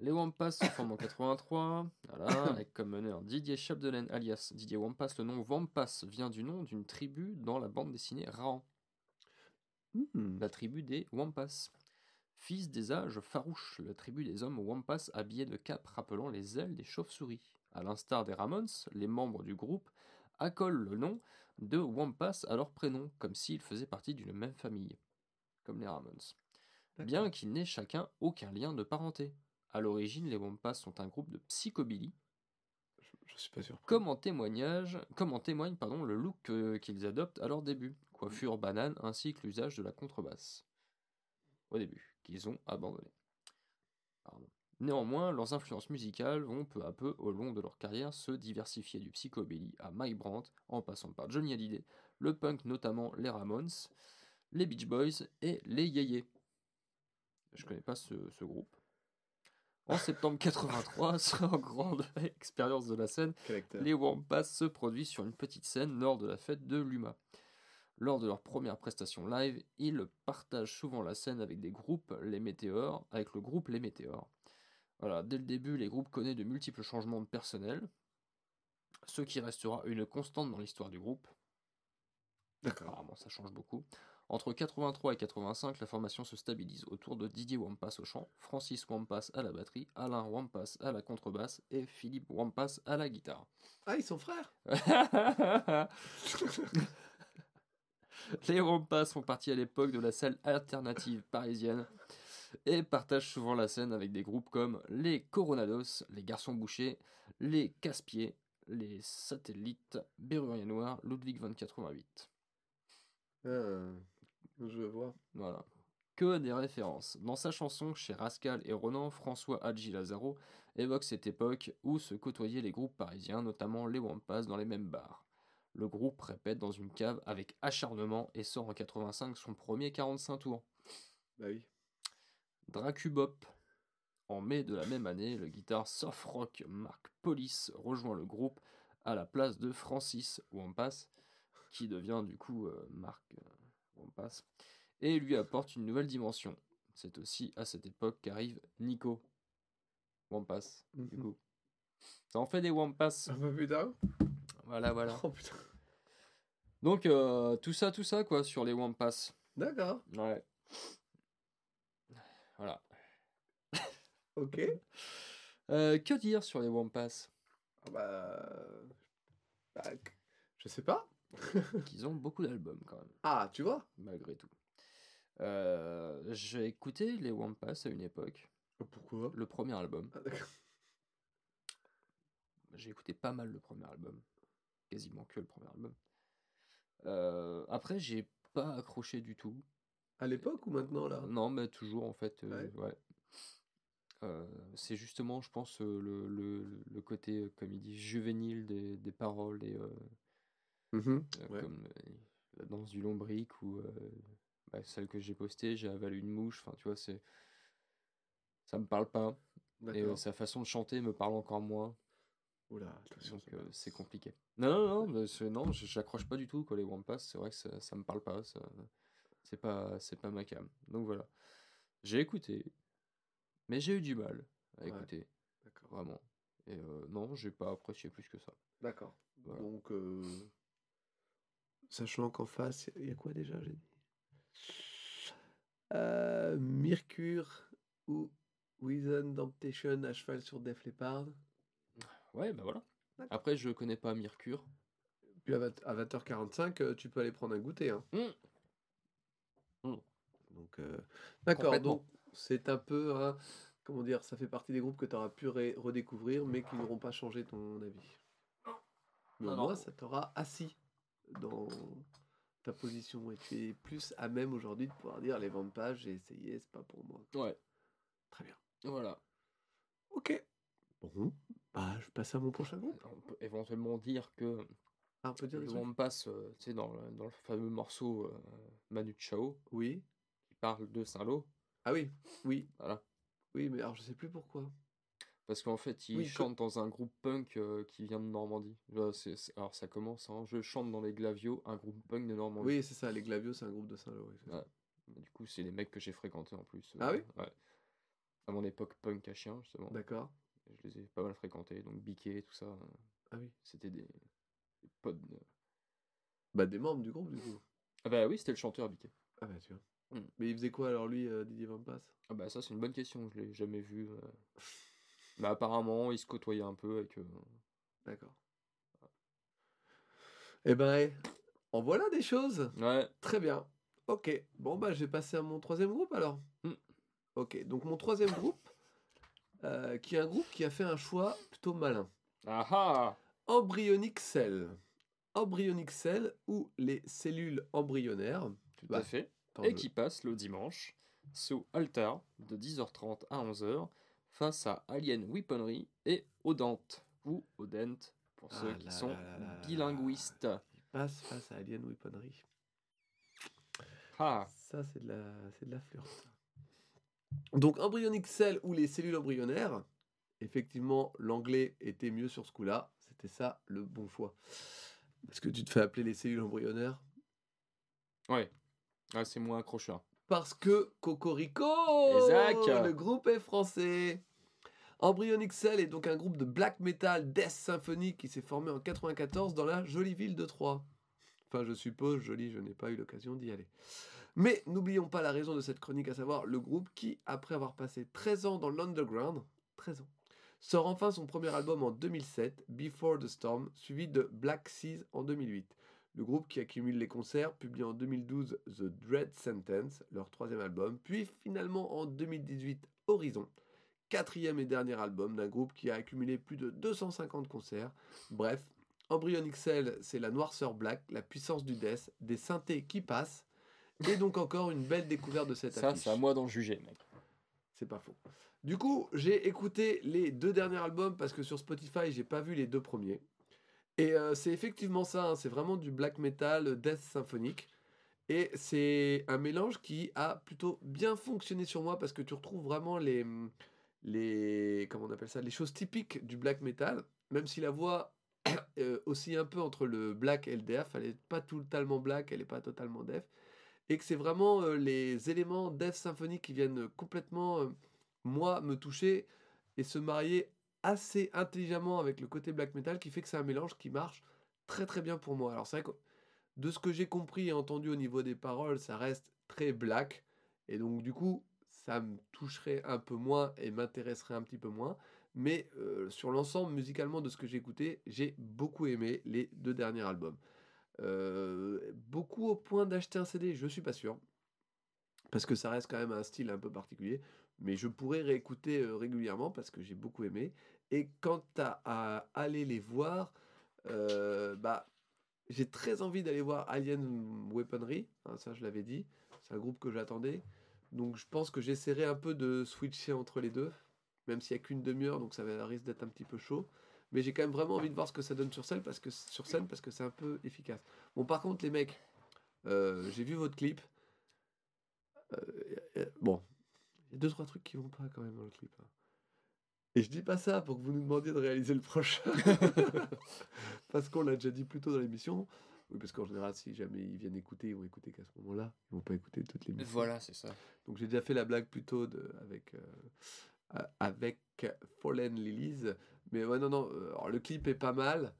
Les Wampas se forment en 83, voilà, avec comme meneur Didier Chapdelaine alias Didier Wampas. Le nom Wampas vient du nom d'une tribu dans la bande dessinée Rahan, Hmm. la tribu des Wampas. Fils des âges farouches, la tribu des hommes Wampas habillés de capes rappelant les ailes des chauves-souris. À l'instar des Ramones, les membres du groupe accolent le nom de Wampas à leur prénom, comme s'ils faisaient partie d'une même famille, comme les Ramones bien qu'ils n'aient chacun aucun lien de parenté. À l'origine, les Wampas sont un groupe de psychobilly, Je, je suis pas sûr. comme en, témoignage, comme en témoigne pardon, le look que- qu'ils adoptent à leur début, coiffure banane ainsi que l'usage de la contrebasse. Au début, qu'ils ont abandonné. Pardon. Néanmoins, leurs influences musicales vont peu à peu, au long de leur carrière, se diversifier du psychobilly à Mike Brandt, en passant par Johnny Hallyday, le punk notamment les Ramones, les Beach Boys et les Yéyés. Je connais pas ce, ce groupe. En septembre 83, sans grande expérience de la scène, les Wampas se produisent sur une petite scène lors de la fête de l'UMA. Lors de leur première prestation live, ils partagent souvent la scène avec des groupes, les Météores, avec le groupe Les Météores. Voilà, dès le début, les groupes connaissent de multiples changements de personnel, ce qui restera une constante dans l'histoire du groupe. D'accord. Apparemment, ça change beaucoup. Entre 83 et 85, la formation se stabilise autour de Didier Wampas au chant, Francis Wampas à la batterie, Alain Wampas à la contrebasse et Philippe Wampas à la guitare. Ah, ils sont frères Les Wampas font partie à l'époque de la scène alternative parisienne et partagent souvent la scène avec des groupes comme les Coronados, les Garçons Bouchés, les Casse-Pieds, les Satellites, Berrurier Noir, Ludwig 2088. Ah, je vois. Voilà. Que des références. Dans sa chanson Chez Rascal et Ronan, François Hadji Lazaro évoque cette époque où se côtoyaient les groupes parisiens, notamment les Wampas, dans les mêmes bars. Le groupe répète dans une cave avec acharnement et sort en 85 son premier 45 tours. Bah oui. Dracubop. En mai de la même année, le guitare soft rock Marc Police rejoint le groupe à la place de Francis Wampas, qui devient du coup euh, Marc euh, Wampas, et lui apporte une nouvelle dimension. C'est aussi à cette époque qu'arrive Nico Wampas, du Mhm. coup. Ça en fait des Wampas. Ah bah putain. Voilà, voilà. Oh putain. Donc, euh, tout ça, tout ça, quoi, sur les Wampas. D'accord. Ouais. Voilà. Ok. Euh, que dire sur les Wampas? Ah bah... bah, Je sais pas. Qu'ils ont beaucoup d'albums, quand même. Ah, tu vois? Malgré tout. Euh, j'ai écouté les Wampas à une époque, Pourquoi? Le premier album. Ah. J'ai écouté pas mal le premier album, quasiment que le premier album. Euh, après, j'ai pas accroché du tout. À l'époque ou maintenant là? Non, mais toujours en fait. euh, Ouais. ouais. Euh, c'est justement, je pense, euh, le, le, le côté, comme il dit, juvénile des, des paroles, et, euh, Mhm. euh, Ouais. comme la danse du lombric ou bah, celle que j'ai postée, j'ai avalé une mouche. Enfin, tu vois, c'est ça me parle pas. Et sa façon de chanter me parle encore moins. Oula. Donc c'est compliqué. Non, non, non, non, j'accroche pas du tout quoi, les Wampas. C'est vrai que ça, ça me parle pas. Ça, c'est pas, c'est pas ma cam. Donc voilà. J'ai écouté, mais j'ai eu du mal à écouter, D'accord. vraiment. Et euh, non, j'ai pas apprécié plus que ça. D'accord. Voilà. Donc, euh, sachant qu'en face, il y a quoi déjà j'ai dit? Euh, Mercure ou Within Temptation à cheval sur Def Leppard. Ouais, bah voilà. Après, je connais pas Mercure. Puis à 20 à 20h45, euh, tu peux aller prendre un goûter. hein. Mm. Donc, euh, d'accord. Donc, c'est un peu, comment dire, ça fait partie des groupes que tu auras pu redécouvrir, mais qui n'auront pas changé ton avis. Mais au moins, ça t'aura assis dans ta position et tu es plus à même aujourd'hui de pouvoir dire les ventes pages, j'ai essayé, c'est pas pour moi. Ouais, Très bien. voilà. Ok. Bon, bah, je passe à mon prochain groupe. On peut éventuellement dire que Ah, on peut dire le Wampas, euh, tu sais, dans le, dans le fameux morceau euh, Manu Chao, Oui. Parle de Saint-Lô, Ah oui, oui, voilà. oui, mais alors je sais plus pourquoi. Parce qu'en fait, il Oui, chante dans un groupe punk euh, qui vient de Normandie. Là, alors ça commence, hein, je chante dans les Glavios, un groupe punk de Normandie. Oui, c'est ça, les Glavios, c'est un groupe de Saint-Lô. oui. Ouais. Du coup, c'est les mecs que j'ai fréquentés en plus. Ah oui? Ouais. À mon époque punk à chien, justement. D'accord. Je les ai pas mal fréquentés, donc Biquet, tout ça. euh, Ah oui. C'était des, des potes. de- Bah, des membres du groupe, du coup. Ah bah oui, c'était le chanteur Biquet. Ah bah, tu vois. Mm. Mais il faisait quoi alors, lui, euh, Didier Van Pass Ah bah ça, c'est une bonne question, je l'ai jamais vu. euh. Mais apparemment, il se côtoyait un peu avec. euh, D'accord. Eh ben, eh, en voilà des choses. Ouais, Très bien. Ok. Bon, bah, je vais passer à mon troisième groupe alors. Mm. Ok. Donc, mon troisième groupe, euh, qui est un groupe qui a fait un choix plutôt malin. ah ah Embryonic Cell. Embryonic Cell ou les cellules embryonnaires. Tout Bah, à fait. Et qui passe le dimanche sous Altar de 10h30 à 11h face à Alien Weaponry et Odent ou Odent pour ceux Ah qui là sont là bilinguistes. passe face à Alien Weaponry. Ah, Ça, c'est de la, c'est de la flirte. Donc, embryonic cell ou les cellules embryonnaires, effectivement, l'anglais était mieux sur ce coup-là. C'était ça le bon choix. Parce que tu te fais appeler les cellules embryonnaires ouais. Ah, c'est moins accrocheur. Parce que Cocorico Exact. Le groupe est français Embryonic Cell est donc un groupe de black metal death symphonique qui s'est formé en 94 dans la jolie ville de Troyes. Enfin, je suppose, jolie, je n'ai pas eu l'occasion d'y aller. Mais n'oublions pas la raison de cette chronique, à savoir le groupe qui, après avoir passé 13 ans dans l'underground, 13 ans, sort enfin son premier album en 2007, Before the Storm, suivi de Black Seas en 2008. Le groupe qui accumule les concerts publie en 2012 The Dread Sentence, leur troisième album, puis finalement en 2018 Horizon, quatrième et dernier album d'un groupe qui a accumulé plus de 250 concerts. Bref, Embryonic Cell, c'est la noirceur black, la puissance du death, des synthés qui passent, et donc encore une belle découverte de cette Ça, c'est à moi d'en juger, mec. C'est pas faux. Du coup, j'ai écouté les deux derniers albums parce que sur Spotify, j'ai pas vu les deux premiers. Et euh, c'est effectivement ça, hein, c'est vraiment du black metal, euh, death symphonique. Et c'est un mélange qui a plutôt bien fonctionné sur moi parce que tu retrouves vraiment les, les, comment on appelle ça, les choses typiques du black metal, même si la voix euh, aussi un peu entre le black et le death, elle n'est pas totalement black, elle n'est pas totalement death, et que c'est vraiment euh, les éléments death symphonique qui viennent complètement, euh, moi, me toucher et se marier assez intelligemment avec le côté black metal qui fait que c'est un mélange qui marche très très bien pour moi. Alors c'est vrai que de ce que j'ai compris et entendu au niveau des paroles, ça reste très black, et donc du coup, ça me toucherait un peu moins et m'intéresserait un petit peu moins. Mais euh, sur l'ensemble, musicalement, de ce que j'ai écouté, j'ai beaucoup aimé les deux derniers albums. Euh, beaucoup au point d'acheter un CD, je suis pas sûr. Parce que ça reste quand même un style un peu particulier. Mais je pourrais réécouter euh, régulièrement parce que j'ai beaucoup aimé. Et quant à, à aller les voir, euh, bah, j'ai très envie d'aller voir Alien Weaponry. hein, ça, je l'avais dit. C'est un groupe que j'attendais. Donc je pense que j'essaierai un peu de switcher entre les deux. Même s'il n'y a qu'une demi-heure, donc ça risque d'être un petit peu chaud. Mais j'ai quand même vraiment envie de voir ce que ça donne sur scène parce que, sur scène parce que c'est un peu efficace. Bon, par contre, les mecs, euh, j'ai vu votre clip. Bon, il y a deux, trois trucs qui vont pas quand même dans le clip. hein. Et je dis pas ça pour que vous nous demandiez de réaliser le prochain. parce qu'on l'a déjà dit plus tôt dans l'émission. Oui, parce qu'en général, si jamais ils viennent écouter, ils vont écouter qu'à ce moment-là. Ils vont pas écouter toute l'émission. Voilà, c'est ça. Donc j'ai déjà fait la blague plutôt de, avec, euh, avec Fallen Lilies. Mais ouais, non, non, euh, alors le clip est pas mal,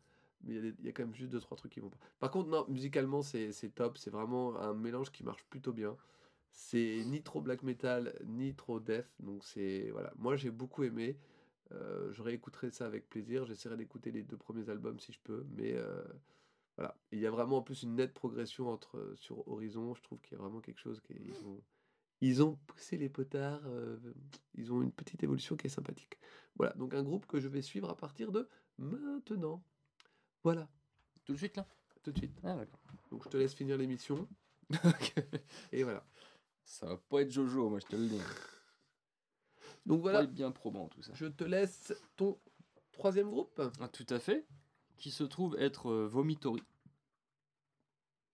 mais il y, y a quand même juste deux, trois trucs qui vont pas. Par contre, non, musicalement, c'est top. C'est vraiment un mélange qui marche plutôt bien. C'est ni trop black metal, ni trop death. Donc c'est, voilà, moi j'ai beaucoup aimé. Euh, je réécouterai ça avec plaisir. J'essaierai d'écouter les deux premiers albums si je peux. Mais euh, voilà, il y a vraiment en plus une nette progression entre, sur Horizon. Je trouve qu'il y a vraiment quelque chose qui est- ils ont, ils ont poussé les potards. euh, ils ont une petite évolution qui est sympathique. Voilà, donc un groupe que je vais suivre à partir de maintenant. Voilà, Tout de suite, là? Tout de suite. Ah. Donc je te laisse finir l'émission. Et voilà. Ça va pas être Jojo, moi, je te le dis. Donc Voilà. bien probant, tout ça. je te laisse ton troisième groupe. Ah, tout à fait. Qui se trouve être euh, Vomitory.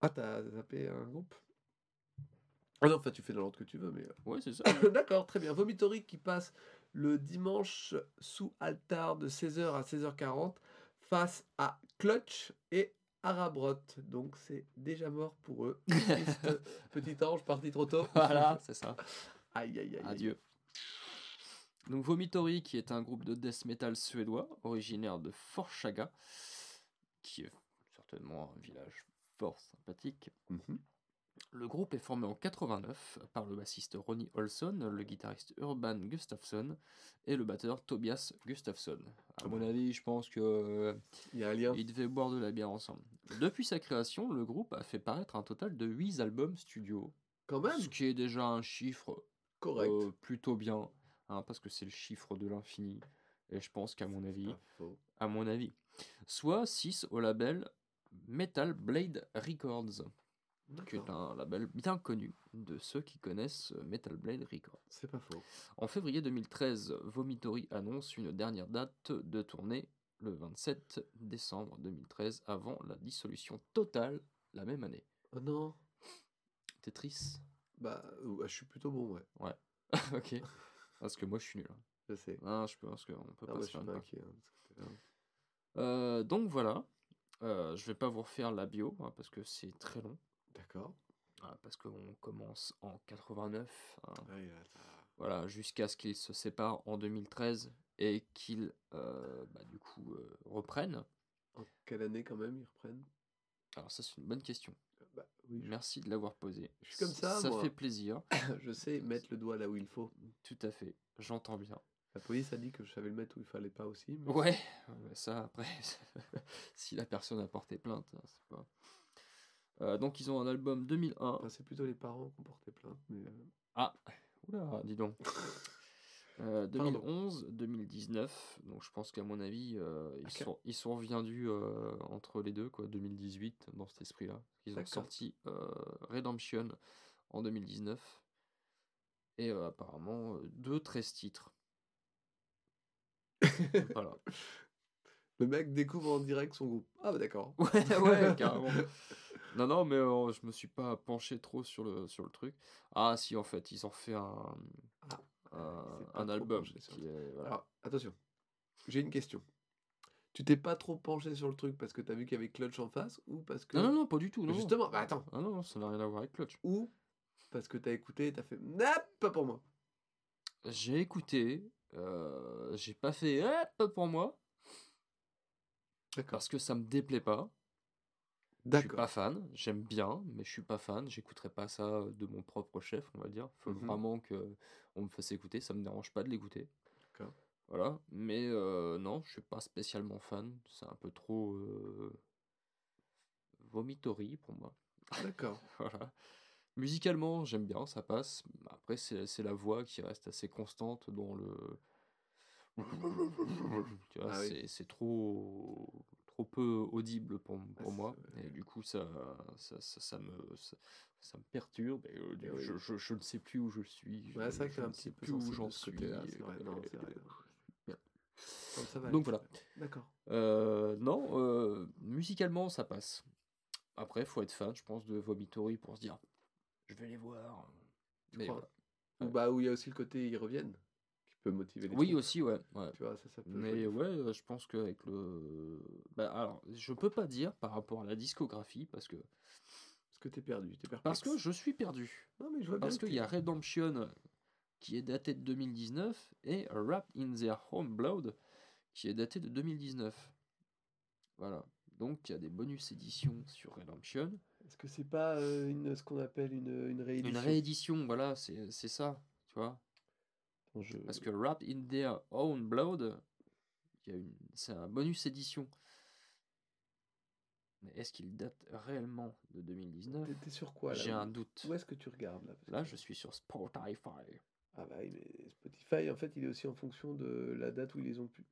Ah, t'as zappé un groupe Ah non, enfin tu fais dans l'ordre que tu veux, mais... euh, Ouais, c'est ça. D'accord, très bien. Vomitory qui passe le dimanche sous altar de 16h à 16h40 face à Clutch et Arabrot. Donc c'est déjà mort pour eux. Triste petit ange parti trop tôt. voilà, c'est ça. Aïe aïe aïe. aïe. Adieu. Donc Vomitory, qui est un groupe de death metal suédois, originaire de Forshaga, qui est certainement un village fort sympathique. Mhm. Le groupe est formé en 89 par le bassiste Ronnie Olson, le guitariste Urban Gustafsson et le batteur Tobias Gustafsson. À mon avis, je pense que euh, Il y a un lien. ils devaient boire de la bière ensemble. Depuis sa création, le groupe a fait paraître un total de 8 albums studio, Quand même. ce qui est déjà un chiffre Correct. euh, plutôt bien, hein, parce que c'est le chiffre de l'infini. Et je pense qu'à mon avis, à mon avis, soit 6 au label Metal Blade Records, qui est un label bien connu de ceux qui connaissent euh, Metal Blade Records. C'est pas faux. En février 2013, Vomitory annonce une dernière date de tournée le 27 décembre 2013, avant la dissolution totale la même année. Oh non. Tetris Bah, euh, je suis plutôt bon, ouais. Ok. Parce que moi je suis nul. hein. Je sais. Ah, je pense qu'on peut Ah, pas moi, se faire inquiet. hein, côté-là. Euh, donc voilà. Euh, je vais pas vous refaire la bio hein, parce que c'est très long. D'accord. Ah, parce qu'on commence en 89. hein. Ouais, ça- Voilà, jusqu'à ce qu'ils se séparent en 2013 et qu'ils euh, bah, du coup euh, reprennent. En quelle année quand même ils reprennent? Alors ça c'est une bonne question. Bah oui, je- Merci de l'avoir posée. Je suis comme ça, Ça moi. fait plaisir. je sais mettre le doigt là où il faut. Tout à fait. J'entends bien. La police a dit que je savais le mettre où il fallait pas aussi. mais- Ouais, euh, ça après, si la personne a porté plainte, hein, c'est pas. Euh, donc ils ont un album 2001. Enfin, c'est plutôt les parents qui ont porté plainte. Mais... euh, Ah, oula, dis donc. Euh, Pardon. 2011, 2019, donc je pense qu'à mon avis, euh, ils, sont, ils sont reviendus euh, entre les deux, quoi, 2018, dans cet esprit-là. Ils ont sorti euh, Redemption en 2019, et euh, apparemment euh, deux 13 titres. voilà. Le mec découvre en direct son groupe. Ah bah d'accord. Ouais, ouais, carrément. Non, non, mais euh, je me suis pas penché trop sur le, sur le truc. Ah, si, en fait, ils ont fait un, Ah, un, album penché sur le qui est. voilà. Alors, attention. J'ai une question. Tu t'es pas trop penché sur le truc parce que t'as vu qu'il y avait Clutch en face ou parce que... Non, non, non, pas du tout. Non. Justement, bah attends. Ah non, ça n'a rien à voir avec Clutch. Ou parce que t'as écouté et t'as fait... Non, pas pour moi. J'ai écouté, euh, j'ai pas fait eh, pas pour moi, D'accord. parce que ça me déplaît pas. Je suis pas fan, j'aime bien, mais je suis pas fan. J'écouterai pas ça de mon propre chef, on va dire. Faut Mhm. vraiment que on me fasse écouter, ça me dérange pas de l'écouter. D'accord. Voilà, mais euh, non, je suis pas spécialement fan. C'est un peu trop euh, vomitory pour moi. D'accord. Voilà. Musicalement, j'aime bien, ça passe. Après, c'est la voix qui reste assez constante dans le. Tu vois, Ah oui. c'est- c'est trop, trop peu audible pour, pour c'est- moi. Et du coup, ça, ça, ça, ça me, ça, ça me perturbe. Et, euh, oui. je, je, je ne sais plus où je suis. Ouais, je- c'est vrai que je un ne petit sais peu plus où j'en suis. vrai, non, vrai. Bien. Ça va Donc voilà. D'accord. Euh, non, euh, musicalement, ça passe. Après, faut être fan, je pense, de Vomitory pour se dire, je vais les voir. Mais voilà. Ou bah où il y a aussi le côté ils reviennent peut motiver les Oui, aussi, ouais. ouais. Tu vois, ça, ça peut Mais ouais, je pense qu'avec le. Bah, alors, je peux pas dire par rapport à la discographie, parce que, Parce que t'es perdu, t'es perplexe. parce que je suis perdu. Non mais je vois Parce que qu'il y a Redemption qui est daté de 2019 et Wrapped in Their Home Blood qui est daté de 2019. Voilà. Donc il y a des bonus éditions sur Redemption. Est-ce que c'est pas euh, une, ce qu'on appelle une, une réédition? Une réédition, voilà, c'est c'est ça, tu vois. Je- Parce que Wrapped in Their Own Blood, une- c'est un bonus édition. Mais est-ce qu'il date réellement de 2019 T'es- sur quoi J'ai un doute. Où est-ce que tu regardes là? Là, que- je suis sur Spotify. Ah bah mais Spotify, en fait, il est aussi en fonction de la date où ils les ont pu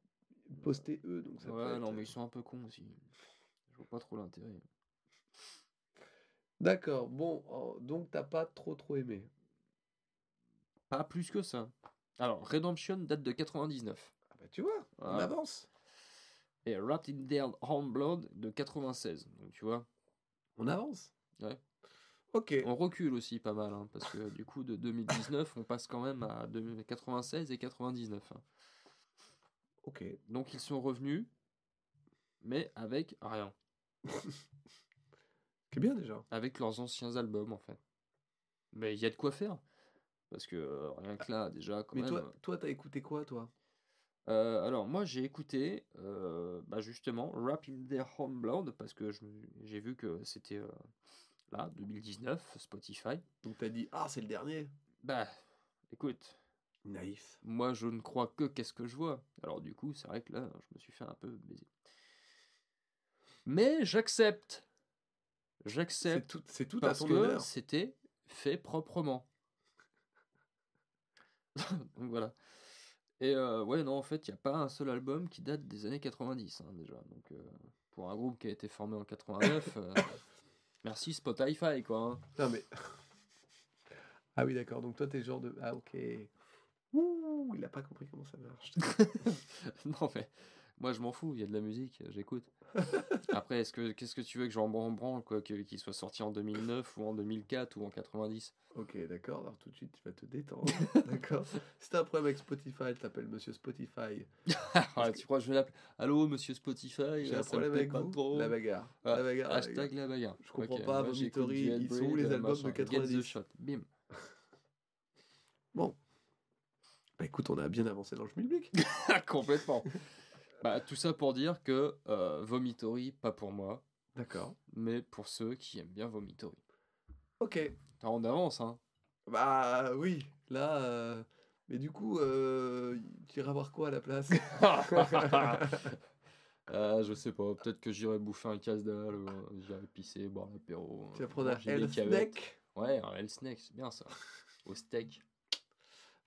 poster eux. Donc ça Ouais, non, euh, mais ils sont un peu cons aussi. Je vois pas trop l'intérêt. D'accord, bon, donc t'as pas trop trop aimé. Pas plus que ça. Alors, Redemption date de 99. Ah bah tu vois, on Voilà. avance. Et Wrapped in Their Own Blood de 96. Donc, tu vois, On avance. Ouais. Ok. on recule aussi pas mal. hein, parce que du coup, de 2019, on passe quand même à 2000 96 et 99. hein. Ok. Donc, ils sont revenus, mais avec rien. C'est bien déjà. Avec leurs anciens albums, en fait. Mais il y a de quoi faire. Parce que euh, rien que là, déjà, quand Mais même. toi, toi, t'as écouté quoi, toi? Euh, alors moi j'ai écouté euh, bah, justement Rap in Their Home Blood parce que j'ai vu que c'était euh, là 2019 Spotify. Donc t'as dit, ah, c'est le dernier. Bah écoute, Naïf. moi je ne crois que qu'est-ce que je vois. Alors du coup c'est vrai que là je me suis fait un peu baiser. Mais j'accepte. J'accepte c'est tout à parce ton que honneur. c'était fait proprement. Donc voilà. Et euh, ouais, non, en fait, il n'y a pas un seul album qui date des années 90 hein, déjà. Donc euh, pour un groupe qui a été formé en 89, euh, merci Spotify quoi. hein. Non mais. Ah oui, d'accord. Donc toi, t'es le genre de. Ah ok. Ouh, il a pas compris comment ça marche. non mais moi je m'en fous, il y a de la musique, j'écoute. Après, est-ce que qu'est-ce que tu veux que j'en branle quoi, qu'il soit sorti en 2009 ou en 2004 ou en 90 ok, d'accord. Alors tout de suite, tu vas te détendre. d'accord. Si t'as un problème avec Spotify, t'appelles Monsieur Spotify. Ah, Tu crois que je vais l'appeler Allô Monsieur Spotify, J'ai un problème avec vous. trop. La bagarre. Ah, la bagarre. Hashtag la bagarre. Je comprends Ok, pas, Vomitory, ils sont où, les euh, albums de machin. Get the 90? shot. Bim. Bon. Bah écoute, on a bien avancé dans le schmilblick. Complètement. Bah, tout ça pour dire que euh, Vomitory, pas pour moi, D'accord. mais pour ceux qui aiment bien Vomitory. Ok. T'as on avance, hein Bah oui, là. euh, Mais du coup, euh, tu iras voir quoi à la place? Ah, je sais pas, peut-être que j'irai bouffer un casse-dalle, euh, j'irai pisser, boire l'apéro. Tu vas euh, prendre un Hell. Snack? Ouais, un Hell Snack, c'est bien ça. Au steak.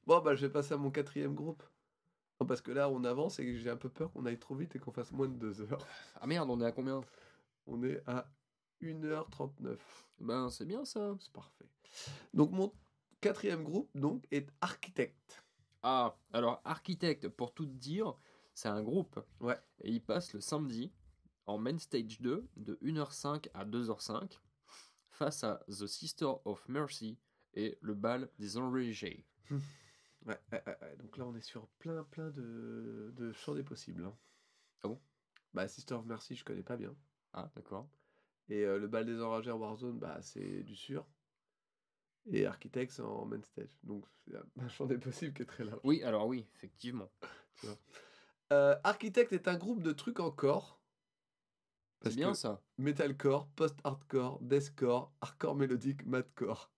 Bon, bah, je vais passer à mon quatrième groupe. Parce que là, on avance et j'ai un peu peur qu'on aille trop vite et qu'on fasse moins de deux heures. Ah merde, on est à combien? On est à 1h39. Ben, c'est bien ça. C'est parfait. Donc, mon quatrième groupe, donc, est Architect. Ah, alors Architect, pour tout te dire, c'est un groupe. Ouais. Et il passe le samedi en main stage 2 de 1h05 à 2h05 face à The Sister of Mercy et le bal des enragés. Ouais, ouais, ouais, ouais. donc là, on est sur plein, plein de, de champs des possibles. hein. Ah bon? Bah, Sister of Mercy, je connais pas bien. Ah, d'accord. Et euh, le bal des enragés Warzone, bah, c'est du sûr. Et Architect, c'est en main stage. Donc, c'est un- un champ des possibles qui est très large. Oui, alors oui, effectivement. Euh, Architect est un groupe de trucs encore. C'est bien ça. Metalcore, post-hardcore, deathcore, hardcore mélodique, madcore.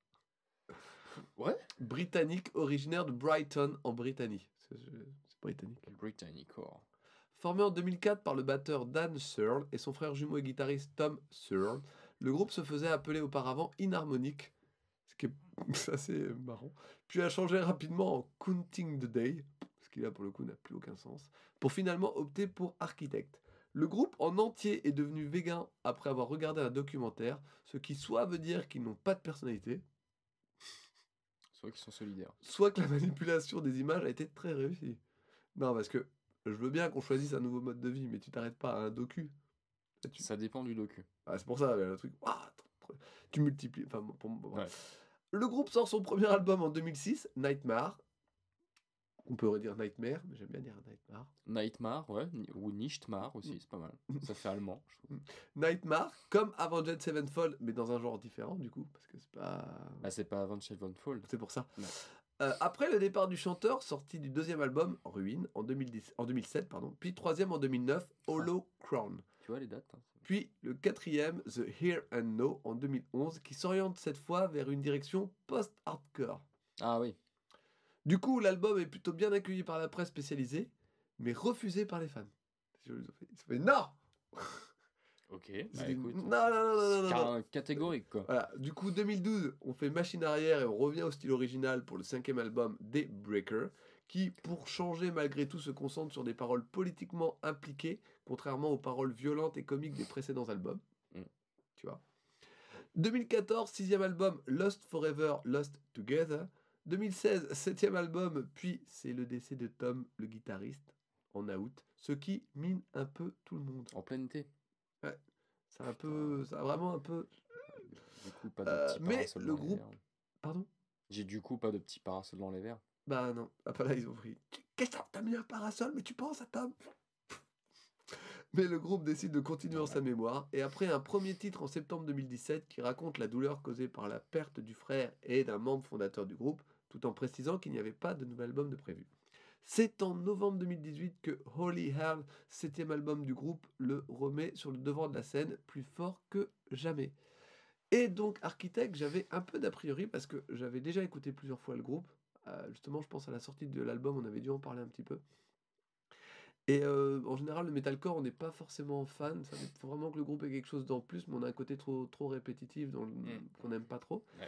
Ouais. Britannique, originaire de Brighton en Britannie. C'est c'est britannique. Britannicore. Formé en 2004 par le batteur Dan Searle et son frère jumeau et guitariste Tom Searle, le groupe se faisait appeler auparavant Inharmonic, ce qui est c'est assez marrant, puis a changé rapidement en Counting the Day, ce qui là pour le coup n'a plus aucun sens, pour finalement opter pour Architect. Le groupe en entier est devenu végan après avoir regardé un documentaire, ce qui soit veut dire qu'ils n'ont pas de personnalité, Vrai qu'ils sont solidaires. soit que la manipulation des images a été très réussie. Non, parce que je veux bien qu'on choisisse un nouveau mode de vie, mais tu t'arrêtes pas à un docu. Tu- Ça dépend du docu. Ah, c'est pour ça, le truc. ah, tu multiplies. Enfin, bon, pour- bon, Ouais. Le groupe sort son premier album en 2006, Nightmare. On pourrait dire Nightmare, mais j'aime bien dire Nightmare. Nightmare, ouais, ou Nichtmar aussi, c'est pas mal. Ça fait allemand, je trouve. Nightmare, comme Avenged Sevenfold, mais dans un genre différent, du coup, parce que c'est pas. Bah, c'est pas Avenged Sevenfold. C'est pour ça. Euh, après le départ du chanteur, sorti du deuxième album, Ruin, en, 2010, en 2007, pardon, puis troisième en 2009, Hollow Crown. Tu vois les dates hein Puis le quatrième, The Here and Now, en 2011, qui s'oriente cette fois vers une direction post-hardcore. Ah oui. Du coup, l'album est plutôt bien accueilli par la presse spécialisée, mais refusé par les fans. Fait, non Ok, bah écoute. Non, non, non, non, non, non. Catégorique, quoi. Voilà. Du coup, 2012, on fait machine arrière et on revient au style original pour le cinquième album Daybreaker, qui, pour changer malgré tout, se concentre sur des paroles politiquement impliquées, contrairement aux paroles violentes et comiques des précédents albums. Mm. Tu vois 2014, sixième album Lost Forever, Lost Together. 2016, septième album, puis c'est le décès de Tom, le guitariste, en out, ce qui mine un peu tout le monde. En plein été. C'est un peu, ça a vraiment un peu. Du coup, pas de Euh, petits mais le groupe-. Pardon? J'ai du coup pas de petits parasols dans les verres. Bah non, ah, pas là ils ont pris. Qu'est-ce que t'as mis un parasol? Mais tu penses à Tom? Mais le groupe décide de continuer en sa mémoire et après un premier titre en septembre 2017 qui raconte la douleur causée par la perte du frère et d'un membre fondateur du groupe, tout en précisant qu'il n'y avait pas de nouvel album de prévu. C'est en novembre 2018 que Holy Hell, septième album du groupe, le remet sur le devant de la scène plus fort que jamais. Et donc Architect, j'avais un peu d'a priori parce que j'avais déjà écouté plusieurs fois le groupe. Euh, justement, je pense à la sortie de l'album, on avait dû en parler un petit peu. Et euh, en général, le metalcore, on n'est pas forcément fan. Ça faut vraiment que le groupe ait quelque chose d'en plus, mais on a un côté trop, trop répétitif dans le- Mm. qu'on n'aime pas trop. Ouais.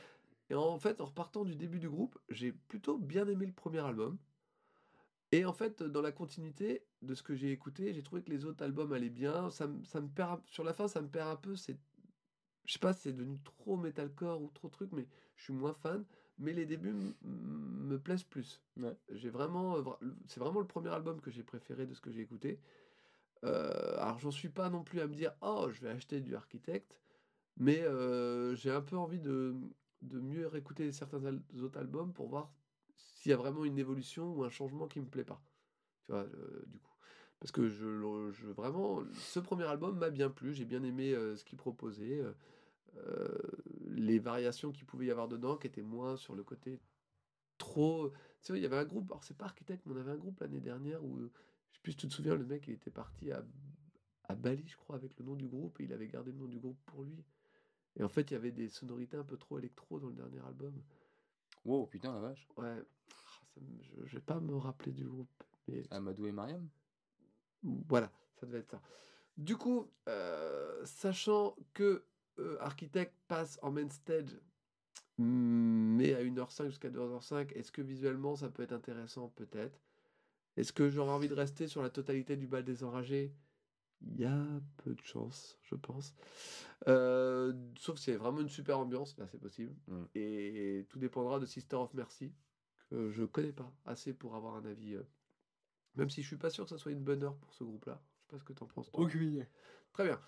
Et en fait, en repartant du début du groupe, j'ai plutôt bien aimé le premier album. Et en fait, dans la continuité de ce que j'ai écouté, j'ai trouvé que les autres albums allaient bien. Ça, me- ça me perd, sur la fin, ça me perd un peu. C'est, je sais pas, si c'est devenu trop metalcore ou trop truc, mais je suis moins fan. Mais les débuts me plaisent plus. Ouais. J'ai vraiment, euh, c'est vraiment le premier album que j'ai préféré de ce que j'ai écouté. Euh, alors j'en suis pas non plus à me dire oh je vais acheter du Architect, mais euh, j'ai un peu envie de, de mieux réécouter certains autres albums pour voir s'il y a vraiment une évolution ou un changement qui me plaît pas. Tu vois, euh, du coup. Parce que je, je vraiment, ce premier album m'a bien plu, j'ai bien aimé euh, ce qu'il proposait, euh, les variations qu'il pouvait y avoir dedans, qui étaient moins sur le côté trop. Tu sais, il y avait un groupe, alors c'est pas Architect, mais on avait un groupe l'année dernière où, je sais plus si tu te souviens, le mec il était parti à, à Bali, je crois, avec le nom du groupe, et il avait gardé le nom du groupe pour lui. Et en fait, il y avait des sonorités un peu trop électro dans le dernier album. Wow, putain, la vache. Ouais, Ah, ça je, je vais pas me rappeler du groupe, mais Amadou et Mariam? Voilà, Ça devait être ça. Du coup, euh, sachant que euh, Architect passe en main stage, mais à 1h05 jusqu'à 2h05, est-ce que visuellement ça peut être intéressant? Peut-être. Est-ce que j'aurais envie de rester sur la totalité du bal des enragés? Il y a peu de chance, je pense. Euh, sauf si c'est vraiment une super ambiance, là c'est possible. Mm. Et tout dépendra de Sister of Mercy, que je connais pas assez pour avoir un avis. euh, Même si je suis pas sûr que ça soit une bonne heure pour ce groupe-là. Je sais pas ce que t'en penses. toi. Très bien.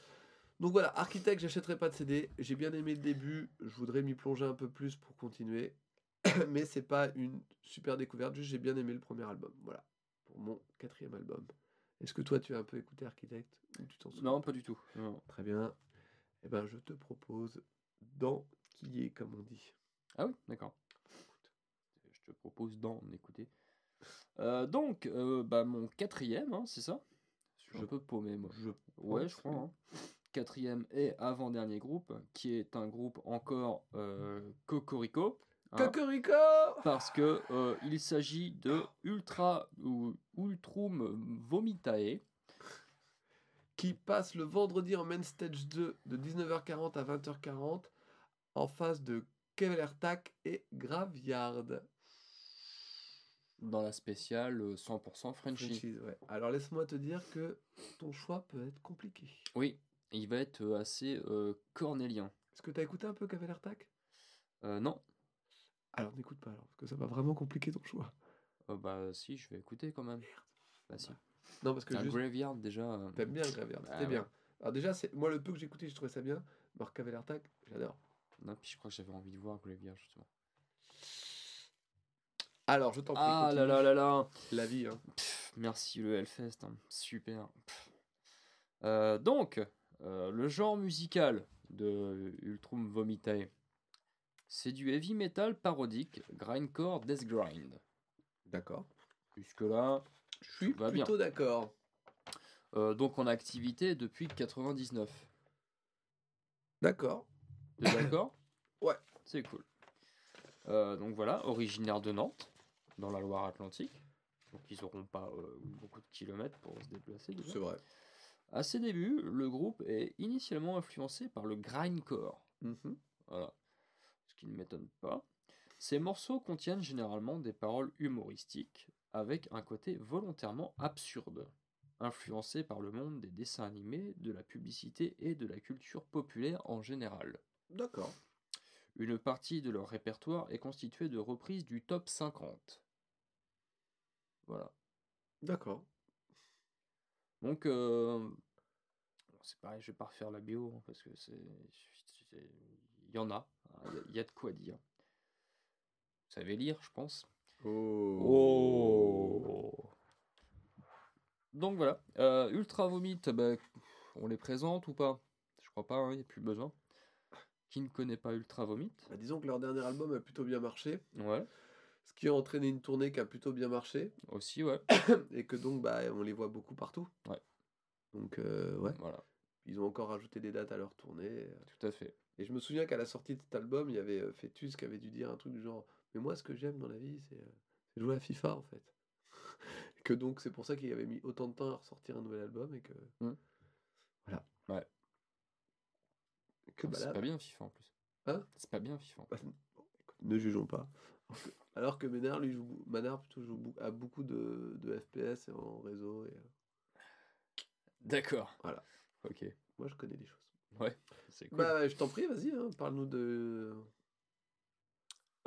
Donc voilà, Architect, j'achèterai pas de CD. J'ai bien aimé le début. Je voudrais m'y plonger un peu plus pour continuer. Mais c'est pas une super découverte. Juste, j'ai bien aimé le premier album. Voilà. Pour mon quatrième album. Est-ce que toi, tu as un peu écouté Architect ou tu t'en souviens Non, pas du tout. Non. Très bien. Eh ben, je te propose d'enquiller, comme on dit. Ah oui, d'accord. Je te propose d'en écouter. Euh, donc, euh, bah, mon quatrième, hein, c'est ça? Je suis Je- un peu paumé, moi. Je Ouais, je crois. hein. Quatrième et avant-dernier groupe, qui est un groupe encore euh, Cocorico. Hein, parce que euh, il s'agit de Ultra ou Ultrum Vomitae. qui passe le vendredi en main stage 2 de 19h40 à 20h40 en face de Kevelertak et Graveyard. dans la spéciale euh, 100% Frenchy. Frenchies, ouais. Alors laisse-moi te dire que ton choix peut être compliqué. Oui, il va être euh, assez euh, cornélien. Est-ce que tu as écouté un peu Kevelertak Euh, non, Alors n'écoute pas alors, parce que ça va vraiment compliquer ton choix. Euh, bah si, je vais écouter quand même. Bah si. Non, parce que juste, Graveyard déjà. euh, t'aimes bien Graveyard, Bah c'était ouais. bien. Alors déjà, c'est moi le peu que j'ai écouté, je trouvais ça bien. Alors Kevelertak, j'adore. Non, puis je crois que j'avais envie de voir Graveyard justement. Alors, je t'en prie, Ah là continue. là là là La vie, hein. Pff, Merci le Hellfest, hein, super. Euh, donc, euh, le genre musical de Ultrum Vomitae, c'est du heavy metal parodique, grindcore, death grind. D'accord. Jusque là, Je suis plutôt d'accord. euh, donc en activité depuis 99. D'accord. T'es d'accord Ouais. C'est cool. Euh, donc voilà, originaire de Nantes, dans la Loire-Atlantique. Donc ils n'auront pas euh, beaucoup de kilomètres pour se déplacer. C'est vrai. À ses débuts, le groupe est initialement influencé par le grindcore. Mhm. Voilà. Ce qui ne m'étonne pas. Ces morceaux contiennent généralement des paroles humoristiques, avec un côté volontairement absurde, influencé par le monde des dessins animés, de la publicité et de la culture populaire en général. D'accord. Une partie de leur répertoire est constituée de reprises du top 50. Voilà. D'accord. Donc, euh, c'est pareil, je vais pas refaire la bio, hein, parce que c'est... Il y en a, il y a- il y, a de quoi dire. Vous savez lire, je pense. Oh. Donc voilà, euh, Ultra Vomit, bah, on les présente ou pas? Je crois pas, il n'y a plus besoin. Qui ne connaît pas Ultra Vomit? Bah, disons que leur dernier album a plutôt bien marché, Ouais, ce qui a entraîné une tournée qui a plutôt bien marché, aussi, ouais. et que donc bah, on les voit beaucoup partout. Ouais. Donc euh, ouais, Voilà, ils ont encore rajouté des dates à leur tournée. tout à fait. Et je me souviens qu'à la sortie de cet album, il y avait euh, Fetus qui avait dû dire un truc du genre Mais moi, ce que j'aime dans la vie, c'est euh, jouer à FIFA en fait. Que donc, c'est pour ça qu'il avait mis autant de temps à ressortir un nouvel album et que. Mm. Voilà. Ouais. Que bah, c'est là, pas bien FIFA en plus. Hein? C'est pas bien FIFA. bah, bon, écoute, ne jugeons pas. Alors que, Ménard, lui, joue, Manard plutôt joue a beaucoup de, de FPS et en réseau. Et, euh, D'accord. Voilà. Ok. moi, je connais des choses. Ouais, c'est cool. Bah, je t'en prie, vas-y, hein, parle-nous de.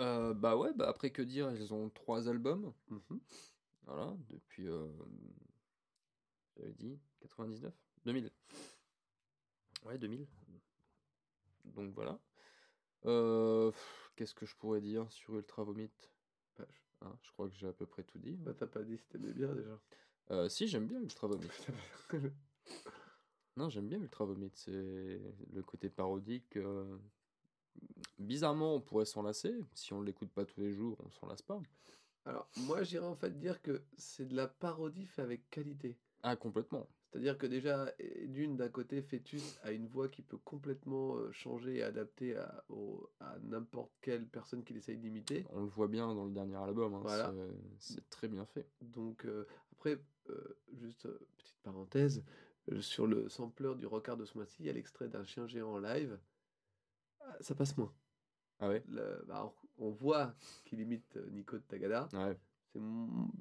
Euh, bah ouais, bah après que dire, ils ont trois albums. Mhm. Voilà, depuis. Euh, J'avais dit 99 2000. Ouais, 2000. Donc voilà. Euh, Qu'est-ce que je pourrais dire sur Ultra Vomit? Bah, je- Hein, Je crois que j'ai à peu près tout dit. bah, t'as pas dit si t'aimais bien déjà. Si, j'aime bien Ultra Vomit. Non, j'aime bien Ultra Vomit. C'est le côté parodique. euh, Bizarrement, on pourrait s'en lasser. Si on l'écoute pas tous les jours, on s'en lasse pas. Alors, moi, j'irais en fait dire que c'est de la parodie fait avec qualité. Ah, complètement. C'est-à-dire que déjà, et d'une, d'un côté, Fetus a une voix qui peut complètement euh, changer et adapter à, au- à n'importe quelle personne qu'il essaye d'imiter. On le voit bien dans le dernier album. hein, Voilà. c'est- C'est très bien fait. Donc, euh, après, euh, juste euh, petite parenthèse, sur le sampler du Rockard de ce mois-ci, il y a l'extrait d'un chien géant en live. Ah, Ça passe moins. Ah ouais? Le- bah, on voit qu'il imite euh, Nico de Tagada. Ouais.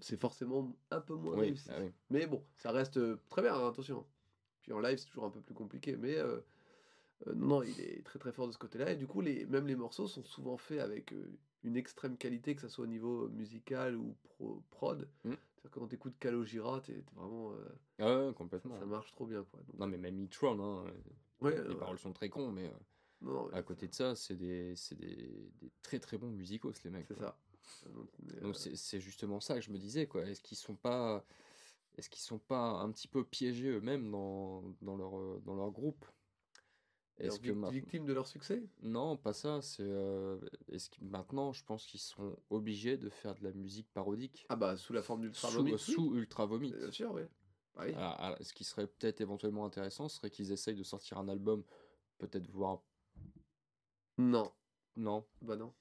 C'est forcément un peu moins Oui, réussi. ah oui. Mais bon, ça reste euh, très bien, hein, attention. Puis en live, c'est toujours un peu plus compliqué. Mais euh, euh, non, il est très très fort de ce côté-là. Et du coup, les, même les morceaux sont souvent faits avec euh, une extrême qualité, que ce soit au niveau musical ou pro- prod. Mm. Quand tu écoutes Calogera, t'es t'es vraiment. euh, Ah ouais, ça, complètement. ça marche trop bien. Quoi. Donc, Non, mais même E-Tron, hein, ouais, les paroles sont très cons, mais euh, non, à côté de ça, c'est des, des, des très très bons musicos, les mecs. c'est ça. Donc, euh, c'est justement ça que je me disais, quoi. Est-ce qu'ils sont pas, est-ce qu'ils sont pas un petit peu piégés eux-mêmes dans, dans leur, dans leur groupe? Est-ce que vic- ma- victime de leur succès? Non, pas ça. C'est euh, est-ce que maintenant, je pense qu'ils sont obligés de faire de la musique parodique Ah bah, sous la forme d'Ultra sous, Vomit, oui. sous Ultra Vomit. Bien sûr, oui. Bah oui. Ah, ah, ce qui serait peut-être éventuellement intéressant serait qu'ils essayent de sortir un album, peut-être voir. Non, Non. bah non.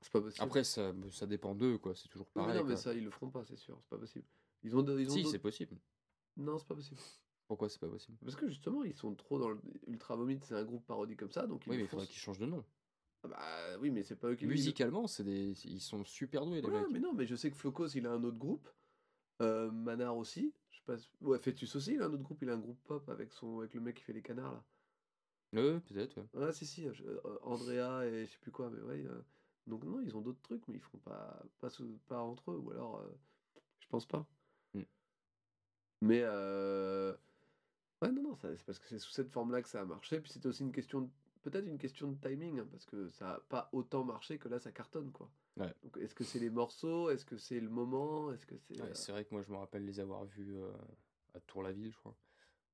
C'est pas possible. Après, ça, ça dépend d'eux, quoi. C'est toujours Oui, mais pareil. non, mais quoi. ça, ils le feront pas, c'est sûr. C'est pas possible. Ils ont, ils ont Si, c'est possible. Non, c'est pas possible. Pourquoi c'est pas possible? Parce que justement, ils sont trop dans le Ultra Vomit, c'est un groupe parodie comme ça, donc ils Oui, mais il faudrait qu'ils changent de nom. Ah Bah oui, mais c'est pas eux qui Musicalement, c'est des, ils sont super doués, les Ouais, mecs. mais non, mais je sais que Flocos, il a un autre groupe. Euh, Manar aussi. Je sais pas. si- Ouais, Fetus aussi, il a un autre groupe. Il a un groupe pop avec son avec le mec qui fait les canards là. Ouais, peut-être. ouais. Ouais, si, si. je- euh, Andrea et je sais plus quoi, mais ouais. euh, Donc non, ils ont d'autres trucs, mais ils font pas pas, sous- pas entre eux, ou alors euh, je pense pas. Mm. Mais euh, ouais, non, non, c'est parce que c'est sous cette forme-là que ça a marché. Puis c'était aussi une question, peut-être une question de timing, hein, parce que ça a pas autant marché que là, ça cartonne quoi. Ouais. Donc est-ce que c'est les morceaux, est-ce que c'est le moment, est-ce que c'est Ouais, euh, c'est vrai que moi, je me rappelle les avoir vus euh, à Tour-la-Ville, je crois.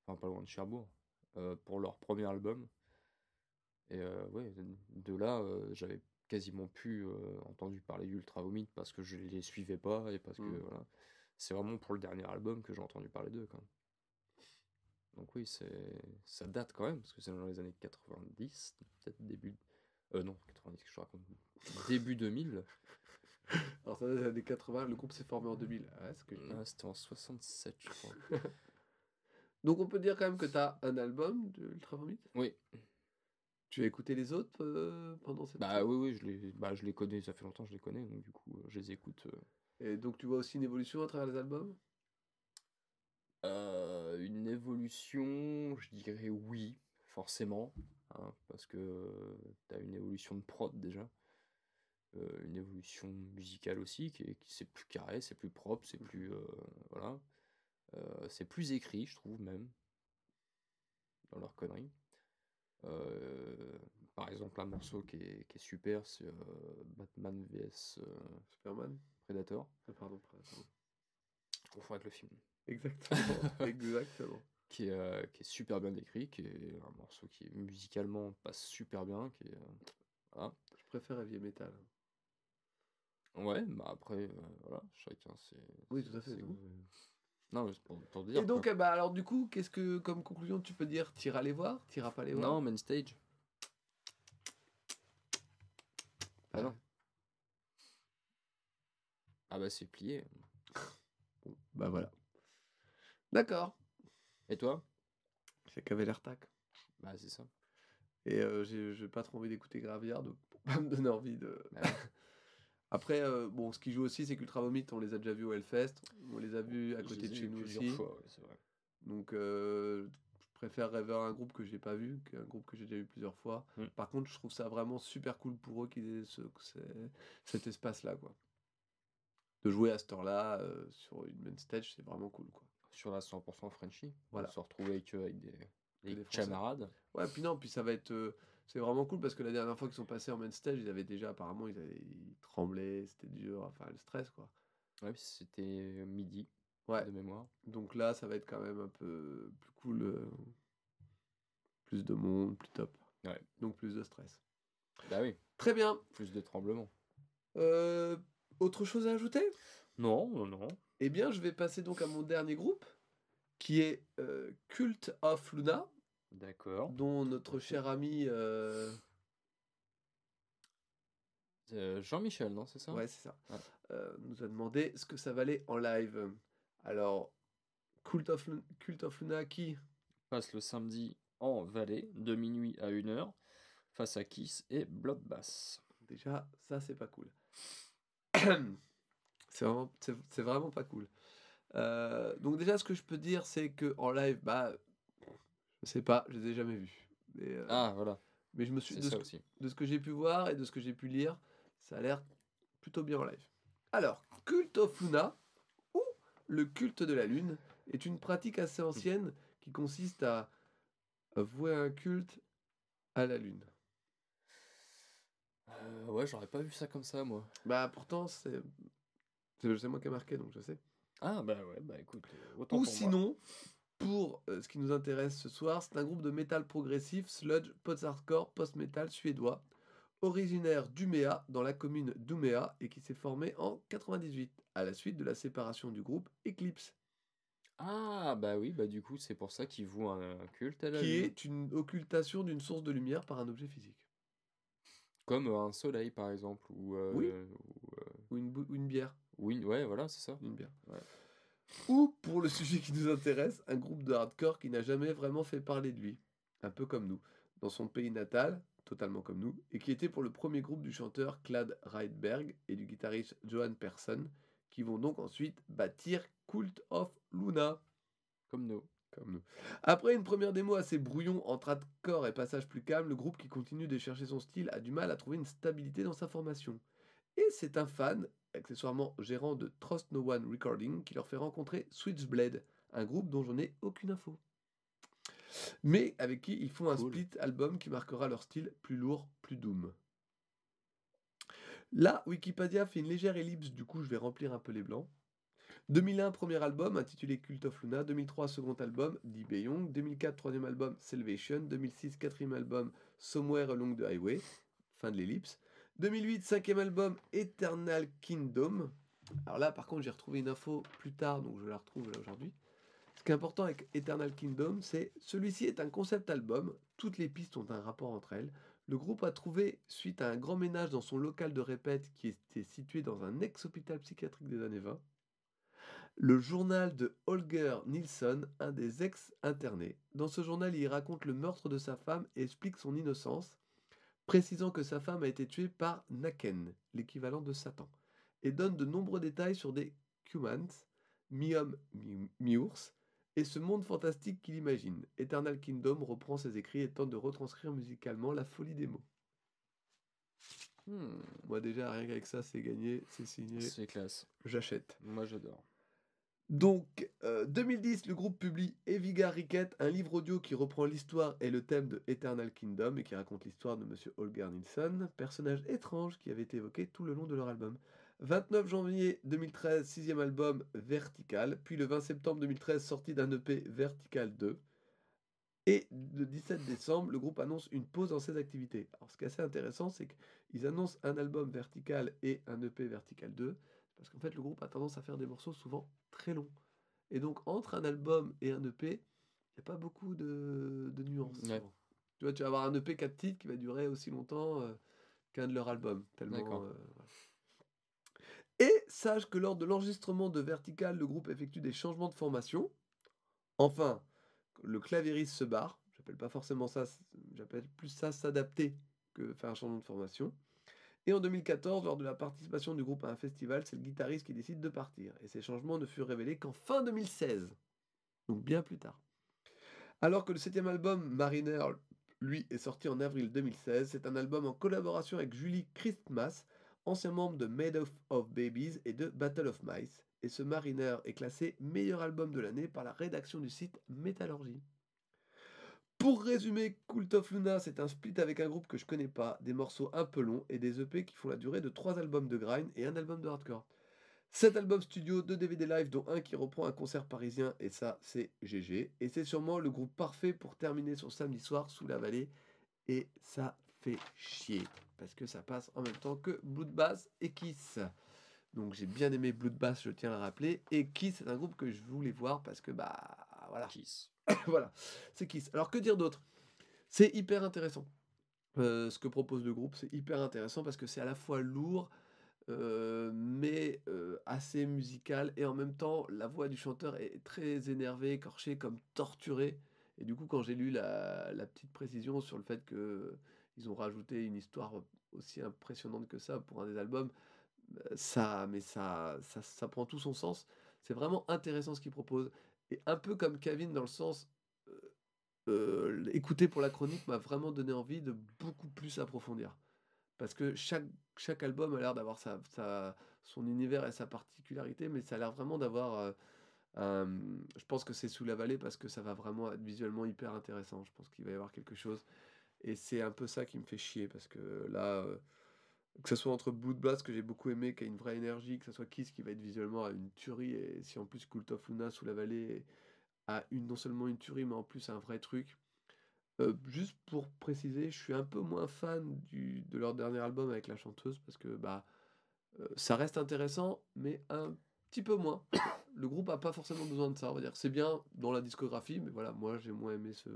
Enfin, pas loin de Cherbourg. euh, pour leur premier album. Et ouais, de là, j'avais quasiment plus entendu parler d'Ultra Vomit parce que je les suivais pas et parce que Mm. voilà. C'est vraiment pour le dernier album que j'ai entendu parler d'eux, quand même. Donc oui, c'est ça date quand même, parce que c'est dans les années 90, peut-être début... Euh, non, 90, je te raconte. Début 2000. Alors ça, dans les années 80, le groupe s'est formé en 2000. Ouais, ce que je dis. Ah, C'était en 67, je crois. Donc on peut dire quand même que tu as un album de Ultra Vomit? Oui, Tu as écouté les autres euh, pendant cette Bah oui, oui, je les, bah, je les connais, ça fait longtemps que je les connais, donc du coup, je les écoute. euh. Et donc tu vois aussi une évolution à travers les albums? Euh, évolution, je dirais oui, forcément, hein, parce que tu as une évolution de prod déjà, euh, une évolution musicale aussi, qui est, qui c'est plus carré, c'est plus propre, c'est plus, euh, voilà, Euh, c'est plus écrit, je trouve même, dans leurs conneries. Euh, par exemple, un morceau qui est, qui est super, c'est Batman vs Superman Predator. Ah, Pardon, pardon. Je confonds avec le film. Exactement. Exactement. Qui est, euh, qui est super bien écrit, qui est un morceau qui musicalement passe super bien, qui est, euh, voilà. Je préfère Heavy Metal. Ouais, bah après, euh, voilà, chacun c'est. Oui, tout à fait, c'est- non mais pour, pour dire. Et donc, bah, alors du coup, qu'est-ce que, comme conclusion, tu peux dire? T'iras les voir? T'iras pas les voir? Non, main stage. Ah non. Ah bah c'est plié. Bon, bah voilà. D'accord. Et toi? C'est qu'avait l'air tac. Bah c'est ça. Et euh, j'ai j'ai pas trop envie d'écouter Graveyard, donc pour pas me donner envie de. Bah ouais. Après, euh, bon, ce qui joue aussi, c'est qu'Ultra Vomit, on les a déjà vus au Hellfest, on les a vus à côté de chez nous aussi. fois, ouais, c'est vrai. Donc, euh, je préfère rêver à un groupe que j'ai pas vu qu'un groupe que j'ai déjà vu plusieurs fois. Mm. Par contre, je trouve ça vraiment super cool pour eux qu'ils aient ce, ce- cet espace-là, quoi. De jouer à cette heure-là euh, sur une main stage, c'est vraiment cool, quoi. Sur la 100% Frenchy, Voilà. on se retrouve avec, eux avec des, camarades. Ouais, puis non, puis ça va être. euh, c'est vraiment cool parce que la dernière fois qu'ils sont passés en main stage, ils avaient déjà, apparemment, ils, avaient, ils tremblaient, c'était dur, enfin, le stress, quoi. Ouais, puis c'était midi Ouais. de mémoire. Donc là, ça va être quand même un peu plus cool. euh, plus de monde, plus top. Ouais. Donc plus de stress. Bah oui, Très bien. plus de tremblements. Euh, autre chose à ajouter? Non, non, non. Eh bien, je vais passer donc à mon dernier groupe, qui est euh, Cult of Luna, D'accord. dont notre cher ami... euh, Euh, Jean-Michel, non, c'est ça? Ouais, c'est ça. Ouais. Nous a demandé ce que ça valait en live. Alors, Cult of, Lu- Cult of Luna qui Passe le samedi en Valais, de minuit à 1h, face à Kiss et Bloodbath. Déjà, ça, c'est pas cool. c'est vraiment, c'est- vraiment pas cool. Euh, donc déjà, ce que je peux dire, c'est que en live, bah, je sais pas, je les ai jamais vus. Mais, euh, Ah, voilà, mais je me suis de ce, aussi. de ce que j'ai pu voir et de ce que j'ai pu lire, ça a l'air plutôt bien en live. Alors, Cult of Luna, ou le culte de la lune, est une pratique assez ancienne qui consiste à à vouer un culte à la lune. Euh, ouais, j'aurais pas vu ça comme ça, moi. Bah pourtant, c'est c'est moi qui ai marqué, donc je sais. Ah, bah ouais, bah écoute, euh, autant Ou pour moi. sinon, pour euh, ce qui nous intéresse ce soir, c'est un groupe de métal progressif, sludge, post-hardcore, post-metal suédois, originaire d'Umeå, dans la commune d'Umeå, et qui s'est formé en 98, à la suite de la séparation du groupe Eclipse, Ah, bah oui, bah du coup, c'est pour ça qu'ils vouent un, un culte à la qui est une occultation d'une source de lumière par un objet physique. Comme euh, un soleil, par exemple, ou... euh, Oui. ou, euh, Ou une, bou- ou une bière. Ou une- Ouais, voilà, c'est ça. Une bière. Ou, pour le sujet qui nous intéresse, un groupe de hardcore qui n'a jamais vraiment fait parler de lui, un peu comme nous, dans son pays natal, totalement comme nous, et qui était pour le premier groupe du chanteur Clad Rydberg et du guitariste Johan Persson, qui vont donc ensuite bâtir Cult of Luna. Comme nous. Comme nous. Après une première démo assez brouillon entre hardcore et passage plus calme, le groupe qui continue de chercher son style a du mal à trouver une stabilité dans sa formation. Et c'est un fan, accessoirement gérant de Trust No One Recording, qui leur fait rencontrer Switchblade, un groupe dont je n'ai aucune info. Mais avec qui ils font un split album qui marquera leur style plus lourd, plus doom. Là, Wikipédia fait une légère ellipse, du coup je vais remplir un peu les blancs. 2001, premier album intitulé Cult of Luna. 2003, second album, Die Beyond. 2004, troisième album, Salvation. 2006, quatrième album, Somewhere Along the Highway. Fin de l'ellipse. 2008, cinquième album, Eternal Kingdom. Alors là, par contre, j'ai retrouvé une info plus tard, donc je la retrouve aujourd'hui. Ce qui est important avec Eternal Kingdom, c'est celui-ci est un concept album. Toutes les pistes ont un rapport entre elles. Le groupe a trouvé, suite à un grand ménage dans son local de répète qui était situé dans un ex-hôpital psychiatrique des années 20, le journal de Holger Nilsson, un des ex-internés. Dans ce journal, il raconte le meurtre de sa femme et explique son innocence, précisant que sa femme a été tuée par Naken, l'équivalent de Satan, et donne de nombreux détails sur des Cumans, mi-hommes, mi- mi-ours, et ce monde fantastique qu'il imagine. Eternal Kingdom reprend ses écrits et tente de retranscrire musicalement la folie des mots. Hmm, Moi déjà, rien qu'avec ça, c'est gagné, c'est signé, c'est classe. j'achète. Moi, j'adore. Donc, euh, 2010, le groupe publie Eviga Ricket, un livre audio qui reprend l'histoire et le thème de Eternal Kingdom et qui raconte l'histoire de Monsieur Holger Nilsson, personnage étrange qui avait été évoqué tout le long de leur album. 29 janvier 2013, sixième album Vertical, puis le 20 septembre 2013, sortie d'un EP Vertical 2. Et le 17 décembre, le groupe annonce une pause dans ses activités. Alors, ce qui est assez intéressant, c'est qu'ils annoncent un album Vertical et un EP Vertical 2, parce qu'en fait, le groupe a tendance à faire des morceaux souvent très longs. Et donc, entre un album et un EP, il n'y a pas beaucoup de, de nuances. Ouais. Tu vois, tu vas avoir un EP 4 titres qui va durer aussi longtemps euh, qu'un de leurs albums. Tellement, euh, voilà. Et sache que lors de l'enregistrement de Vertical, le groupe effectue des changements de formation. Enfin, le clavieriste se barre. J'appelle pas forcément ça, j'appelle plus ça s'adapter que faire un changement de formation. Et en 2014, lors de la participation du groupe à un festival, c'est le guitariste qui décide de partir. Et ces changements ne furent révélés qu'en fin 2016. Donc bien plus tard. Alors que le septième album, Mariner, lui, est sorti en avril 2016, c'est un album en collaboration avec Julie Christmas, ancien membre de Made of, Babies et de Battle of Mice. Et ce Mariner est classé meilleur album de l'année par la rédaction du site Métallurgie. Pour résumer, Cult of Luna, c'est un split avec un groupe que je connais pas, des morceaux un peu longs et des EP qui font la durée de 3 albums de grind et un album de hardcore. 7 albums studio, 2 DVD live, dont un qui reprend un concert parisien, et ça, c'est GG. Et c'est sûrement le groupe parfait pour terminer son samedi soir sous la vallée. Et ça fait chier, parce que ça passe en même temps que Bloodbath et Kiss. Donc j'ai bien aimé Bloodbath, je tiens à le rappeler. Et Kiss, c'est un groupe que je voulais voir parce que, bah, voilà. Kiss. voilà, c'est Kiss. Alors que dire d'autre? C'est hyper intéressant. Euh, ce que propose le groupe, c'est hyper intéressant parce que c'est à la fois lourd, euh, mais euh, assez musical. Et en même temps, la voix du chanteur est très énervée, écorchée, comme torturée. Et du coup, quand j'ai lu la, petite précision sur le fait que ils ont rajouté une histoire aussi impressionnante que ça pour un des albums, ça, mais ça, ça, ça prend tout son sens. C'est vraiment intéressant ce qu'il propose. Et un peu comme Kevin dans le sens, euh, euh, écouter pour la chronique m'a vraiment donné envie de beaucoup plus approfondir. Parce que chaque, chaque album a l'air d'avoir sa, sa- son univers et sa particularité, mais ça a l'air vraiment d'avoir... euh, un- je pense que c'est sous la vallée parce que ça va vraiment être visuellement hyper intéressant. Je pense qu'il va y avoir quelque chose. Et c'est un peu ça qui me fait chier parce que là, euh, que ce soit entre Blood Blast que j'ai beaucoup aimé, qui a une vraie énergie, que ce soit Kiss qui va être visuellement à une tuerie, et si en plus Cult of Luna sous la vallée a une, non seulement une tuerie, mais en plus un vrai truc. Euh, juste pour préciser, je suis un peu moins fan du, de leur dernier album avec la chanteuse parce que bah, euh, ça reste intéressant, mais un petit peu moins. Le groupe a pas forcément besoin de ça, on va dire. C'est bien dans la discographie, mais voilà, moi j'ai moins aimé ce,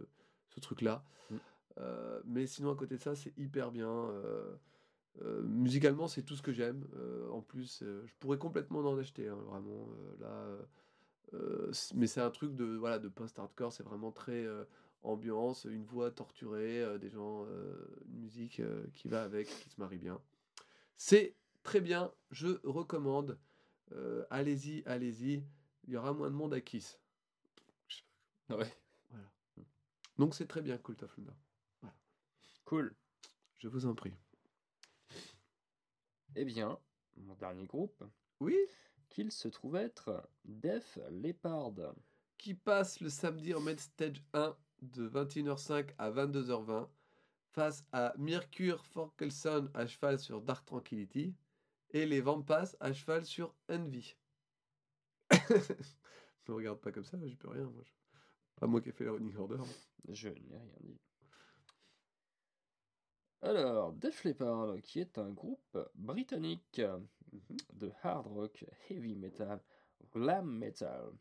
ce truc-là. Mm. Euh, mais sinon, à côté de ça, c'est hyper bien. Euh, musicalement, c'est tout ce que j'aime. Euh, en plus, euh, je pourrais complètement en acheter, hein, vraiment. là, mais c'est un truc de, voilà, de post-hardcore, c'est vraiment très ambiance, une voix torturée, des gens, une musique qui va avec, qui se marie bien. C'est très bien, je recommande. Allez-y, allez-y. Il y aura moins de monde à Kiss. Ouais. Donc c'est très bien, Cult of Luna. Cool. Je vous en prie. Eh bien, mon dernier groupe, Oui, qu'il se trouve être Def Leppard. qui passe le samedi en Main Stage 1 de 21h05 à 22h20 face à Mercure Forkelson à cheval sur Dark Tranquility et les Vampas à cheval sur Envy. me regarde pas comme ça, j'y peux rien. Moi. je- Pas moi qui ai fait la running order. Je n'ai rien dit. Alors, Def Leppard, qui est un groupe britannique de hard rock, heavy metal, glam metal,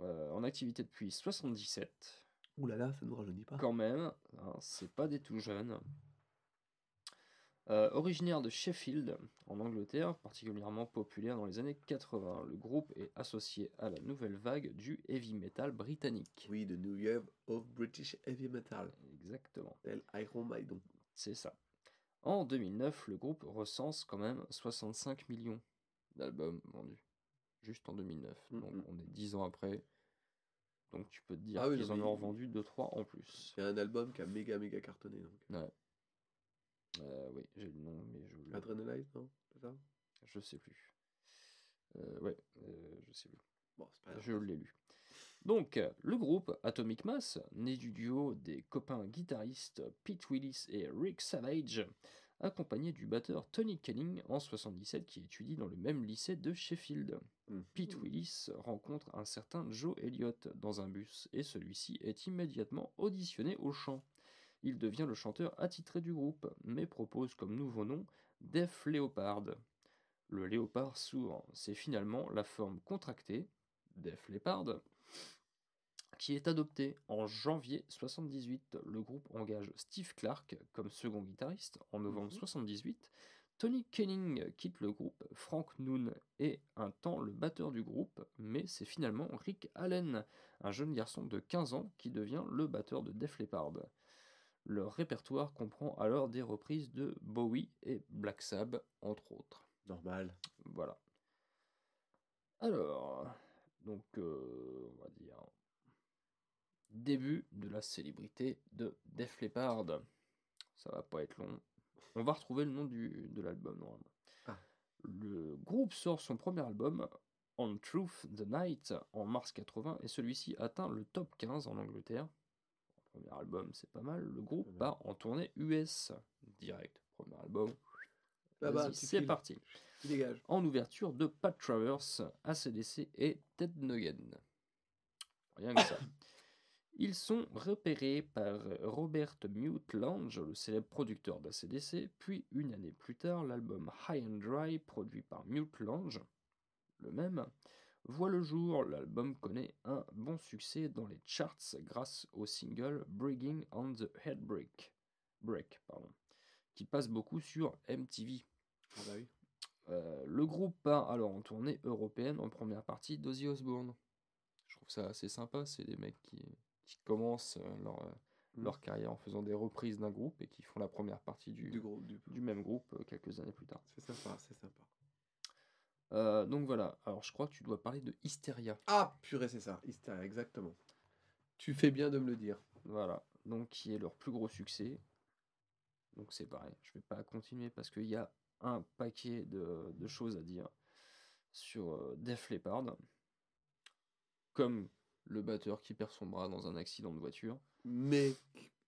euh, en activité depuis 77. Ouh là là, ça nous rajeunit pas. Quand même, hein, c'est pas des tout jeunes. Euh, originaire de Sheffield, en Angleterre, particulièrement populaire dans les années 80, le groupe est associé à la nouvelle vague du heavy metal britannique. Oui, de New Wave of British Heavy Metal, Exactement. tel Iron Maiden. C'est ça. En 2009, le groupe recense quand même 65 millions d'albums vendus. Juste en 2009. Mm, Donc mm. on est 10 ans après. Donc tu peux te dire Ah oui, qu'ils en ont il- vendu 2-3 en plus. C'est un album qui a méga méga cartonné. Donc. Ouais. Euh, oui, j'ai le nom, mais je Adrenalite, non C'est ça? Je sais plus. Euh, ouais, euh, je sais plus. Bon, c'est pas grave. Je l'ai lu. Donc, le groupe Atomic Mass, né du duo des copains guitaristes Pete Willis et Rick Savage, accompagné du batteur Tony Canning en 77 qui étudie dans le même lycée de Sheffield. Mhm. Pete Willis rencontre un certain Joe Elliott dans un bus et celui-ci est immédiatement auditionné au chant. Il devient le chanteur attitré du groupe, mais propose comme nouveau nom Def Leopard. Le léopard sourd, c'est finalement la forme contractée, Def Leppard, qui est adoptée en janvier 78. Le groupe engage Steve Clark comme second guitariste en novembre Mhm. 78. Tony Kenning quitte le groupe, Frank Noon est un temps le batteur du groupe, mais c'est finalement Rick Allen, un jeune garçon de 15 ans qui devient le batteur de Def Leppard. Leur répertoire comprend alors des reprises de Bowie et Black Sabbath, entre autres. Normal. Voilà. Alors, donc, euh, on va dire, début de la célébrité de Def Leppard. Ça va pas être long. On va retrouver le nom du, de l'album, normalement. Ah. Le groupe sort son premier album, On Truth the Night, en mars 80, et celui-ci atteint le top 15 en Angleterre. Premier album, c'est pas mal. Le groupe part en tournée US, direct. Premier album, c'est parti en ouverture de Pat Travers, ACDC et Ted Nugent. Rien que ça. Ils sont repérés par Robert Mutelange, le célèbre producteur d'ACDC, puis une année plus tard, l'album High and Dry, produit par Mutelange, le même, voit le jour. L'album connaît un bon succès dans les charts grâce au single Breaking on the Headbreak, Break, pardon, qui passe beaucoup sur MTV. Ah bah oui. Euh, le groupe part alors en tournée européenne en première partie d'Ozzy Osbourne. Je trouve ça assez sympa. C'est des mecs qui, qui commencent euh, leur, euh, Mm. leur carrière en faisant des reprises d'un groupe et qui font la première partie du, Du groupe, du du même groupe euh, quelques années plus tard. C'est sympa, c'est sympa. Euh, donc voilà. Alors je crois que tu dois parler de Hysteria. Ah, purée, c'est ça. Hysteria, exactement. Tu fais bien de me le dire. Voilà, donc qui est leur plus gros succès. Donc c'est pareil, je vais pas continuer parce qu'il y a un paquet de, de choses à dire sur euh, Def Leppard. Comme le batteur qui perd son bras dans un accident de voiture, Mais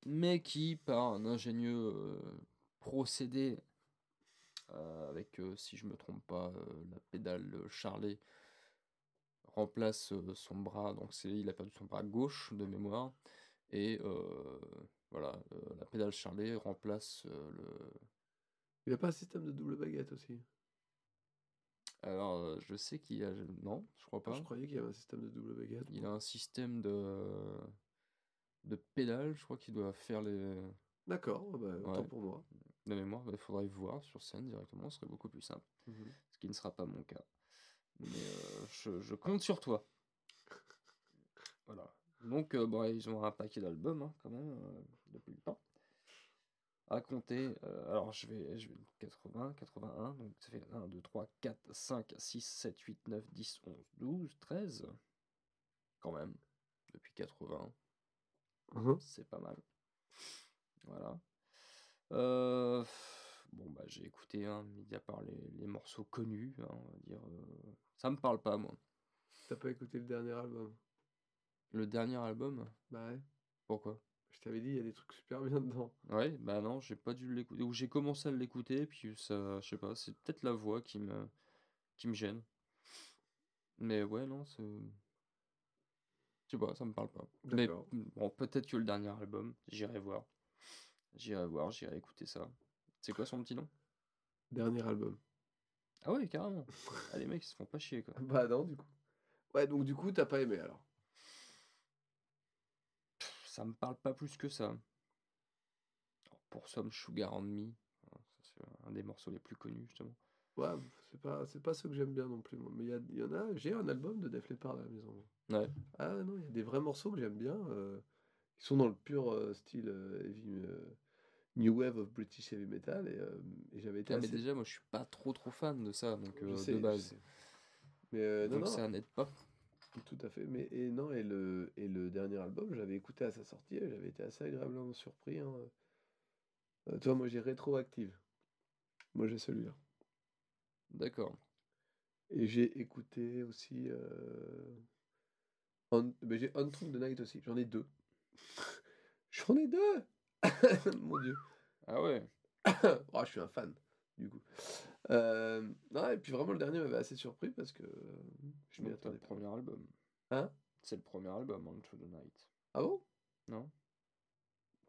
mais qui, par un ingénieux euh, procédé, euh, avec, euh, si je me trompe pas, la pédale Charlet, remplace son bras, donc c'est, il a perdu son bras gauche de mémoire, et voilà, la pédale Charlet remplace le... il n'y a pas un système de double baguette aussi? Alors, euh, je sais qu'il y a... Non, je crois pas. Je croyais qu'il y avait un système de double baguette. Il a un système de, de pédale, je crois qu'il doit faire les... D'accord, bah, autant Ouais. pour moi. de mémoire, il faudrait voir sur scène directement, ce serait beaucoup plus simple. ce qui ne sera pas mon cas. Mais euh, je, je compte sur toi. Voilà. Donc, euh, bon, ils ont un paquet d'albums, hein, quand même, euh, depuis le temps. À compter, euh, alors je vais, je vais 80, 81, donc ça fait 1, 2, 3, 4, 5, 6, 7, 8, 9, 10, 11, 12, 13. Quand même, depuis 80, Mhm. c'est pas mal. Voilà. Euh, bon, bah, j'ai écouté, hein, mis à part les, les morceaux connus, hein, on va dire. euh, ça me parle pas, moi. T'as pas écouté le dernier album? Le dernier album, Bah ouais. pourquoi? Je t'avais dit, il y a des trucs super bien dedans. Ouais, bah non, j'ai pas dû l'écouter. Ou j'ai commencé à l'écouter, puis ça, je sais pas, c'est peut-être la voix qui me, qui me gêne. Mais ouais, non, c'est. Je sais pas, ça me parle pas. Mais bon, peut-être que le dernier album, j'irai voir. J'irai voir, j'irai écouter ça. C'est quoi son petit nom? Dernier album. Ah ouais, carrément. Ah, les mecs, ils se font pas chier, quoi. Bah non, du coup. Ouais, donc du coup, t'as pas aimé alors. Ça me parle pas plus que ça. Alors, pour Some Sugar and Me, hein, c'est un des morceaux les plus connus, justement. Ouais, c'est pas, c'est pas ce que j'aime bien non plus, moi. Mais il y, y en a, j'ai un album de Def Leppard à la maison. Ouais. Ah non, il y a des vrais morceaux que j'aime bien, euh, qui sont dans le pur euh, style euh, heavy, euh, New Wave of British Heavy Metal, et, et j'avais été Ah, mais déjà, moi, je suis pas trop trop fan de ça, donc Je sais, de je base. sais. Mais non, donc non, ça n'aide pas. Tout à fait. Mais et non, et le, et le dernier album, je l'avais écouté à sa sortie, et j'avais été assez agréablement surpris. Hein. Euh, tu vois, moi j'ai Rétroactive. Moi j'ai celui-là. D'accord. Et j'ai écouté aussi. Euh... On... ben, j'ai On the Night aussi. J'en ai deux. J'en ai deux Mon dieu. Ah ouais. Oh, je suis un fan, du coup. Euh, non, et puis vraiment, le dernier m'avait assez surpris parce que euh, je m'y Donc, t'as attendais le premier album. Hein? C'est le premier album, On to the Night. Ah bon? Non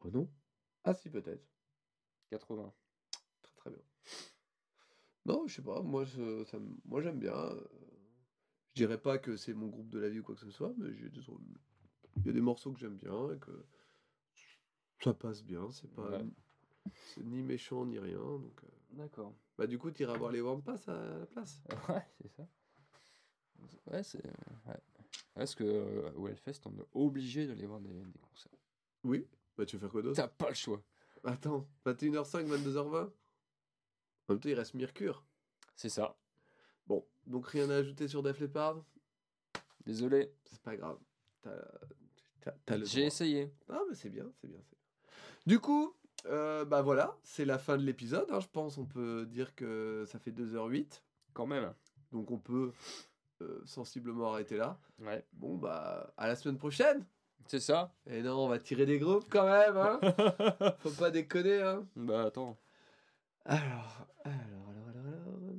Oh non? Ah si, peut-être. 80. Très très bien. Non, je sais pas, moi, ça moi j'aime bien. euh, Je dirais pas que c'est mon groupe de la vie ou quoi que ce soit, mais j'ai des... il y a des morceaux que j'aime bien et que ça passe bien. C'est pas Ouais. c'est ni méchant ni rien. Donc, euh, D'accord. bah, du coup, tu iras voir les Warm Pass à la place. Ouais, c'est ça. Ouais, c'est. Ouais. Parce que euh, au Hellfest, on est obligé d'aller voir des, des concerts. Oui. Bah, tu veux faire quoi d'autre? T'as pas le choix. Attends, 21h05, 22h20 En même temps, il reste Mercure. C'est ça. Bon, donc rien à ajouter sur Def Leppard? Désolé. C'est pas grave. T'as t'as- t'as le J'ai droit. essayé. Ah, mais c'est bien, c'est bien, c'est bien. Du coup, euh, bah voilà, c'est la fin de l'épisode. hein, je pense on peut dire que ça fait 2h08. Quand même. Donc on peut euh, sensiblement arrêter là. Ouais. Bon, bah à la semaine prochaine. C'est ça. Et non, on va tirer des groupes quand même. Hein Faut pas déconner. Hein bah attends. alors, alors, alors, alors, alors.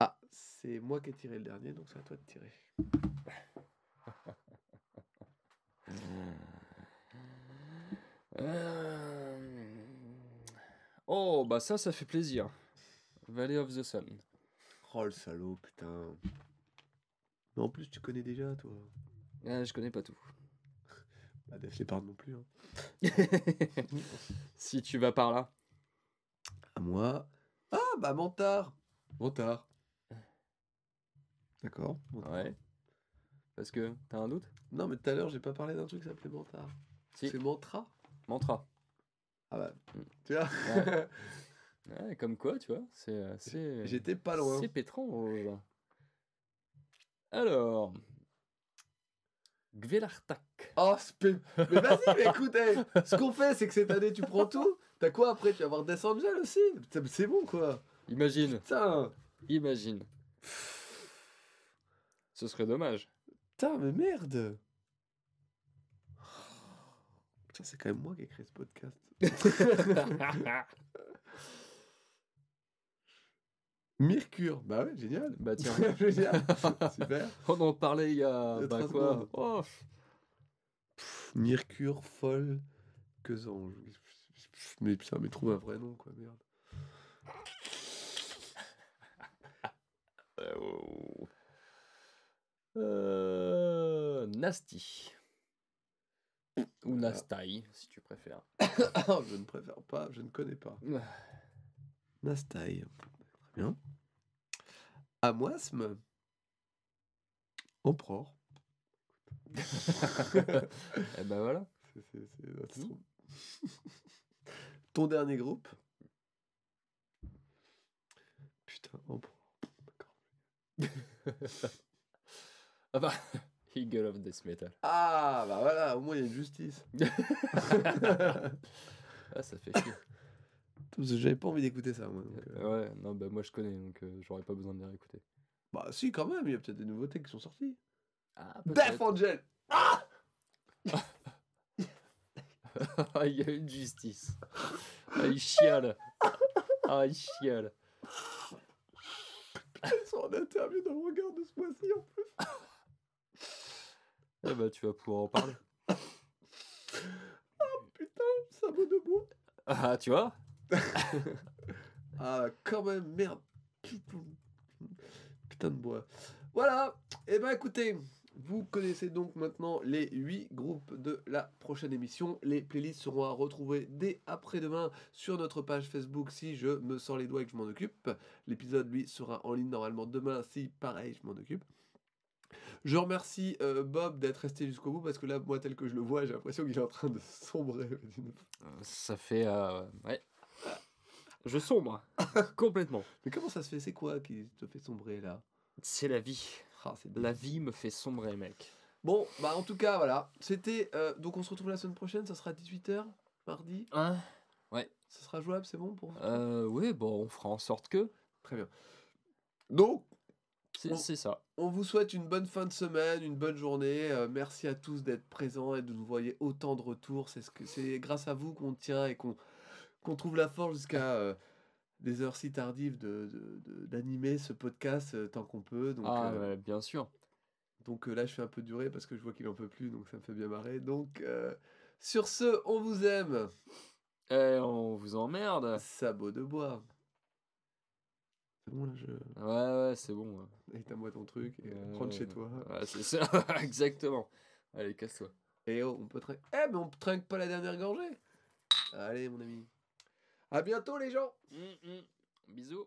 Ah, c'est moi qui ai tiré le dernier, donc c'est à toi de tirer. Euh, Oh, bah ça, ça fait plaisir. Valley of the Sun. Oh le salaud, putain. Mais en plus, tu connais déjà, toi. Ah, je connais pas tout. Bah, Def Leppard non plus. Hein. si tu vas par là. À moi. Ah Ah, bah, Mentard. Mentard. D'accord. Ouais. Parce que t'as un doute? Non, mais tout à l'heure, j'ai pas parlé d'un truc qui s'appelait Mentard. Si. C'est Mantra? Mantra. Ah bah, Mm. tu vois Ouais. Ouais, comme quoi, tu vois, c'est assez. J'étais pas loin. C'est pétrange. Alors. Gvelartak. Oh, spé- mais vas-y, mais écoute, hey, ce qu'on fait, c'est que cette année, tu prends tout. T'as quoi après Tu vas avoir Death Angel aussi? C'est bon, quoi. Imagine, Putain, imagine. Ce serait dommage. putain, mais merde. C'est quand même moi qui ai créé ce podcast. Mercure. Bah ouais, génial. bah tiens, génial. Super. on en parlait il y a. Il y a bah 30 quoi. Oh, Mercure folle que ange. Mais putain, mais trouve un vrai nom, quoi, merde. Euh, euh, Nasty. Ou Nastai, si tu préfères. Ah, je ne préfère pas, je ne connais pas. Nastai. Très bien. Amoisme. Empereur. Et ben voilà. Trop- Ton dernier groupe? Putain, Empereur. Ah bah, Eagle of Death Metal. Ah, bah voilà, au moins il y a une justice. Ah, ça fait chier. J'avais pas envie d'écouter ça, moi. donc, euh. Ouais, non, bah moi je connais, donc euh, j'aurais pas besoin de les réécouter. Bah si, quand même, il y a peut-être des nouveautés qui sont sorties. Ah, Death Angel Ah, il y a une justice. Ah, il chiale. Ah, il chiale. Ils sont en interview dans le regard de ce mois-ci en plus. Eh bah, tu vas pouvoir en parler. Putain, sabot de bois. Ah, tu vois? Ah, quand même, merde. Putain, de bois. Voilà. Et ben écoutez, vous connaissez donc maintenant les 8 groupes de la prochaine émission. Les playlists seront à retrouver dès après-demain sur notre page Facebook si je me sors les doigts et que je m'en occupe. L'épisode, lui, sera en ligne normalement demain si, pareil, je m'en occupe. Je remercie euh, Bob d'être resté jusqu'au bout parce que là, moi, tel que je le vois, j'ai l'impression qu'il est en train de sombrer. d'une- Ça fait. euh, ouais. Je sombre. Complètement. Mais comment ça se fait? C'est quoi qui te fait sombrer là? C'est la vie. Ah, La vie me fait sombrer, mec. Bon, bah en tout cas, voilà. C'était. euh, donc on se retrouve la semaine prochaine, ça sera 18h, mardi. Hein? Ça sera jouable, c'est bon pour vous? Euh, oui, bon, on fera en sorte que. Très bien. Donc, C'est ça. on vous souhaite une bonne fin de semaine, une bonne journée. Euh, merci à tous d'être présents et de nous voyer autant de retours. C'est ce que c'est grâce à vous qu'on tient et qu'on qu'on trouve la force jusqu'à euh, des heures si tardives de de- de- d'animer ce podcast euh, tant qu'on peut. Donc, ah, ouais, bien sûr. Donc là, je fais un peu durer parce que je vois qu'il en peut plus, donc ça me fait bien marrer. Donc, sur ce, on vous aime. Eh, on vous emmerde. Sabot de bois. C'est bon là, je. Ouais, ouais, c'est bon. ouais. Éteins-moi ton truc et rentre chez toi. Ouais, c'est ça, exactement. Allez, casse-toi. Et oh, on peut trinquer. Eh, mais on trinque pas la dernière gorgée. Allez, mon ami. À bientôt, les gens. Bisous.